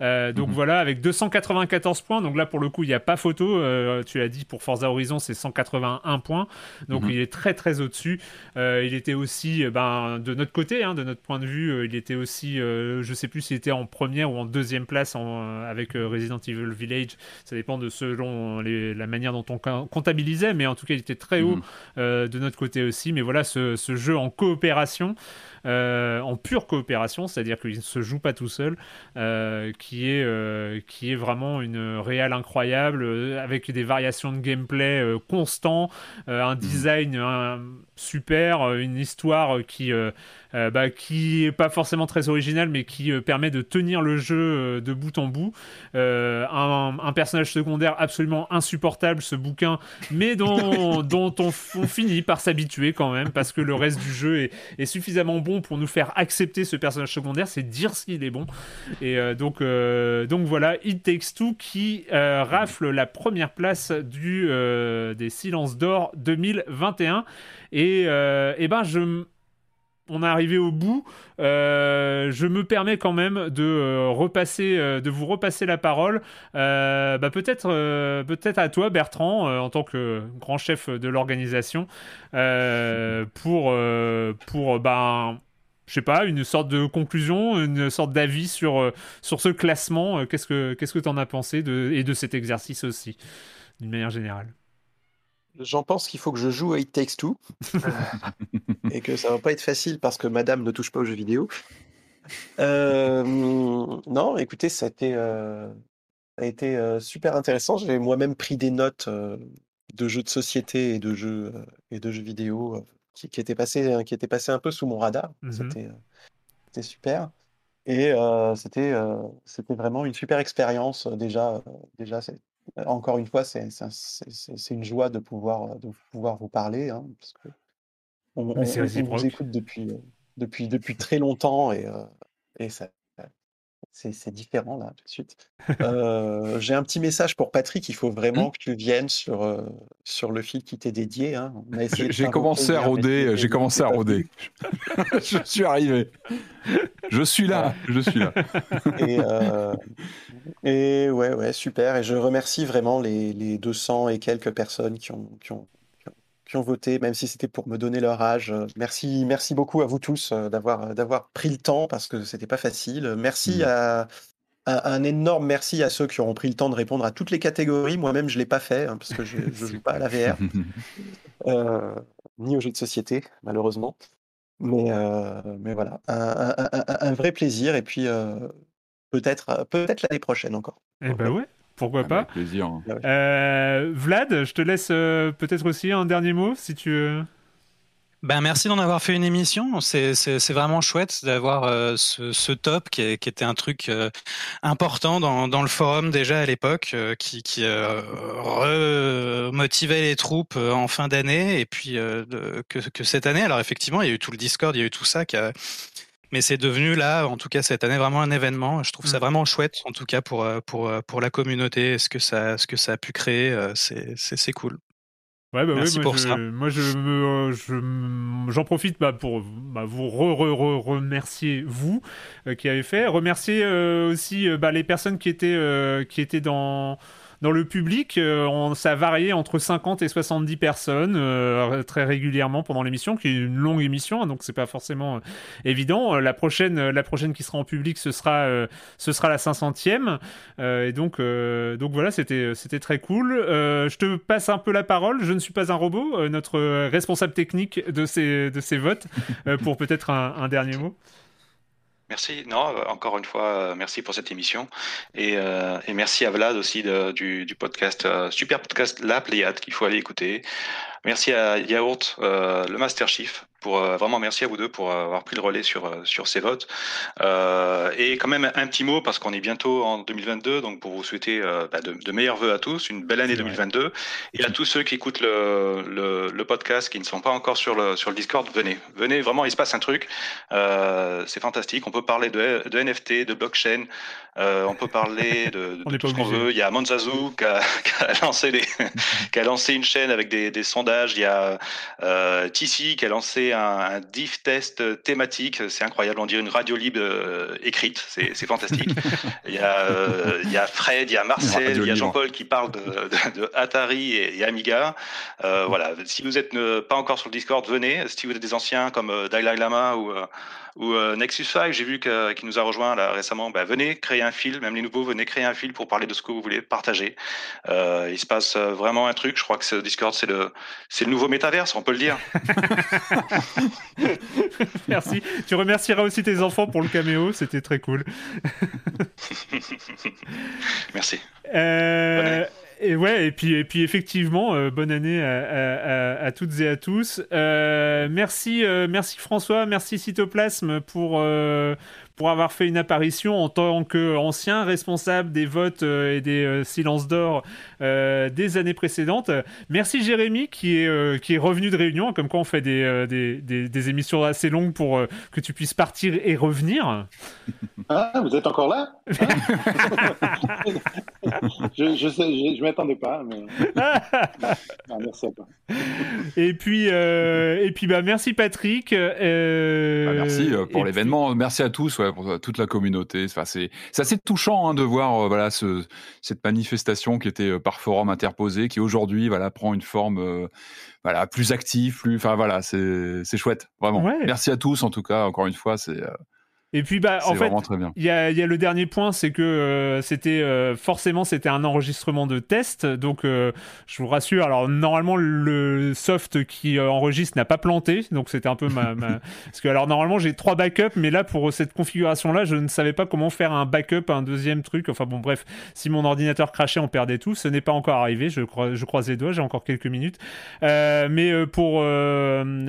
Euh, donc voilà, avec 294 points. Donc là, pour le coup, il n'y a pas photo. Tu l'as dit pour Forza Horizon, c'est 181 points. Donc Mhm. il est très très au-dessus. Il était aussi, ben, de notre côté, hein, de notre point de vue, il était aussi, je sais plus s'il était en première ou en deuxième place en, avec Resident Evil Village. Ça dépend de selon les- la manière dont on co- comptabilisait, mais en tout cas, il était très haut Mhm. de notre côté aussi. Mais voilà, ce, ce jeu en coopération, euh, en pure coopération, c'est-à-dire qu'il ne se joue pas tout seul, euh, qui, est, euh, qui est vraiment une réelle incroyable, euh, avec des variations de gameplay euh, constant, euh, un design euh, super, euh, une histoire qui, euh, euh, bah, qui est pas forcément très originale, mais qui euh, permet de tenir le jeu euh, de bout en bout. Euh, un, un personnage secondaire absolument insupportable, ce bouquin, mais dont, dont on, finit par s'habituer quand même, parce que le reste du jeu est, est suffisamment bon pour nous faire accepter ce personnage secondaire, c'est dire s'il est bon. Et euh, donc, euh, donc voilà, It Takes Two qui euh, rafle la première place du, des Silences d'Or 2021. Et, eh ben, je on est arrivé au bout. Je me permets quand même de repasser, de vous repasser la parole. Bah, peut-être, peut-être à toi, Bertrand, en tant que grand chef de l'organisation, pour, pour, ben, je sais pas, une sorte de conclusion, une sorte d'avis sur, euh, sur ce classement. Euh, Qu'est-ce que, qu'est-ce que t'en as pensé de, et de cet exercice aussi, d'une manière générale? J'en pense qu'il faut que je joue à It Takes Two et que ça va pas être facile parce que Madame ne touche pas aux jeux vidéo. Euh, non, écoutez, ça a été, euh, ça a été euh, super intéressant. J'ai moi-même pris des notes euh, de jeux de société et de jeux euh, et de jeux vidéo euh, qui, qui étaient passés, qui étaient passés un peu sous mon radar. Mhm. C'était, euh, c'était super. Et euh, c'était, euh, c'était vraiment une super expérience. euh, Déjà, euh, déjà, encore une fois, c'est, c'est, un- c'est- c'est- c'est une joie de pouvoir, de pouvoir vous parler, hein, parce que on, on- on vous écoute depuis, euh, depuis, depuis très longtemps et, euh, et ça, c'est, différent là tout de suite. Euh, j'ai un petit message pour Patrick. Il faut vraiment que tu viennes sur, euh, sur le fil qui t'est dédié. hein. J'ai commencé à rôder, j'ai commencé à rôder. je suis arrivé. Je suis là, je suis là. Et, euh, et ouais, ouais, super. Et je remercie vraiment les, les 200 et quelques personnes qui ont, qui ont, qui ont, voté, même si c'était pour me donner leur âge. Euh, Merci, merci beaucoup à vous tous euh, d'avoir, d'avoir pris le temps parce que c'était pas facile. Merci à, à- un énorme merci à ceux qui auront pris le temps de répondre à toutes les catégories. Moi-même, je l'ai pas fait hein, parce que je, je joue pas à la VR, euh, ni aux jeux de société, malheureusement. Mais, euh, mais voilà, un, un- un- un- un vrai plaisir et puis euh, peut-être euh, peut-être l'année prochaine encore. Eh ben ouais, pourquoi pas. Avec plaisir. hein. Euh, Vlad, je te laisse euh, peut-être aussi un dernier mot si tu veux. Ben, merci d'en avoir fait une émission. C'est vraiment chouette d'avoir euh, ce, ce top qui, est- qui était un truc euh, important dans, dans le forum déjà à l'époque, euh, qui, qui euh, remotivait les troupes euh, en fin d'année et puis euh, de- que, que cette année. Alors effectivement, il y a eu tout le Discord, il y a eu tout ça qui a- mais c'est devenu là, en tout cas cette année, vraiment un événement. Je trouve ça vraiment chouette, en tout cas pour, euh, pour, euh, pour la communauté, ce que ça, ce que ça a pu créer, euh, c'est cool. Ouais, bah Merci moi, pour je, ça. moi je j'en profite bah, pour bah, vous re, re- re- remercier vous euh, qui avez fait, remercier euh, aussi les personnes qui étaient qui étaient dans dans le public, euh, on- ça varié entre 50 et 70 personnes euh, très régulièrement pendant l'émission, qui est une longue émission, hein, donc c'est pas forcément euh, évident. La prochaine, la prochaine qui sera en public, ce sera, ce sera la 500e. Euh, et donc, donc voilà, c'était, très cool. Je te passe un peu la parole. Je ne suis pas un robot, notre responsable technique de ces, de ces votes, pour peut-être un dernier mot. Merci. Non, euh, encore une fois, euh, merci pour cette émission. Et, euh, merci à Vlad aussi du, du podcast, euh, super podcast La Pléiade, qu'il faut aller écouter. Merci à Yaourt, le Master Chief, pour euh, vraiment merci à vous deux pour avoir pris le relais sur euh, sur ces votes. Euh, et quand même un petit mot parce qu'on est bientôt en 2022, donc pour vous souhaiter bah, de, meilleurs vœux à tous, une belle année 2022 et à tous ceux qui écoutent le, le, podcast qui ne sont pas encore sur le sur le Discord, venez, venez vraiment, il se passe un truc, c'est fantastique. On peut parler de, de NFT, de blockchain, on peut parler de, tout ce qu'on veut. Il y a Monzazu qui a, lancé les, qui a lancé une chaîne avec des, des sondages. Il y a euh, Tissi qui a lancé un, diff test thématique. C'est incroyable. On dirait une radio libre euh, écrite. C'est fantastique. il, y a, euh, il y a Fred, il y a Marcel, il y a Jean-Paul qui parle de, de, Atari et, Amiga. Euh, voilà. Si vous n'êtes pas encore sur le Discord, venez. Si vous êtes des anciens comme Dalai Lama ou ou Nexus 5, j'ai vu que, qui nous a rejoint là récemment. Bah, venez créer un fil, même les nouveaux, venez créer un fil pour parler de ce que vous voulez partager. il se passe vraiment un truc. Je crois que ce Discord, c'est le, c'est le nouveau métaverse, on peut le dire. Merci. Tu remercieras aussi tes enfants pour le caméo, c'était très cool. Merci. Euh, et ouais, et puis, et puis effectivement, euh, bonne année à, à, toutes et à tous. Euh, merci, merci François, merci Cytoplasme pour, pour avoir fait une apparition en tant qu'ancien responsable des votes euh, et des euh, silences d'or euh, des années précédentes. Merci Jérémy qui est, qui est revenu de Réunion, comme quoi on fait des, des, des, émissions assez longues pour que tu puisses partir et revenir. Ah, vous êtes encore là? Je je, sais, je, m'attendais pas, mais... merci à toi. Et puis, et puis bah, merci Patrick. Bah, merci pour l'événement. Merci à tous pour toute la communauté. Enfin, c'est assez touchant hein, de voir euh, voilà ce, cette manifestation qui était euh, par forum interposé, qui aujourd'hui voilà prend une forme euh, voilà plus active, plus. Enfin voilà, c'est chouette, vraiment. Merci à tous en tout cas. Encore une fois, c'est et puis, bah, en fait, il y a, y a, le dernier point, c'est que euh, c'était euh, forcément c'était un enregistrement de test. Donc, euh, je vous rassure. Alors, normalement, le soft qui enregistre n'a pas planté. Donc, c'était un peu ma, parce que alors normalement j'ai trois backups, mais là pour cette configuration-là, je ne savais pas comment faire un backup, un deuxième truc. Enfin bon, bref, si mon ordinateur crachait, on perdait tout. Ce n'est pas encore arrivé. Je, crois, je croise les doigts. J'ai encore quelques minutes. mais pour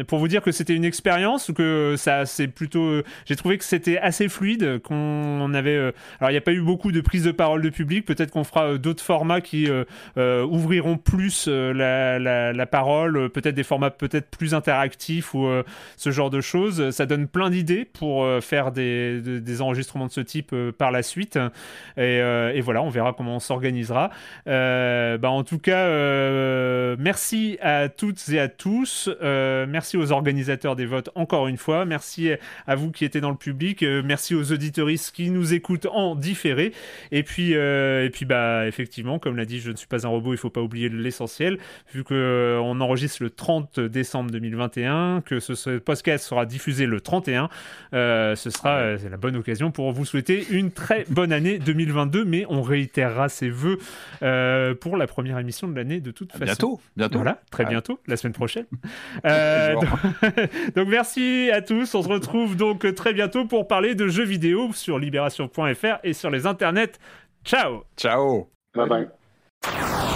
pour vous dire que c'était une expérience, que ça c'est plutôt, j'ai trouvé que c'était assez fluide, qu'on avait... Euh, alors, il n'y a pas eu beaucoup de prise de parole de public, peut-être qu'on fera euh, d'autres formats qui euh, ouvriront plus la, la, parole, peut-être des formats peut-être plus interactifs ou ce genre de choses. Ça donne plein d'idées pour faire des, des, enregistrements de ce type par la suite. Et, et, voilà, on verra comment on s'organisera. bah, en tout cas, merci à toutes et à tous. merci aux organisateurs des votes encore une fois. Merci à vous qui étiez dans le public merci aux auditoristes qui nous écoutent en différé. Et puis, euh, et puis bah, effectivement, comme l'a dit, je ne suis pas un robot, il ne faut pas oublier l'essentiel. Vu qu'on euh, enregistre le 30 décembre 2021, que ce, podcast sera diffusé le 31, euh, ce sera la bonne occasion pour vous souhaiter une très bonne année 2022. Mais on réitérera ses voeux pour la première émission de l'année de toute façon. Bientôt, bientôt. Voilà, très bientôt, la semaine prochaine. donc, donc merci à tous. On se retrouve donc très bientôt parler de jeux vidéo sur libération.fr et sur les internets. Ciao. Ciao. Bye bye.